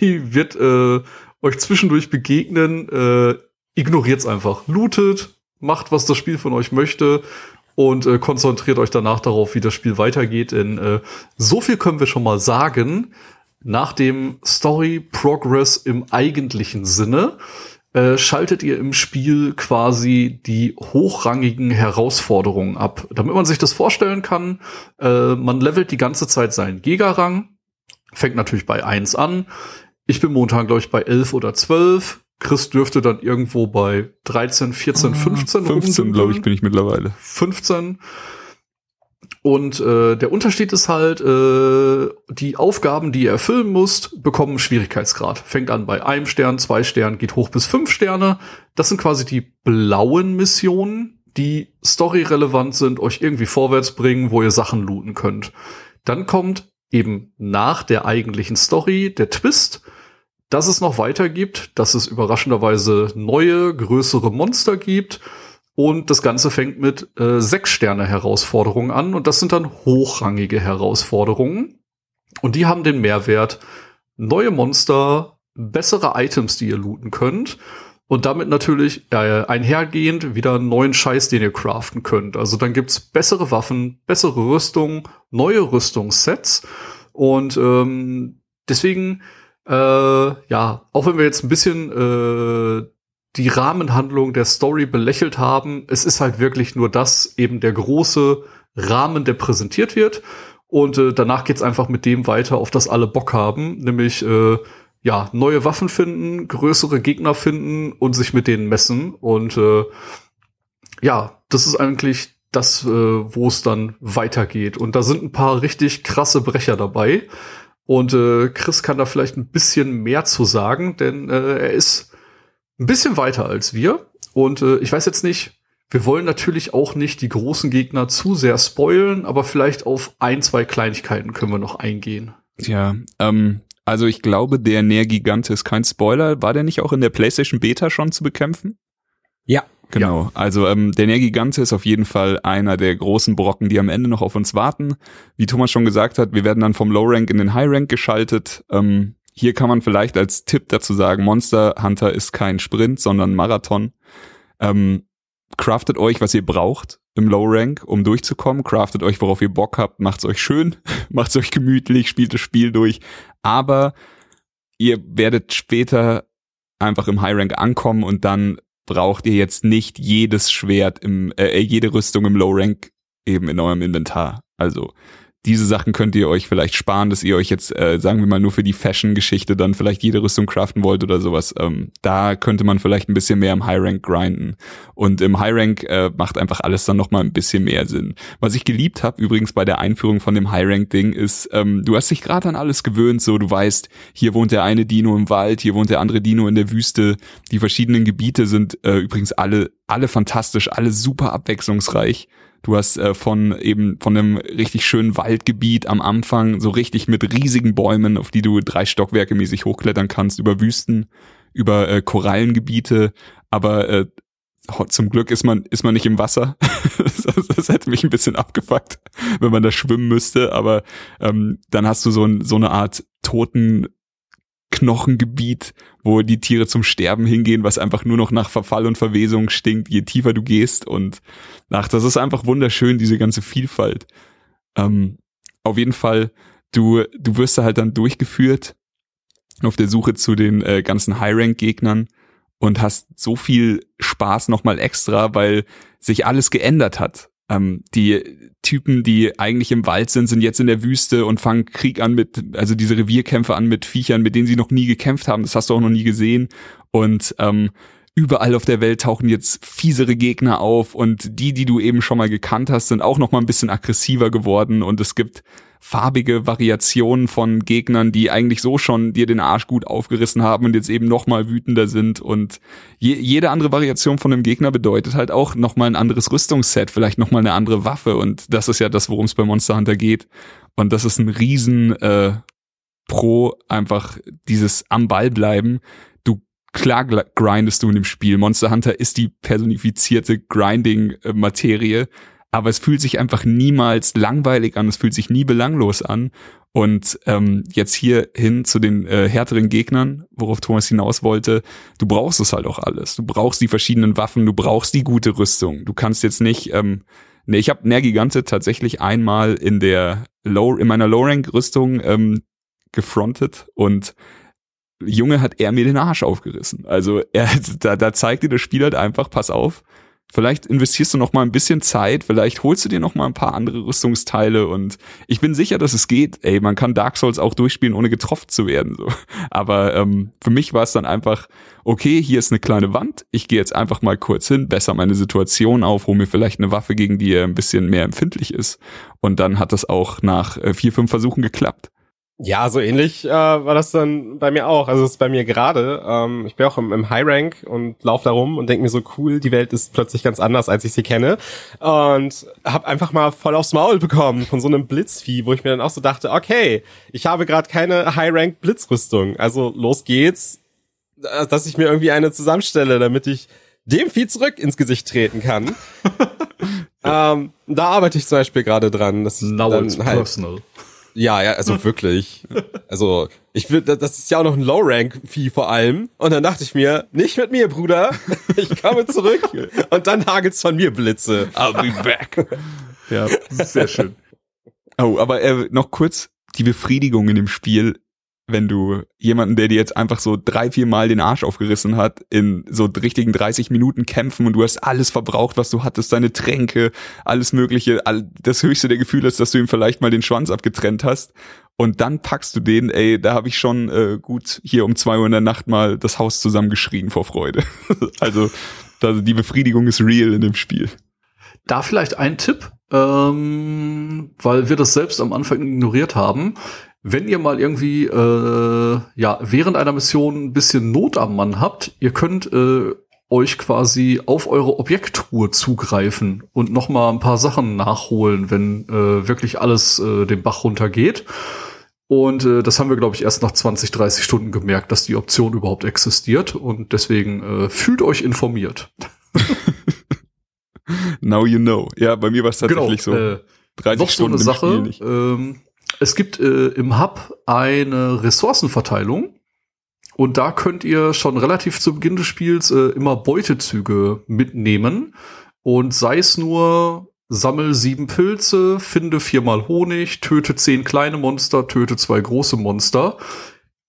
Die wird äh, euch zwischendurch begegnen. Äh, ignoriert's einfach. Lootet, macht, was das Spiel von euch möchte und äh, konzentriert euch danach darauf, wie das Spiel weitergeht. Denn äh, so viel können wir schon mal sagen. Nach dem Story Progress im eigentlichen Sinne äh, schaltet ihr im Spiel quasi die hochrangigen Herausforderungen ab. Damit man sich das vorstellen kann, äh, man levelt die ganze Zeit seinen Giga-Rang, fängt natürlich bei eins an. Ich bin momentan, glaube ich, bei elf oder zwölf. Chris dürfte dann irgendwo bei 13, 14, 15 15, glaube ich, bin ich mittlerweile. 15. Und äh, der Unterschied ist halt, äh, die Aufgaben, die ihr erfüllen müsst, bekommen Schwierigkeitsgrad. Fängt an bei einem Stern, zwei Sternen, geht hoch bis fünf Sterne. Das sind quasi die blauen Missionen, die storyrelevant sind, euch irgendwie vorwärts bringen, wo ihr Sachen looten könnt. Dann kommt eben nach der eigentlichen Story der Twist, dass es noch weiter gibt, dass es überraschenderweise neue, größere Monster gibt und das Ganze fängt mit äh, sechs Sterne Herausforderungen an und das sind dann hochrangige Herausforderungen. Und die haben den Mehrwert neue Monster, bessere Items, die ihr looten könnt und damit natürlich äh, einhergehend wieder neuen Scheiß, den ihr craften könnt. Also dann gibt's bessere Waffen, bessere Rüstung, neue Rüstungssets und ähm, deswegen äh, ja, auch wenn wir jetzt ein bisschen äh, die Rahmenhandlung der Story belächelt haben. Es ist halt wirklich nur das, eben der große Rahmen, der präsentiert wird. Und äh, danach geht's einfach mit dem weiter, auf das alle Bock haben, nämlich äh, ja neue Waffen finden, größere Gegner finden und sich mit denen messen. Und äh, ja, das ist eigentlich das, äh, wo es dann weitergeht. Und da sind ein paar richtig krasse Brecher dabei. Und äh, Chris kann da vielleicht ein bisschen mehr zu sagen, denn äh, er ist ein bisschen weiter als wir. Und äh, ich weiß jetzt nicht, wir wollen natürlich auch nicht die großen Gegner zu sehr spoilen, aber vielleicht auf ein, zwei Kleinigkeiten können wir noch eingehen. Ja, ähm, also ich glaube, der Nährgigant ist kein Spoiler. War der nicht auch in der PlayStation Beta schon zu bekämpfen? Ja. Genau, ja. also ähm, der Nährgigante ist auf jeden Fall einer der großen Brocken, die am Ende noch auf uns warten. Wie Thomas schon gesagt hat, wir werden dann vom Low Rank in den High Rank geschaltet. Ähm, hier kann man vielleicht als Tipp dazu sagen, Monster Hunter ist kein Sprint, sondern Marathon. Ähm, craftet euch, was ihr braucht im Low Rank, um durchzukommen. Craftet euch, worauf ihr Bock habt. Macht's euch schön, *laughs* macht's euch gemütlich, spielt das Spiel durch. Aber ihr werdet später einfach im High Rank ankommen und dann braucht ihr jetzt nicht jedes Schwert im, äh, jede Rüstung im Low Rank eben in eurem Inventar. Also diese Sachen könnt ihr euch vielleicht sparen, dass ihr euch jetzt, äh, sagen wir mal, nur für die Fashion-Geschichte dann vielleicht jede Rüstung craften wollt oder sowas. Ähm, da könnte man vielleicht ein bisschen mehr im High-Rank grinden. Und im High-Rank äh, macht einfach alles dann nochmal ein bisschen mehr Sinn. Was ich geliebt habe, übrigens bei der Einführung von dem High-Rank-Ding, ist, ähm, du hast dich gerade an alles gewöhnt, so du weißt, hier wohnt der eine Dino im Wald, hier wohnt der andere Dino in der Wüste. Die verschiedenen Gebiete sind äh, übrigens alle, alle fantastisch, alle super abwechslungsreich. Du hast äh, von eben von einem richtig schönen Waldgebiet am Anfang so richtig mit riesigen Bäumen, auf die du drei Stockwerke mäßig hochklettern kannst, über Wüsten, über äh, Korallengebiete, aber äh, zum Glück ist man ist man nicht im Wasser. *laughs* das, das, hätte mich ein bisschen abgefuckt, wenn man da schwimmen müsste. Aber ähm, dann hast du so, ein, so eine Art toten Knochengebiet, wo die Tiere zum Sterben hingehen, was einfach nur noch nach Verfall und Verwesung stinkt, je tiefer du gehst. Und ach, das ist einfach wunderschön, diese ganze Vielfalt. Ähm, auf jeden Fall, du, du wirst da halt dann durchgeführt auf der Suche zu den äh, ganzen High-Rank-Gegnern und hast so viel Spaß nochmal extra, weil sich alles geändert hat. Ähm, die Typen, die eigentlich im Wald sind, sind jetzt in der Wüste und fangen Krieg an mit, also diese Revierkämpfe an mit Viechern, mit denen sie noch nie gekämpft haben. Das hast du auch noch nie gesehen. Und ähm, überall auf der Welt tauchen jetzt fiesere Gegner auf und die, die du eben schon mal gekannt hast, sind auch noch mal ein bisschen aggressiver geworden und es gibt farbige Variationen von Gegnern, die eigentlich so schon dir den Arsch gut aufgerissen haben und jetzt eben noch mal wütender sind und je, jede andere Variation von einem Gegner bedeutet halt auch noch mal ein anderes Rüstungsset, vielleicht noch mal eine andere Waffe und das ist ja das, worum es bei Monster Hunter geht und das ist ein riesen äh, Pro einfach dieses am Ball bleiben. Du klar grindest du in dem Spiel. Monster Hunter ist die personifizierte Grinding-Materie aber es fühlt sich einfach niemals langweilig an, es fühlt sich nie belanglos an. Und ähm, jetzt hier hin zu den äh, härteren Gegnern, worauf Thomas hinaus wollte, du brauchst es halt auch alles. Du brauchst die verschiedenen Waffen, du brauchst die gute Rüstung. Du kannst jetzt nicht, ähm, nee, ich habe Nergigante tatsächlich einmal in der Low, in meiner Low-Rank-Rüstung ähm, gefrontet und Junge hat er mir den Arsch aufgerissen. Also er, *laughs* da, da zeigt dir das Spiel halt einfach, pass auf, Vielleicht investierst du noch mal ein bisschen Zeit, vielleicht holst du dir noch mal ein paar andere Rüstungsteile und ich bin sicher, dass es geht. Ey, man kann Dark Souls auch durchspielen, ohne getroffen zu werden. So. *laughs* Aber ähm, für mich war es dann einfach, okay, hier ist eine kleine Wand, ich gehe jetzt einfach mal kurz hin, besser meine Situation auf, hole mir vielleicht eine Waffe, gegen die ein bisschen mehr empfindlich ist. Und dann hat das auch nach äh, vier, fünf Versuchen geklappt. Ja, so ähnlich äh, war das dann bei mir auch. Also es ist bei mir gerade. Ähm, ich bin auch im, im High Rank und laufe da rum und denke mir so cool, die Welt ist plötzlich ganz anders, als ich sie kenne. Und habe einfach mal voll aufs Maul bekommen von so einem Blitzvieh, wo ich mir dann auch so dachte, okay, ich habe gerade keine High Rank Blitzrüstung. Also los geht's, dass ich mir irgendwie eine zusammenstelle, damit ich dem Vieh zurück ins Gesicht treten kann. *laughs* ähm, da arbeite ich zum Beispiel gerade dran. Das Now it's halt, personal. Ja, ja, also wirklich. *laughs* Also, ich will, das ist ja auch noch ein Low-Rank-Vieh vor allem. Und dann dachte ich mir, nicht mit mir, Bruder. *laughs* Ich komme zurück. Und dann hagelt's von mir Blitze. I'll be back. Ja, sehr schön. *laughs* Oh, aber äh, noch kurz die Befriedigung in dem Spiel wenn du jemanden, der dir jetzt einfach so drei, vier Mal den Arsch aufgerissen hat, in so richtigen 30 Minuten kämpfen und du hast alles verbraucht, was du hattest, deine Tränke, alles mögliche, das höchste der Gefühle ist, dass du ihm vielleicht mal den Schwanz abgetrennt hast und dann packst du den, ey, da habe ich schon äh, gut hier um zwei Uhr in der Nacht mal das Haus zusammengeschrien vor Freude. *laughs* also also die Befriedigung ist real in dem Spiel. Da vielleicht ein Tipp, ähm, weil wir das selbst am Anfang ignoriert haben wenn ihr mal irgendwie äh, ja während einer Mission ein bisschen Not am Mann habt, ihr könnt äh, euch quasi auf eure Objekttruhe zugreifen und noch mal ein paar Sachen nachholen, wenn äh, wirklich alles äh, den Bach runtergeht. Und äh, das haben wir, glaube ich, erst nach 20, 30 Stunden gemerkt, dass die Option überhaupt existiert. Und deswegen äh, fühlt euch informiert. *laughs* Now you know. Ja, bei mir war es tatsächlich genau, so. Äh, 30 Stunden so eine Sache. Ähm, es gibt äh, im Hub eine Ressourcenverteilung Und da könnt ihr schon relativ zu Beginn des Spiels äh, immer Beutezüge mitnehmen. Und sei es nur, sammel sieben Pilze, finde viermal Honig, töte zehn kleine Monster, töte zwei große Monster.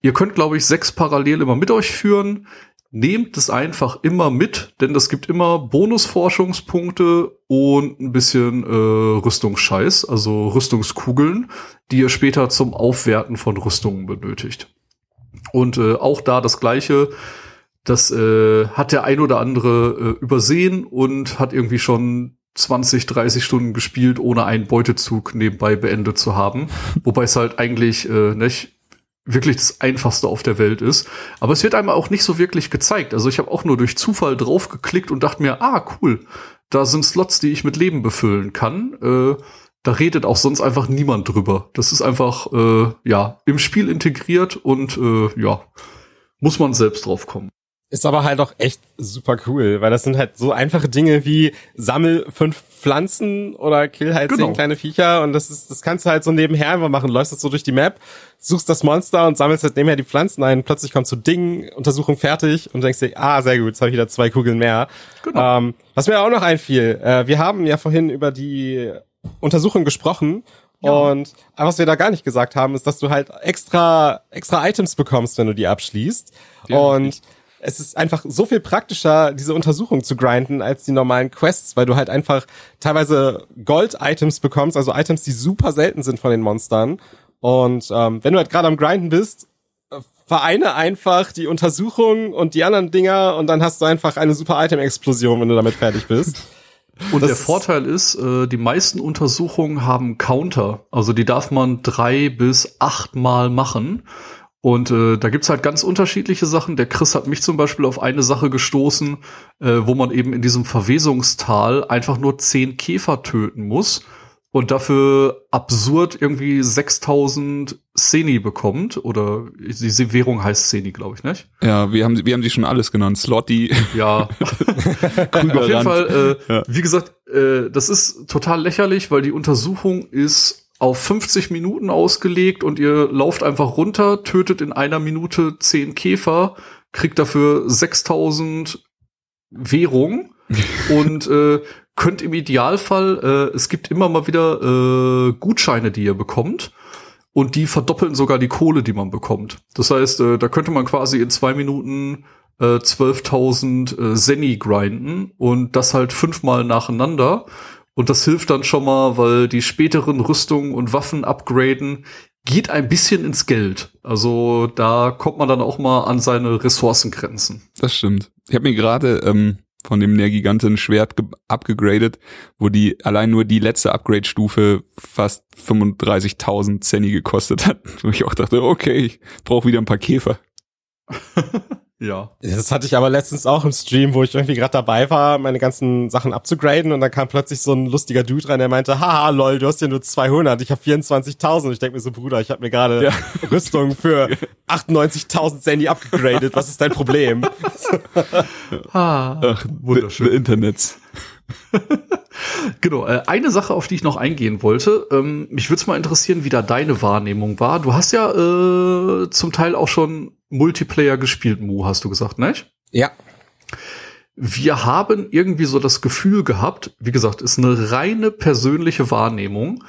Ihr könnt, glaube ich, sechs parallel immer mit euch führen. Nehmt es einfach immer mit, denn das gibt immer Bonusforschungspunkte und ein bisschen äh, Rüstungsscheiß, also Rüstungskugeln, die ihr später zum Aufwerten von Rüstungen benötigt. Und äh, auch da das gleiche, das äh, hat der ein oder andere äh, übersehen und hat irgendwie schon 20, 30 Stunden gespielt, ohne einen Beutezug nebenbei beendet zu haben. Wobei es halt eigentlich äh, nicht wirklich das einfachste auf der Welt ist. Aber es wird einmal auch nicht so wirklich gezeigt. Also ich habe auch nur durch Zufall drauf geklickt und dachte mir, ah, cool, da sind Slots, die ich mit Leben befüllen kann. Äh, da redet auch sonst einfach niemand drüber. Das ist einfach, äh, ja, im Spiel integriert und äh, ja, muss man selbst drauf kommen. Ist aber halt auch echt super cool, weil das sind halt so einfache Dinge wie sammel fünf Pflanzen oder kill halt genau. zehn kleine Viecher und das ist, das kannst du halt so nebenher einfach machen. Läufst jetzt so durch die Map, suchst das Monster und sammelst halt nebenher die Pflanzen ein. Plötzlich kommst du Ding, Untersuchung fertig und denkst dir, ah, sehr gut, jetzt habe ich wieder zwei Kugeln mehr. Genau. Ähm, was mir auch noch einfiel, äh, wir haben ja vorhin über die Untersuchung gesprochen ja. Und was wir da gar nicht gesagt haben, ist, dass du halt extra, extra Items bekommst, wenn du die abschließt. Ja, und es ist einfach so viel praktischer, diese Untersuchung zu grinden, als die normalen Quests, weil du halt einfach teilweise Gold-Items bekommst, also Items, die super selten sind von den Monstern. Und ähm, wenn du halt gerade am Grinden bist, vereine einfach die Untersuchung und die anderen Dinger und dann hast du einfach eine super Item-Explosion, wenn du damit fertig bist. *laughs* Und das der Vorteil ist, äh, die meisten Untersuchungen haben Counter. Also die darf man drei bis achtmal machen. Und äh, da gibt's halt ganz unterschiedliche Sachen. Der Chris hat mich zum Beispiel auf eine Sache gestoßen, äh, wo man eben in diesem Verwesungstal einfach nur zehn Käfer töten muss und dafür absurd irgendwie 6000 Seni bekommt oder die Währung heißt Seni, glaube ich, nicht? Ja, wir haben wir haben die schon alles genannt, Slotty. Ja. *laughs* Auf jeden Fall äh, ja. wie gesagt, äh, das ist total lächerlich, weil die Untersuchung ist auf 50 Minuten ausgelegt und ihr lauft einfach runter, tötet in einer Minute 10 Käfer, kriegt dafür 6000 Währung *laughs* und äh, könnt im Idealfall, äh, es gibt immer mal wieder äh, Gutscheine, die ihr bekommt. Und die verdoppeln sogar die Kohle, die man bekommt. Das heißt, äh, da könnte man quasi in zwei Minuten äh, 12.000 äh, Seni grinden und das halt fünfmal nacheinander. Und das hilft dann schon mal, weil die späteren Rüstungen und Waffen upgraden geht ein bisschen ins Geld. Also da kommt man dann auch mal an seine Ressourcengrenzen. Das stimmt. Ich habe mir gerade ähm, von dem Nergiganten Schwert abgegradet, wo die allein nur die letzte Upgrade-Stufe fast 35.000 Zenny gekostet hat. *laughs* Wo ich auch dachte, okay, ich brauche wieder ein paar Käfer. *laughs* Ja. Das hatte ich aber letztens auch im Stream, wo ich irgendwie gerade dabei war, meine ganzen Sachen abzugraden und dann kam plötzlich so ein lustiger Dude rein, der meinte, haha, lol, du hast ja nur 200, ich habe 24.000. Ich denke mir so, Bruder, ich habe mir gerade ja. *laughs* Rüstung für *laughs* 98.000 Sandy abgegradet, was ist dein Problem? *laughs* ah, Ach, wunderschön. Internet. *laughs* genau, äh, eine Sache, auf die ich noch eingehen wollte, ähm, mich würde es mal interessieren, wie da deine Wahrnehmung war. Du hast ja äh, zum Teil auch schon Multiplayer gespielt, Mu, hast du gesagt, nicht? Ja. Wir haben irgendwie so das Gefühl gehabt, wie gesagt, ist eine reine persönliche Wahrnehmung,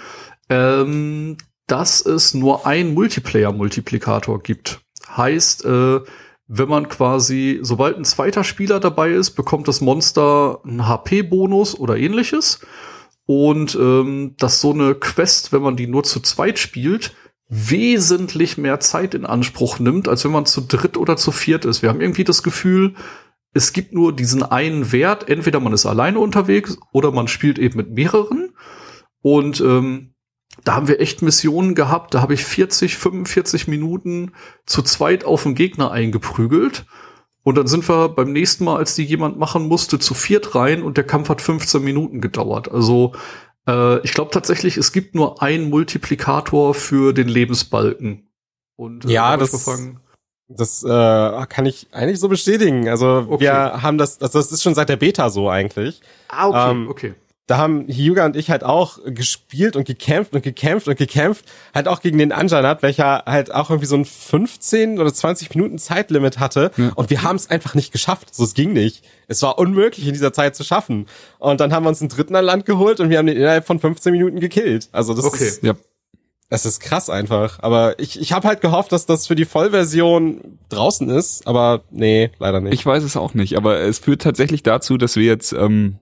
ähm, dass es nur ein Multiplayer-Multiplikator gibt. Heißt, äh, wenn man quasi, sobald ein zweiter Spieler dabei ist, bekommt das Monster einen HP-Bonus oder ähnliches. Und ähm, dass so eine Quest, wenn man die nur zu zweit spielt, wesentlich mehr Zeit in Anspruch nimmt, als wenn man zu dritt oder zu viert ist. Wir haben irgendwie das Gefühl, es gibt nur diesen einen Wert, entweder man ist alleine unterwegs oder man spielt eben mit mehreren. Und ähm, da haben wir echt Missionen gehabt, da habe ich 40, 45 Minuten zu zweit auf den Gegner eingeprügelt. Und dann sind wir beim nächsten Mal, als die jemand machen musste, zu viert rein und der Kampf hat 15 Minuten gedauert. Also äh, ich glaube tatsächlich, es gibt nur einen Multiplikator für den Lebensbalken. Und äh, ja, das, das äh, kann ich eigentlich so bestätigen. Also okay. wir haben das, also das ist schon seit der Beta so eigentlich. Ah, okay, ähm, okay da haben Hyuga und ich halt auch gespielt und gekämpft und gekämpft und gekämpft, halt auch gegen den Anjanat, welcher halt auch irgendwie so ein 15 oder 20 Minuten Zeitlimit hatte ja. und wir haben es einfach nicht geschafft. So, es ging nicht. Es war unmöglich in dieser Zeit zu schaffen. Und dann haben wir uns einen dritten an Land geholt und wir haben den innerhalb von 15 Minuten gekillt. Also das okay. ist ja. Das ist krass einfach. Aber ich, ich habe halt gehofft, dass das für die Vollversion draußen ist. Aber nee, leider nicht. Ich weiß es auch nicht. Aber es führt tatsächlich dazu, dass wir jetzt ähm,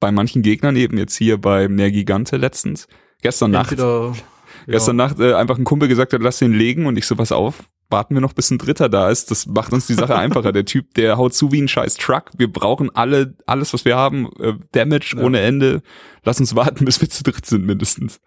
bei manchen Gegnern eben jetzt hier bei Nergigante letztens, gestern Entweder, Nacht, ja. gestern Nacht äh, einfach ein Kumpel gesagt hat, lass den legen und ich so, pass auf, warten wir noch bis ein Dritter da ist. Das macht uns die Sache *laughs* einfacher. Der Typ, der haut zu wie ein scheiß Truck. Wir brauchen alle, alles, was wir haben, äh, Damage ja. ohne Ende. Lass uns warten, *laughs* bis wir zu dritt sind mindestens.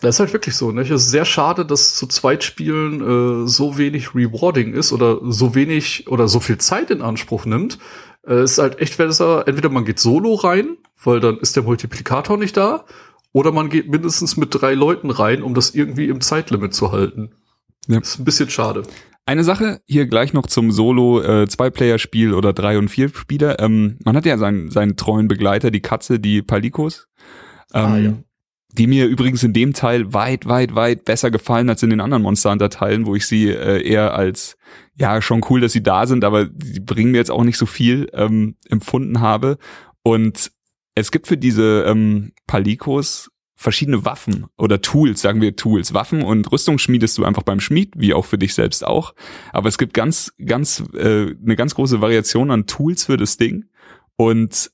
Das ist halt wirklich so. Ne? Es ist sehr schade, dass zu zweit spielen äh, so wenig rewarding ist oder so wenig oder so viel Zeit in Anspruch nimmt. Äh, ist halt echt besser, entweder man geht solo rein, weil dann ist der Multiplikator nicht da, oder man geht mindestens mit drei Leuten rein, um das irgendwie im Zeitlimit zu halten. Ja. ist ein bisschen schade. Eine Sache hier gleich noch zum Solo äh, Zwei-Player-Spiel oder drei und vier Spieler. Ähm, man hat ja seinen, seinen treuen Begleiter, die Katze, die Palikos. Ähm, ah, ja die mir übrigens in dem Teil weit, weit, weit besser gefallen als in den anderen Monster Hunter Teilen, wo ich sie äh, eher als ja schon cool, dass sie da sind, aber die bringen mir jetzt auch nicht so viel ähm, empfunden habe. Und es gibt für diese ähm, Palikos verschiedene Waffen oder Tools, sagen wir Tools. Waffen und Rüstung schmiedest du einfach beim Schmied, wie auch für dich selbst auch. Aber es gibt ganz, ganz, äh, eine ganz große Variation an Tools für das Ding. Und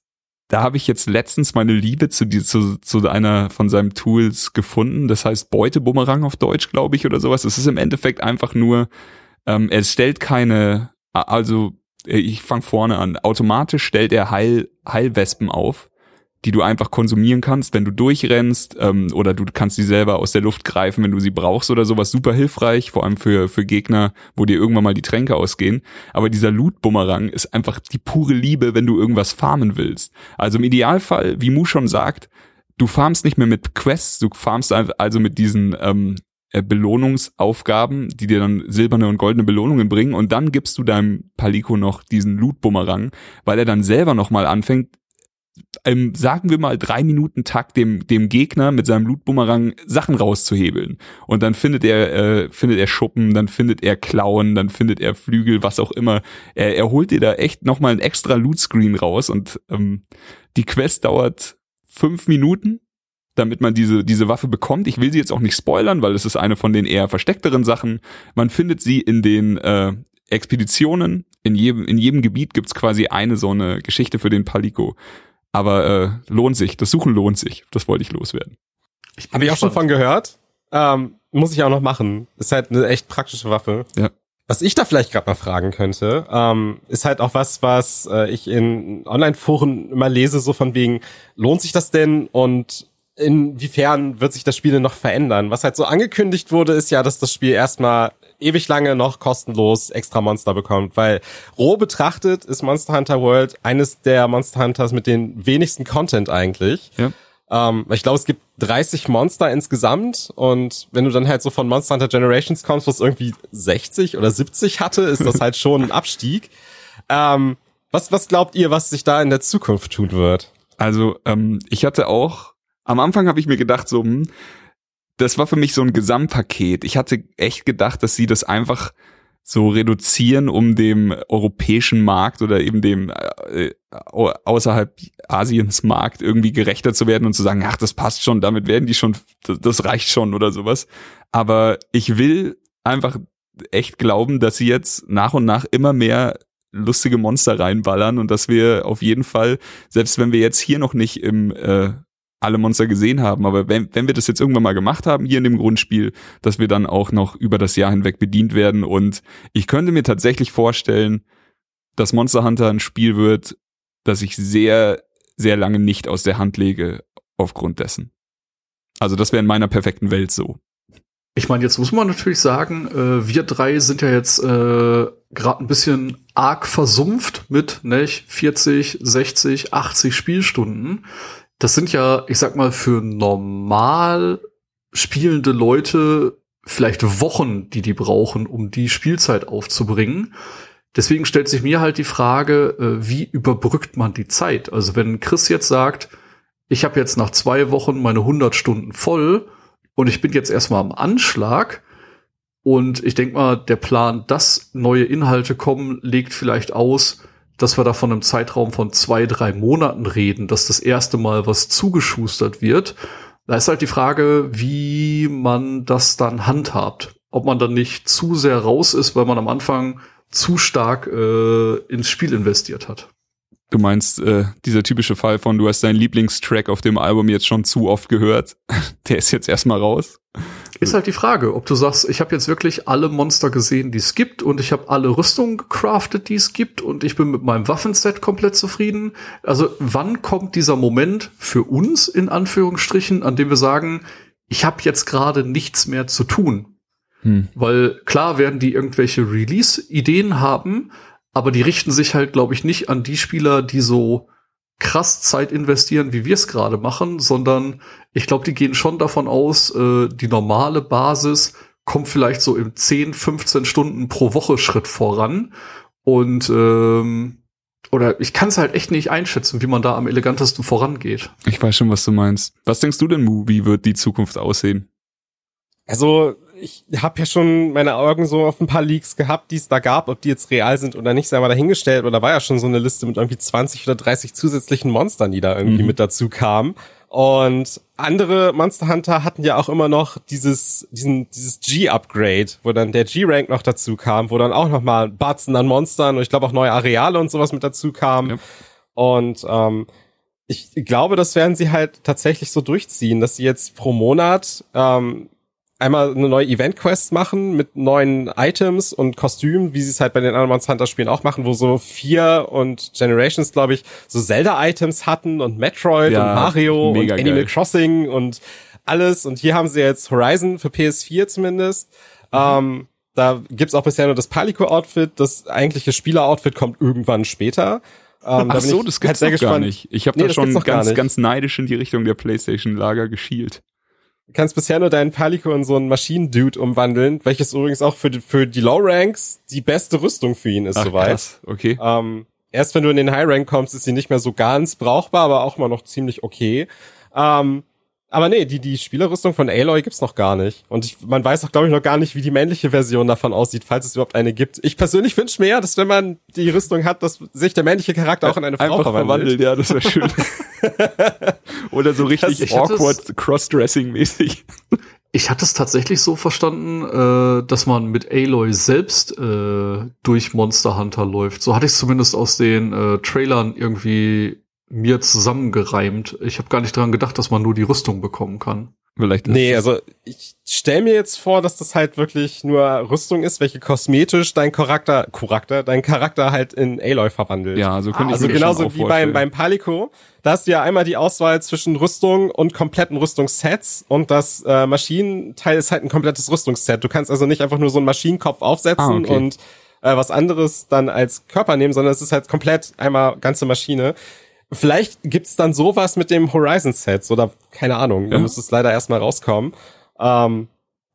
da habe ich jetzt letztens meine Liebe zu, die, zu, zu einer von seinen Tools gefunden. Das heißt Beutebumerang auf Deutsch, glaube ich, oder sowas. Es ist im Endeffekt einfach nur, ähm, es stellt keine, also ich fange vorne an. Automatisch stellt er Heil, Heilwespen auf die du einfach konsumieren kannst, wenn du durchrennst ähm, oder du kannst sie selber aus der Luft greifen, wenn du sie brauchst oder sowas. Super hilfreich, vor allem für, für Gegner, wo dir irgendwann mal die Tränke ausgehen. Aber dieser Loot-Bumerang ist einfach die pure Liebe, wenn du irgendwas farmen willst. Also im Idealfall, wie Mu schon sagt, du farmst nicht mehr mit Quests, du farmst also mit diesen ähm, äh, Belohnungsaufgaben, die dir dann silberne und goldene Belohnungen bringen und dann gibst du deinem Paliko noch diesen Loot-Bumerang, weil er dann selber nochmal anfängt, im, sagen wir mal, drei Minuten Takt dem, dem Gegner mit seinem Lootbumerang Sachen rauszuhebeln. Und dann findet er, äh, findet er Schuppen, dann findet er Klauen, dann findet er Flügel, was auch immer. Er, er holt dir da echt nochmal ein extra Loot-Screen raus und ähm, die Quest dauert fünf Minuten, damit man diese, diese Waffe bekommt. Ich will sie jetzt auch nicht spoilern, weil es ist eine von den eher versteckteren Sachen. Man findet sie in den äh, Expeditionen. In jedem, in jedem Gebiet gibt's quasi eine so eine Geschichte für den Paliko. Aber äh, lohnt sich. Das Suchen lohnt sich. Das wollte ich loswerden. Ich Habe ich auch schon von gehört. Ähm, muss ich auch noch machen. Ist halt eine echt praktische Waffe. Ja. Was ich da vielleicht gerade mal fragen könnte, ähm, ist halt auch was, was äh, ich in Online-Foren immer lese, so von wegen, lohnt sich das denn und inwiefern wird sich das Spiel denn noch verändern? Was halt so angekündigt wurde, ist ja, dass das Spiel erstmal ewig lange noch kostenlos extra Monster bekommt, weil roh betrachtet ist Monster Hunter World eines der Monster Hunters mit den wenigsten Content eigentlich. Ja. Ähm, ich glaube, es gibt 30 Monster insgesamt und wenn du dann halt so von Monster Hunter Generations kommst, was irgendwie 60 oder 70 hatte, ist das halt schon ein Abstieg. Ähm, was, was glaubt ihr, was sich da in der Zukunft tun wird? Also ähm, ich hatte auch, am Anfang habe ich mir gedacht, so, hm, das war für mich so ein Gesamtpaket. Ich hatte echt gedacht, dass sie das einfach so reduzieren, um dem europäischen Markt oder eben dem äh, außerhalb Asiens Markt irgendwie gerechter zu werden und zu sagen, ach, das passt schon, damit werden die schon, das reicht schon oder sowas. Aber ich will einfach echt glauben, dass sie jetzt nach und nach immer mehr lustige Monster reinballern und dass wir auf jeden Fall, selbst wenn wir jetzt hier noch nicht im äh, alle Monster gesehen haben. Aber wenn, wenn wir das jetzt irgendwann mal gemacht haben, hier in dem Grundspiel, dass wir dann auch noch über das Jahr hinweg bedient werden. Und ich könnte mir tatsächlich vorstellen, dass Monster Hunter ein Spiel wird, das ich sehr, sehr lange nicht aus der Hand lege aufgrund dessen. Also das wäre in meiner perfekten Welt so. Ich meine, jetzt muss man natürlich sagen, äh, wir drei sind ja jetzt äh, gerade ein bisschen arg versumpft mit ne, 40, 60, 80 Spielstunden das sind ja, ich sag mal, für normal spielende Leute vielleicht Wochen, die die brauchen, um die Spielzeit aufzubringen. Deswegen stellt sich mir halt die Frage, äh, wie überbrückt man die Zeit? Also wenn Chris jetzt sagt, ich habe jetzt nach zwei Wochen meine 100 Stunden voll und ich bin jetzt erstmal am Anschlag. Und ich denke mal, der Plan, dass neue Inhalte kommen, legt vielleicht aus, dass wir da von einem Zeitraum von zwei, drei Monaten reden, dass das erste Mal was zugeschustert wird. Da ist halt die Frage, wie man das dann handhabt. Ob man dann nicht zu sehr raus ist, weil man am Anfang zu stark äh, ins Spiel investiert hat. Du meinst, äh, dieser typische Fall von, du hast deinen Lieblingstrack auf dem Album jetzt schon zu oft gehört, *laughs* der ist jetzt erstmal raus? Ist halt die Frage, ob du sagst, ich habe jetzt wirklich alle Monster gesehen, die es gibt und ich habe alle Rüstungen gecraftet, die es gibt und ich bin mit meinem Waffenset komplett zufrieden. Also wann kommt dieser Moment für uns in Anführungsstrichen, an dem wir sagen, ich habe jetzt gerade nichts mehr zu tun? Hm. Weil klar werden die irgendwelche Release-Ideen haben, aber die richten sich halt, glaube ich, nicht an die Spieler, die so krass Zeit investieren, wie wir es gerade machen, sondern ich glaube, die gehen schon davon aus, äh, die normale Basis kommt vielleicht so im 10, 15 Stunden pro Woche Schritt voran. Und ähm, oder ich kann es halt echt nicht einschätzen, wie man da am elegantesten vorangeht. Ich weiß schon, was du meinst. Was denkst du denn, Mu? Wie wird die Zukunft aussehen? Also ich habe ja schon meine Augen so auf ein paar Leaks gehabt, die es da gab, ob die jetzt real sind oder nicht, sei mal dahingestellt. Oder war ja schon so eine Liste mit irgendwie 20 oder 30 zusätzlichen Monstern, die da irgendwie mhm. mit dazu kamen. Und andere Monster Hunter hatten ja auch immer noch dieses, diesen, dieses G-Upgrade, wo dann der G-Rank noch dazu kam, wo dann auch noch mal Batzen an Monstern und ich glaube auch neue Areale und sowas mit dazu kamen. Ja. Und ähm, ich glaube, das werden sie halt tatsächlich so durchziehen, dass sie jetzt pro Monat ähm, einmal eine neue Event-Quest machen mit neuen Items und Kostümen, wie sie es halt bei den anderen Monster Hunter Spielen auch machen, wo so vier und Generations, glaube ich, so Zelda-Items hatten und Metroid ja, und Mario und Animal geil. Crossing und alles. Und hier haben sie jetzt Horizon für PS4 zumindest. Mhm. Ähm, da gibt's auch bisher nur das Palico-Outfit. Das eigentliche Spieler-Outfit kommt irgendwann später. Ähm, Ach so, das gibt's halt gar nicht. Ich habe nee, da schon ganz, ganz neidisch in die Richtung der PlayStation-Lager geschielt kannst bisher nur deinen Palico in so einen Maschinendude umwandeln, welches übrigens auch für die, für die Low Ranks die beste Rüstung für ihn ist Ach, soweit. Krass. Okay. Ähm, erst wenn du in den High Rank kommst, ist sie nicht mehr so ganz brauchbar, aber auch immer noch ziemlich okay. Ähm, aber nee, die, die Spielerrüstung von Aloy gibt's noch gar nicht. Und ich, man weiß auch, glaube ich, noch gar nicht, wie die männliche Version davon aussieht, falls es überhaupt eine gibt. Ich persönlich wünsche mir ja, dass wenn man die Rüstung hat, dass sich der männliche Charakter auch in eine Frau Einfach verwandelt. verwandelt. Ja, das wäre schön. *laughs* Oder so richtig awkward Crossdressing-mäßig. Ich hatte es tatsächlich so verstanden, äh, dass man mit Aloy selbst äh, durch Monster Hunter läuft. So hatte ich es zumindest aus den äh, Trailern irgendwie mir zusammengereimt. Ich habe gar nicht dran gedacht, dass man nur die Rüstung bekommen kann. Vielleicht nee, also ich stell mir jetzt vor, dass das halt wirklich nur Rüstung ist, welche kosmetisch dein Charakter, Charakter, dein Charakter halt in Aloy verwandelt. Ja, so könnte ah, ich Also genauso wie beim, beim Palico. Da hast du ja einmal die Auswahl zwischen Rüstung und kompletten Rüstungssets und das äh, Maschinenteil ist halt ein komplettes Rüstungsset. Du kannst also nicht einfach nur so einen Maschinenkopf aufsetzen ah, okay. und äh, was anderes dann als Körper nehmen, sondern es ist halt komplett einmal ganze Maschine. Vielleicht gibt's dann sowas mit dem Horizon-Sets oder keine Ahnung. Ja. Da muss es leider erstmal rauskommen. Ähm,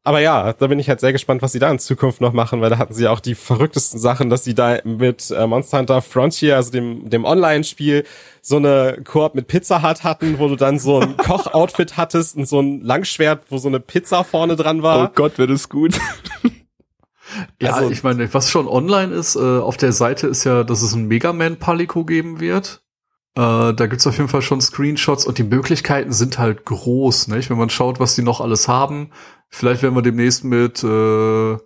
aber ja, da bin ich halt sehr gespannt, was sie da in Zukunft noch machen, weil da hatten sie ja auch die verrücktesten Sachen, dass sie da mit äh, Monster Hunter Frontier, also dem, dem Online-Spiel, so eine Koop mit Pizza Hut hatten, wo du dann so ein *laughs* Koch-Outfit hattest und so ein Langschwert, wo so eine Pizza vorne dran war. Oh Gott, wird es gut. *laughs* ja, also, ich meine, was schon online ist, äh, auf der Seite ist ja, dass es ein Mega Man Palico geben wird. Äh, da gibt's auf jeden Fall schon Screenshots und die Möglichkeiten sind halt groß, nicht? Wenn man schaut, was die noch alles haben. Vielleicht werden wir demnächst mit äh,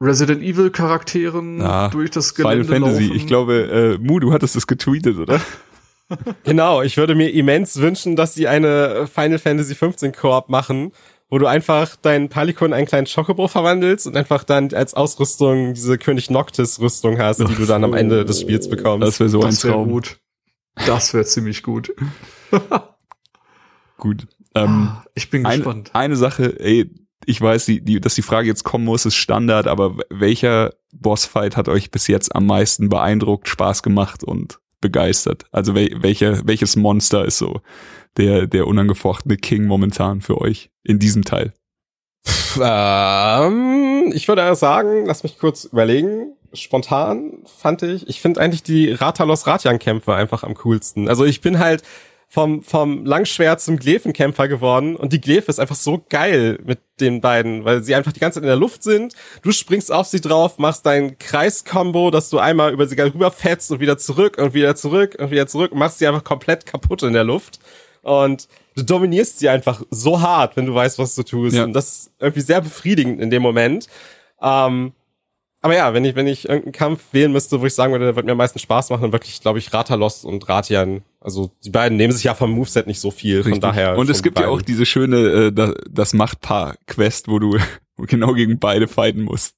Resident Evil Charakteren ja, durch das Gelände Final Fantasy. Laufen. Ich glaube, äh, Mu, du hattest das getweetet, oder? *laughs* genau, ich würde mir immens wünschen, dass sie eine Final Fantasy 15 Koop machen, wo du einfach deinen Palikon in einen kleinen Chocobo verwandelst und einfach dann als Ausrüstung diese König Noctis Rüstung hast, die du dann am Ende des Spiels bekommst. Das wäre so das ein Traum. Gut. Das wäre ziemlich gut. *laughs* gut. Ähm, ich bin gespannt. Eine, eine Sache, ey, ich weiß, die, die, dass die Frage jetzt kommen muss, ist Standard, aber welcher Bossfight hat euch bis jetzt am meisten beeindruckt, Spaß gemacht und begeistert? Also wel, welcher, welches Monster ist so der, der unangefochtene King momentan für euch in diesem Teil? Ähm, ich würde sagen, lass mich kurz überlegen spontan fand ich, ich finde eigentlich die Ratalos Ratian Kämpfe einfach am coolsten. Also ich bin halt vom, vom Langschwert zum Glevenkämpfer geworden und die Glefe ist einfach so geil mit den beiden, weil sie einfach die ganze Zeit in der Luft sind. Du springst auf sie drauf, machst dein Kreiskombo, dass du einmal über sie rüberfetzt und wieder zurück und wieder zurück und wieder zurück und machst sie einfach komplett kaputt in der Luft. Und du dominierst sie einfach so hart, wenn du weißt, was du tust. Ja. Und das ist irgendwie sehr befriedigend in dem Moment. Ähm, aber ja, wenn ich, wenn ich irgendeinen Kampf wählen müsste, wo ich sagen würde, der wird mir am meisten Spaß machen, dann wirklich, glaube ich, Ratalos und Ratian. Also die beiden nehmen sich ja vom Moveset nicht so viel, Richtig. von daher. Und es gibt ja auch diese schöne, äh, das Machtpaar-Quest, wo du *laughs* genau gegen beide fighten musst.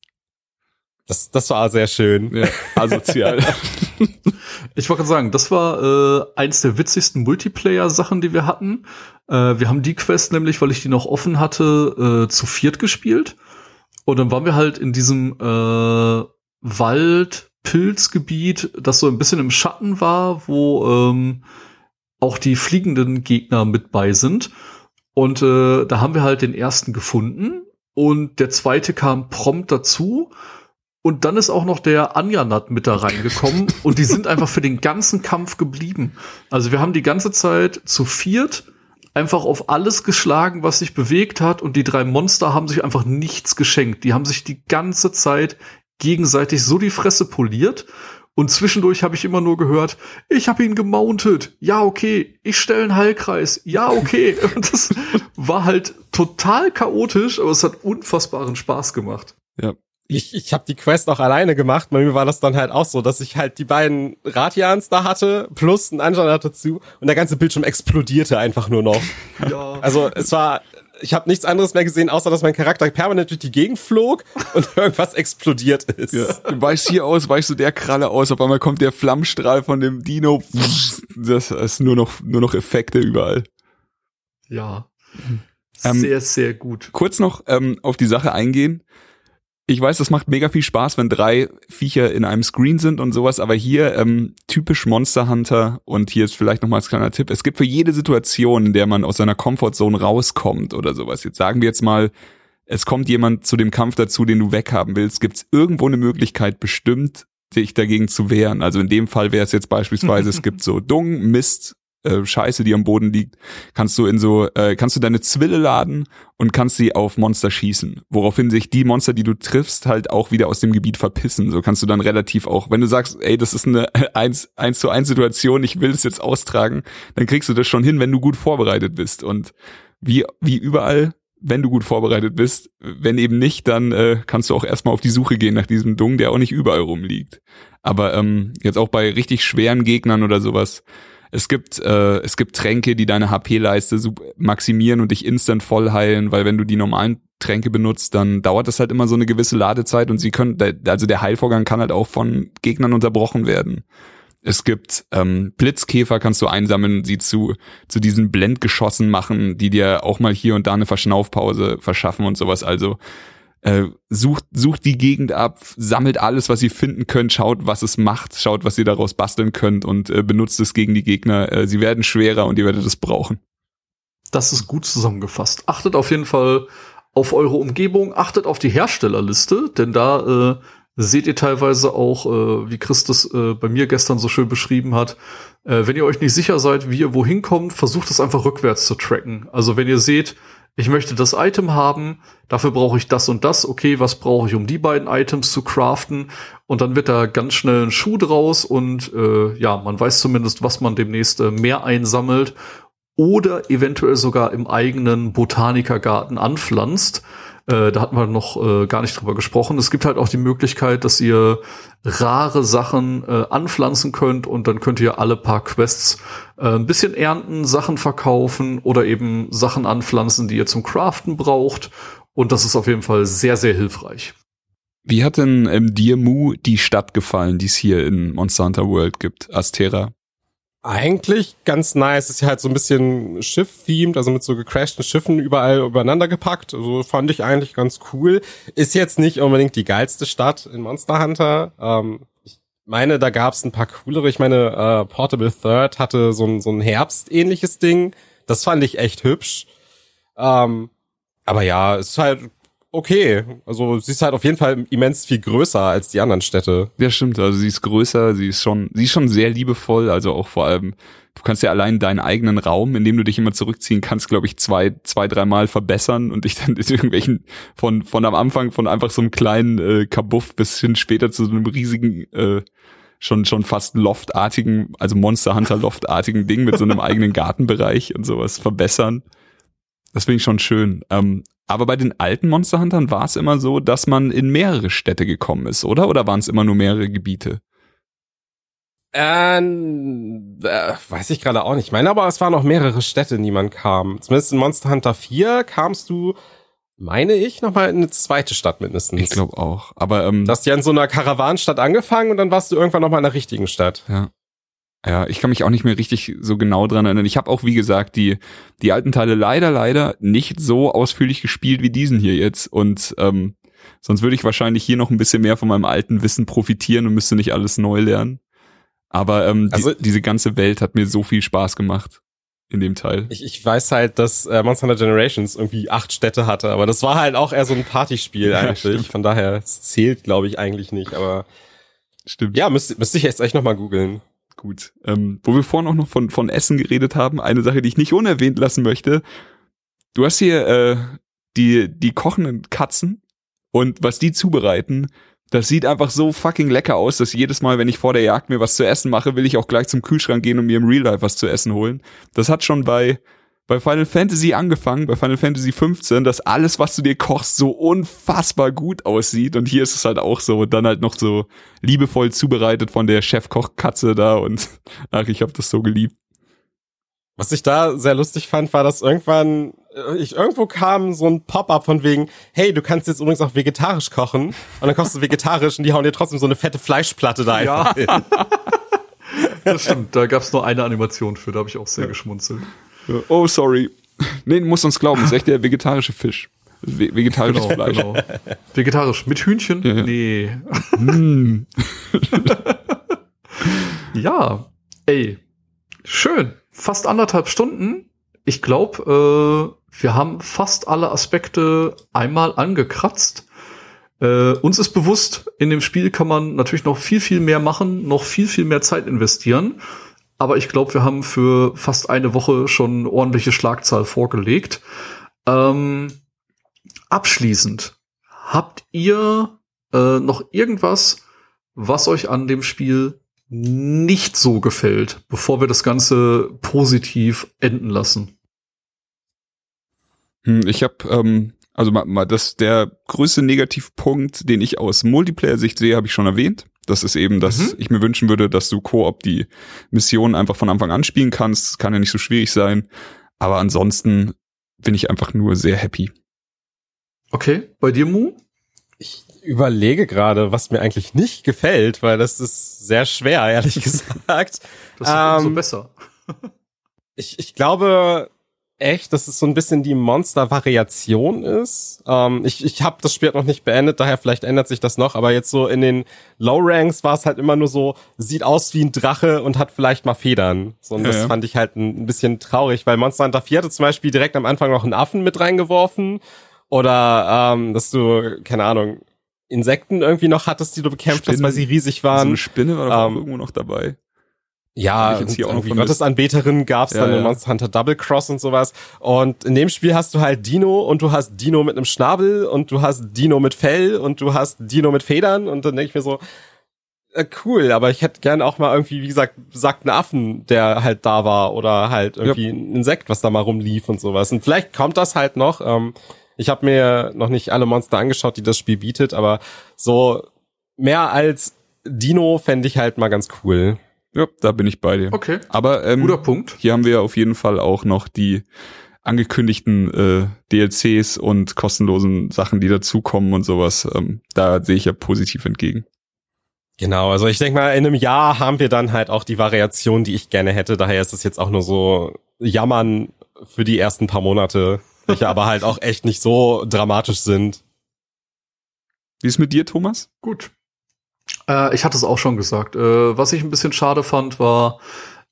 Das, das war sehr schön. Ja, asozial. *laughs* ich wollte gerade sagen, das war äh, eins der witzigsten Multiplayer-Sachen, die wir hatten. Äh, wir haben die Quest nämlich, weil ich die noch offen hatte, äh, zu viert gespielt. Und dann waren wir halt in diesem äh, Wald, Pilzgebiet, das so ein bisschen im Schatten war, wo ähm, auch die fliegenden Gegner mit bei sind. Und äh, da haben wir halt den ersten gefunden und der zweite kam prompt dazu. Und dann ist auch noch der Anjanat mit da reingekommen und die sind einfach für den ganzen Kampf geblieben. Also wir haben die ganze Zeit zu viert einfach auf alles geschlagen, was sich bewegt hat und die drei Monster haben sich einfach nichts geschenkt. Die haben sich die ganze Zeit gegenseitig so die Fresse poliert und zwischendurch habe ich immer nur gehört, ich habe ihn gemountet. Ja, okay. Ich stelle einen Heilkreis. Ja, okay. *laughs* Und das war halt total chaotisch, aber es hat unfassbaren Spaß gemacht. Ja, ich, ich habe die Quest auch alleine gemacht. Bei mir war das dann halt auch so, dass ich halt die beiden Ratians da hatte, plus ein Anjanat dazu und der ganze Bildschirm explodierte einfach nur noch. *laughs* Ja. Also es war, ich habe nichts anderes mehr gesehen, außer dass mein Charakter permanent durch die Gegend flog und *laughs* irgendwas explodiert ist. Ja. Du weichst hier aus, weichst du der Kralle aus, auf einmal kommt der Flammstrahl von dem Dino. Das ist nur noch, nur noch Effekte überall. Ja. Ähm, sehr, sehr gut. Kurz noch ähm, auf die Sache eingehen ich weiß, das macht mega viel Spaß, wenn drei Viecher in einem Screen sind und sowas, aber hier ähm, typisch Monster Hunter und hier ist vielleicht nochmal als kleiner Tipp, es gibt für jede Situation, in der man aus seiner Comfortzone rauskommt oder sowas, jetzt sagen wir jetzt mal, es kommt jemand zu dem Kampf dazu, den du weghaben willst, gibt es irgendwo eine Möglichkeit bestimmt, sich dagegen zu wehren. Also in dem Fall wäre es jetzt beispielsweise, es *laughs* gibt so Dung, Mist, äh, Scheiße, die am Boden liegt, kannst du in so, äh, kannst du deine Zwille laden und kannst sie auf Monster schießen. Woraufhin sich die Monster, die du triffst, halt auch wieder aus dem Gebiet verpissen. So kannst du dann relativ auch, wenn du sagst, ey, das ist eine *laughs* eins, eins zu eins Situation, ich will es jetzt austragen, dann kriegst du das schon hin, wenn du gut vorbereitet bist. Und wie, wie überall, wenn du gut vorbereitet bist, wenn eben nicht, dann äh, kannst du auch erstmal auf die Suche gehen nach diesem Dung, der auch nicht überall rumliegt. Aber ähm, jetzt auch bei richtig schweren Gegnern oder sowas, es gibt, äh, es gibt Tränke, die deine HP-Leiste maximieren und dich instant voll heilen, weil wenn du die normalen Tränke benutzt, dann dauert das halt immer so eine gewisse Ladezeit und sie können, also der Heilvorgang kann halt auch von Gegnern unterbrochen werden. Es gibt ähm, Blitzkäfer, kannst du einsammeln, sie zu, zu diesen Blendgeschossen machen, die dir auch mal hier und da eine Verschnaufpause verschaffen und sowas. Also äh, sucht, sucht die Gegend ab, sammelt alles, was ihr finden könnt, schaut, was es macht, schaut, was ihr daraus basteln könnt und äh, benutzt es gegen die Gegner. Äh, sie werden schwerer und ihr werdet es brauchen. Das ist gut zusammengefasst. Achtet auf jeden Fall auf eure Umgebung, achtet auf die Herstellerliste, denn da äh, seht ihr teilweise auch, äh, wie Christus äh, bei mir gestern so schön beschrieben hat, äh, wenn ihr euch nicht sicher seid, wie ihr wohin kommt, versucht es einfach rückwärts zu tracken. Also wenn ihr seht, ich möchte das Item haben, dafür brauche ich das und das, okay, was brauche ich, um die beiden Items zu craften? Und dann wird da ganz schnell ein Schuh draus und äh, ja, man weiß zumindest, was man demnächst äh, mehr einsammelt oder eventuell sogar im eigenen Botanikergarten anpflanzt. Äh, da hatten wir noch äh, gar nicht drüber gesprochen. Es gibt halt auch die Möglichkeit, dass ihr rare Sachen äh, anpflanzen könnt und dann könnt ihr alle paar Quests äh, ein bisschen ernten, Sachen verkaufen oder eben Sachen anpflanzen, die ihr zum Craften braucht. Und das ist auf jeden Fall sehr, sehr hilfreich. Wie hat denn ähm, dir Mu die Stadt gefallen, die es hier in Monster Hunter World gibt, Astera? Eigentlich ganz nice. Ist ja halt so ein bisschen Schiff-themed, also mit so gecrashten Schiffen überall übereinander gepackt. Also fand ich eigentlich ganz cool. Ist jetzt nicht unbedingt die geilste Stadt in Monster Hunter. Ähm, ich meine, da gab's ein paar coolere. Ich meine, äh, Portable Third hatte so ein, so ein Herbst-ähnliches Ding. Das fand ich echt hübsch. Ähm, aber ja, ist halt okay. Also sie ist halt auf jeden Fall immens viel größer als die anderen Städte. Ja, stimmt. Also sie ist größer, sie ist schon, sie ist schon sehr liebevoll. Also auch vor allem, du kannst ja allein deinen eigenen Raum, in dem du dich immer zurückziehen kannst, glaube ich, zwei, zwei, dreimal verbessern und dich dann *laughs* in irgendwelchen von, von am Anfang von einfach so einem kleinen äh, Kabuff bis hin später zu so einem riesigen, äh, schon, schon fast loftartigen, also Monster Hunter loftartigen Ding mit so einem eigenen Gartenbereich und sowas verbessern. Das finde ich schon schön. Ähm, aber bei den alten Monster Huntern war es immer so, dass man in mehrere Städte gekommen ist, oder? Oder waren es immer nur mehrere Gebiete? Ähm, äh, weiß ich gerade auch nicht. Ich meine, aber es waren noch mehrere Städte, in die man kam. Zumindest in Monster Hunter 4 kamst du, meine ich, nochmal in eine zweite Stadt mindestens. Ich glaube auch. Aber ähm, Du hast ja in so einer Karawanenstadt angefangen und dann warst du irgendwann nochmal in der richtigen Stadt. Ja. Ja, ich kann mich auch nicht mehr richtig so genau dran erinnern. Ich habe auch, wie gesagt, die, die alten Teile leider, leider nicht so ausführlich gespielt wie diesen hier jetzt. Und ähm, sonst würde ich wahrscheinlich hier noch ein bisschen mehr von meinem alten Wissen profitieren und müsste nicht alles neu lernen. Aber ähm, Also- die, diese ganze Welt hat mir so viel Spaß gemacht in dem Teil. Ich, ich weiß halt, dass äh, Monster Hunter Generations irgendwie acht Städte hatte, aber das war halt auch eher so ein Partyspiel *laughs* Ja, eigentlich. stimmt. Von daher, es zählt, glaube ich, eigentlich nicht. Aber Stimmt. ja, müsste müsste ich jetzt echt nochmal googeln. Gut. Ähm, wo wir vorhin auch noch von, von Essen geredet haben, eine Sache, die ich nicht unerwähnt lassen möchte. Du hast hier äh, die, die kochenden Katzen und was die zubereiten, das sieht einfach so fucking lecker aus, dass jedes Mal, wenn ich vor der Jagd mir was zu essen mache, will ich auch gleich zum Kühlschrank gehen und mir im Real Life was zu essen holen. Das hat schon bei, bei Final Fantasy angefangen, bei Final Fantasy 15, dass alles, was du dir kochst, so unfassbar gut aussieht. Und hier ist es halt auch so. Und dann halt noch so liebevoll zubereitet von der Chefkochkatze da. Und *laughs* ach, ich habe das so geliebt. Was ich da sehr lustig fand, war, dass irgendwann äh, ich irgendwo kam so ein Pop-up von wegen, hey, du kannst jetzt übrigens auch vegetarisch kochen und dann kochst du vegetarisch und die hauen dir trotzdem so eine fette Fleischplatte da einfach hin. Das stimmt, da gab's nur eine Animation für, da habe ich auch sehr geschmunzelt. Oh, sorry. Nee, du musst uns glauben, das ist echt der vegetarische Fisch. Ve vegetarisches Genau, Fleisch. genau. Vegetarisch. Mit Hühnchen? Ja, ja. Nee. Mm. *laughs* Ja, ey, schön. Fast anderthalb Stunden. Ich glaube, äh, wir haben fast alle Aspekte einmal angekratzt. Äh, uns ist bewusst, in dem Spiel kann man natürlich noch viel, viel mehr machen, noch viel, viel mehr Zeit investieren. Aber ich glaube, wir haben für fast eine Woche schon ordentliche Schlagzahl vorgelegt. Ähm, abschließend, habt ihr äh, noch irgendwas, was euch an dem Spiel nicht so gefällt, bevor wir das Ganze positiv enden lassen? Hm, Ich habe, ähm, also mal, mal das der größte Negativpunkt, den ich aus Multiplayer-Sicht sehe, habe ich schon erwähnt. Das ist eben, dass Mhm. ich mir wünschen würde, dass du Koop die Missionen einfach von Anfang an spielen kannst. Das kann ja nicht so schwierig sein. Aber ansonsten bin ich einfach nur sehr happy. Okay, bei dir, Mu? Ich überlege gerade, was mir eigentlich nicht gefällt, weil das ist sehr schwer, *laughs* ehrlich gesagt. Das ist umso Ähm, besser. Ich, ich glaube echt, dass es so ein bisschen die Monster-Variation ist. Ähm, ich ich habe das Spiel noch nicht beendet, daher vielleicht ändert sich das noch, aber jetzt so in den Low-Ranks war es halt immer nur so, sieht aus wie ein Drache und hat vielleicht mal Federn. So, und Ja, das ja. fand ich halt ein, ein bisschen traurig, weil Monster Hunter 4 hatte zum Beispiel direkt am Anfang noch einen Affen mit reingeworfen. Oder ähm, dass du, keine Ahnung, Insekten irgendwie noch hattest, die du bekämpft hast, Spinnen. weil sie riesig so waren. eine Spinne war ähm, irgendwo noch dabei. Ja, und irgendwie. Gottesanbeterin gab's Ja, dann in ja. Monster Hunter Double Cross und sowas. Und in dem Spiel hast du halt Dino und du hast Dino mit einem Schnabel und du hast Dino mit Fell und du hast Dino mit Federn und dann denke ich mir so, äh, cool, aber ich hätte gern auch mal irgendwie, wie gesagt, besagten Affen, der halt da war oder halt irgendwie ein Insekt, was da mal rumlief und sowas. Und vielleicht kommt das halt noch. Ähm, ich habe mir noch nicht alle Monster angeschaut, die das Spiel bietet, aber so mehr als Dino fände ich halt mal ganz cool. Ja, da bin ich bei dir. Okay, Aber ähm, guter Punkt. hier haben wir auf jeden Fall auch noch die angekündigten äh, DLCs und kostenlosen Sachen, die dazukommen und sowas. Ähm, da sehe ich ja positiv entgegen. Genau, also ich denke mal, in einem Jahr haben wir dann halt auch die Variation, die ich gerne hätte. Daher ist es jetzt auch nur so Jammern für die ersten paar Monate, welche aber halt auch echt nicht so dramatisch sind. Wie ist mit dir, Thomas? Gut. Äh, ich hatte es auch schon gesagt. Äh, was ich ein bisschen schade fand, war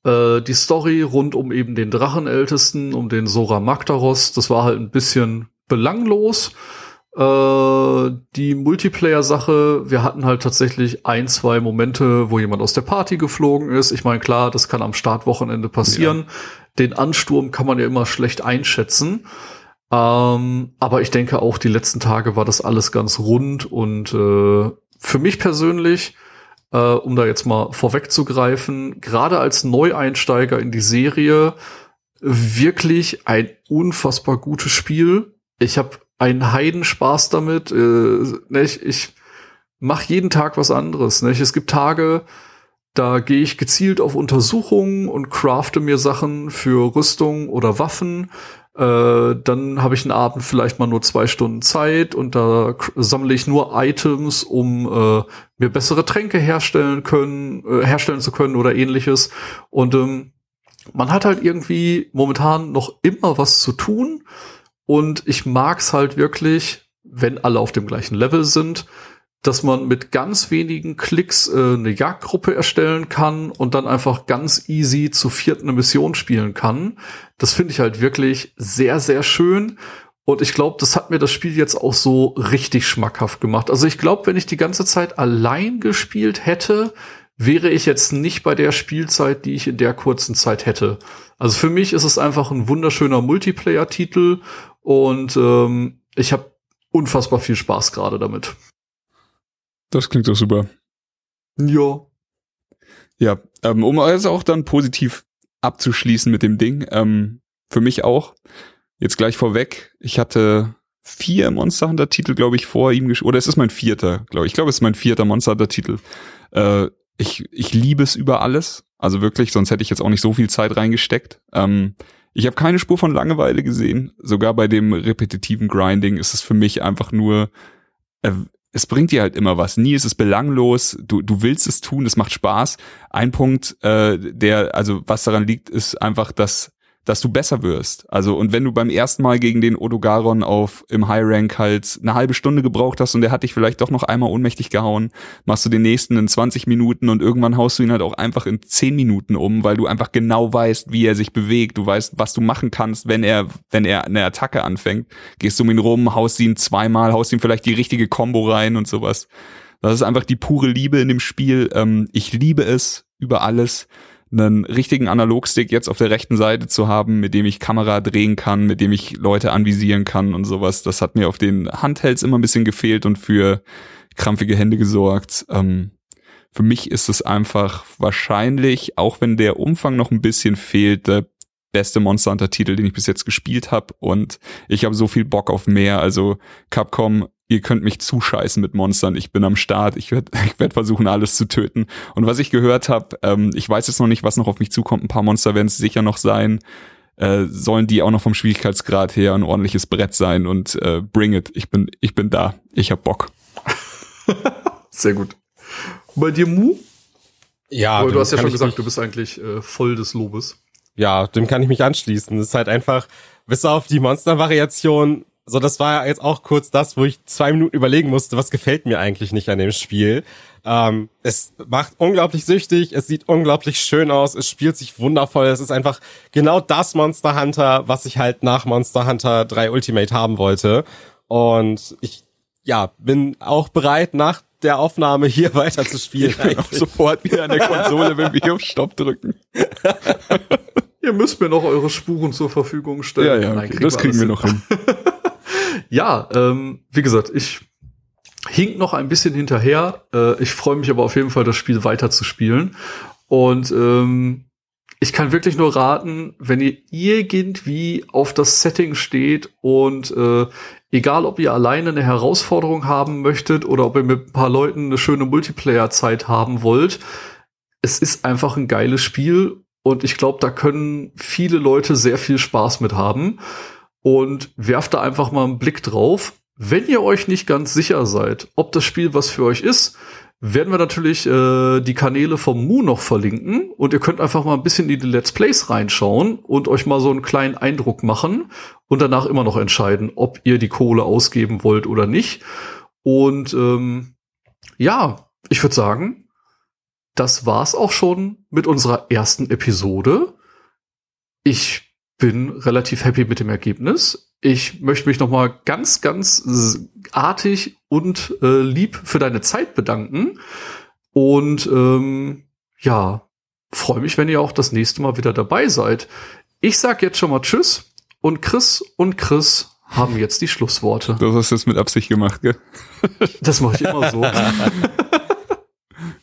äh, die Story rund um eben den Drachenältesten, um den Sora Magdaros. Das war halt ein bisschen belanglos. Äh, die Multiplayer-Sache, wir hatten halt tatsächlich ein, zwei Momente, wo jemand aus der Party geflogen ist. Ich meine, klar, das kann am Startwochenende passieren. Ja. Den Ansturm kann man ja immer schlecht einschätzen. Ähm, aber ich denke auch, die letzten Tage war das alles ganz rund und äh, für mich persönlich, äh, um da jetzt mal vorwegzugreifen, gerade als Neueinsteiger in die Serie, wirklich ein unfassbar gutes Spiel. Ich habe einen Heidenspaß damit. Äh, ne, ich ich mache jeden Tag was anderes. Ne? Es gibt Tage, da gehe ich gezielt auf Untersuchungen und crafte mir Sachen für Rüstung oder Waffen. Äh, dann habe ich einen Abend vielleicht mal nur zwei Stunden Zeit und da sammle ich nur Items, um äh, mir bessere Tränke herstellen können, äh, herstellen zu können oder ähnliches. Und ähm, man hat halt irgendwie momentan noch immer was zu tun. Und ich mag's halt wirklich, wenn alle auf dem gleichen Level sind, dass man mit ganz wenigen Klicks äh, eine Jagdgruppe erstellen kann und dann einfach ganz easy zu viert eine Mission spielen kann. Das finde ich halt wirklich sehr, sehr schön. Und ich glaube, das hat mir das Spiel jetzt auch so richtig schmackhaft gemacht. Also ich glaube, wenn ich die ganze Zeit allein gespielt hätte, wäre ich jetzt nicht bei der Spielzeit, die ich in der kurzen Zeit hätte. Also für mich ist es einfach ein wunderschöner Multiplayer-Titel und ähm, ich habe unfassbar viel Spaß gerade damit. Das klingt doch super. Ja. Ja, ähm, um also auch dann positiv abzuschließen mit dem Ding, ähm, für mich auch. Jetzt gleich vorweg, ich hatte vier Monster Hunter Titel, glaube ich, vor ihm gesch oder es ist mein vierter, glaube ich. Ich glaube, es ist mein vierter Monster Hunter Titel. Äh, ich, ich liebe es über alles. Also wirklich, sonst hätte ich jetzt auch nicht so viel Zeit reingesteckt. Ähm, ich habe keine Spur von Langeweile gesehen. Sogar bei dem repetitiven Grinding ist es für mich einfach nur, äh, es bringt dir halt immer was. Nie ist es belanglos. Du, du willst es tun, es macht Spaß. Ein Punkt, äh, der, also was daran liegt, ist einfach, dass dass du besser wirst. Also, und wenn du beim ersten Mal gegen den Odogaron auf im High Rank halt eine halbe Stunde gebraucht hast und der hat dich vielleicht doch noch einmal ohnmächtig gehauen, machst du den nächsten in 20 Minuten und irgendwann haust du ihn halt auch einfach in 10 Minuten um, weil du einfach genau weißt, wie er sich bewegt. Du weißt, was du machen kannst, wenn er, wenn er eine Attacke anfängt. Gehst du um ihn rum, haust ihn zweimal, haust ihm vielleicht die richtige Combo rein und sowas. Das ist einfach die pure Liebe in dem Spiel. Ähm, ich liebe es über alles einen richtigen Analogstick jetzt auf der rechten Seite zu haben, mit dem ich Kamera drehen kann, mit dem ich Leute anvisieren kann und sowas. Das hat mir auf den Handhelds immer ein bisschen gefehlt und für krampfige Hände gesorgt. Ähm, für mich ist es einfach wahrscheinlich, auch wenn der Umfang noch ein bisschen fehlt, der beste Monster Hunter Titel, den ich bis jetzt gespielt habe und ich habe so viel Bock auf mehr. Also Capcom ihr könnt mich zuscheißen mit Monstern, ich bin am Start, ich werde *laughs* ich werd versuchen, alles zu töten. Und was ich gehört habe, ähm, ich weiß jetzt noch nicht, was noch auf mich zukommt, ein paar Monster werden es sicher noch sein, äh, sollen die auch noch vom Schwierigkeitsgrad her ein ordentliches Brett sein und äh, bring it, ich bin, ich bin da, ich hab Bock. *laughs* Sehr gut. Bei dir, Mu? Ja, Aber du hast ja schon gesagt, du bist eigentlich äh, voll des Lobes. Ja, dem kann ich mich anschließen. Das ist halt einfach, bis auf die Monster-Variation so, das war jetzt auch kurz das, wo ich zwei Minuten überlegen musste, was gefällt mir eigentlich nicht an dem Spiel. Ähm, es macht unglaublich süchtig, es sieht unglaublich schön aus, es spielt sich wundervoll, es ist einfach genau das Monster Hunter, was ich halt nach Monster Hunter 3 Ultimate haben wollte. Und ich, ja, bin auch bereit, nach der Aufnahme hier *laughs* weiter zu spielen. Ich bin auch sofort wieder an der Konsole, wenn wir hier auf Stopp drücken. Ihr müsst mir noch eure Spuren zur Verfügung stellen. Ja, ja, okay. Das kriegen wir noch hin. *laughs* ja, ähm, wie gesagt, ich hink noch ein bisschen hinterher. Äh, ich freue mich aber auf jeden Fall, das Spiel weiter zu spielen. Und ähm, ich kann wirklich nur raten, wenn ihr irgendwie auf das Setting steht und äh, egal, ob ihr alleine eine Herausforderung haben möchtet oder ob ihr mit ein paar Leuten eine schöne Multiplayer-Zeit haben wollt, es ist einfach ein geiles Spiel und ich glaube, da können viele Leute sehr viel Spaß mit haben und werft da einfach mal einen Blick drauf. Wenn ihr euch nicht ganz sicher seid, ob das Spiel was für euch ist, werden wir natürlich äh, die Kanäle vom Mu noch verlinken und ihr könnt einfach mal ein bisschen in die Let's Plays reinschauen und euch mal so einen kleinen Eindruck machen und danach immer noch entscheiden, ob ihr die Kohle ausgeben wollt oder nicht. Und ähm, ja, ich würde sagen, das war's auch schon mit unserer ersten Episode. Ich bin relativ happy mit dem Ergebnis. Ich möchte mich noch mal ganz, ganz artig und äh, lieb für deine Zeit bedanken. Und ähm, ja, freue mich, wenn ihr auch das nächste Mal wieder dabei seid. Ich sag jetzt schon mal Tschüss und Chris und Chris haben jetzt die Schlussworte. Du hast das mit Absicht gemacht, gell? *laughs* Das mache ich immer so. *laughs*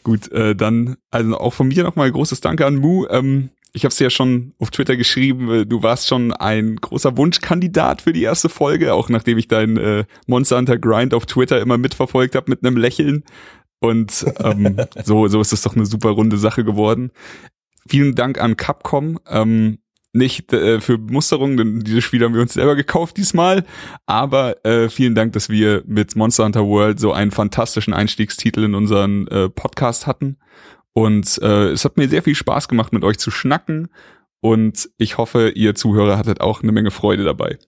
Gut, äh, dann also auch von mir nochmal großes Danke an Mu. Ähm, ich habe es ja schon auf Twitter geschrieben, äh, du warst schon ein großer Wunschkandidat für die erste Folge, auch nachdem ich dein äh, Monster Hunter Grind auf Twitter immer mitverfolgt habe mit einem Lächeln. Und ähm, *laughs* so, so ist es doch eine super runde Sache geworden. Vielen Dank an Capcom. Ähm, nicht äh, für Musterung, denn dieses Spiel haben wir uns selber gekauft diesmal. Aber äh, vielen Dank, dass wir mit Monster Hunter World so einen fantastischen Einstiegstitel in unseren äh, Podcast hatten. Und äh, es hat mir sehr viel Spaß gemacht, mit euch zu schnacken. Und ich hoffe, ihr Zuhörer hattet auch eine Menge Freude dabei.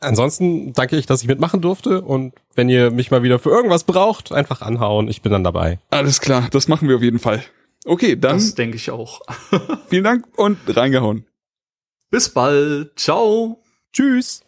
Ansonsten danke ich, dass ich mitmachen durfte. Und wenn ihr mich mal wieder für irgendwas braucht, einfach anhauen. Ich bin dann dabei. Alles klar, das machen wir auf jeden Fall. Okay, dann. Das denke ich auch. *laughs* vielen Dank und reingehauen. Bis bald. Ciao. Tschüss.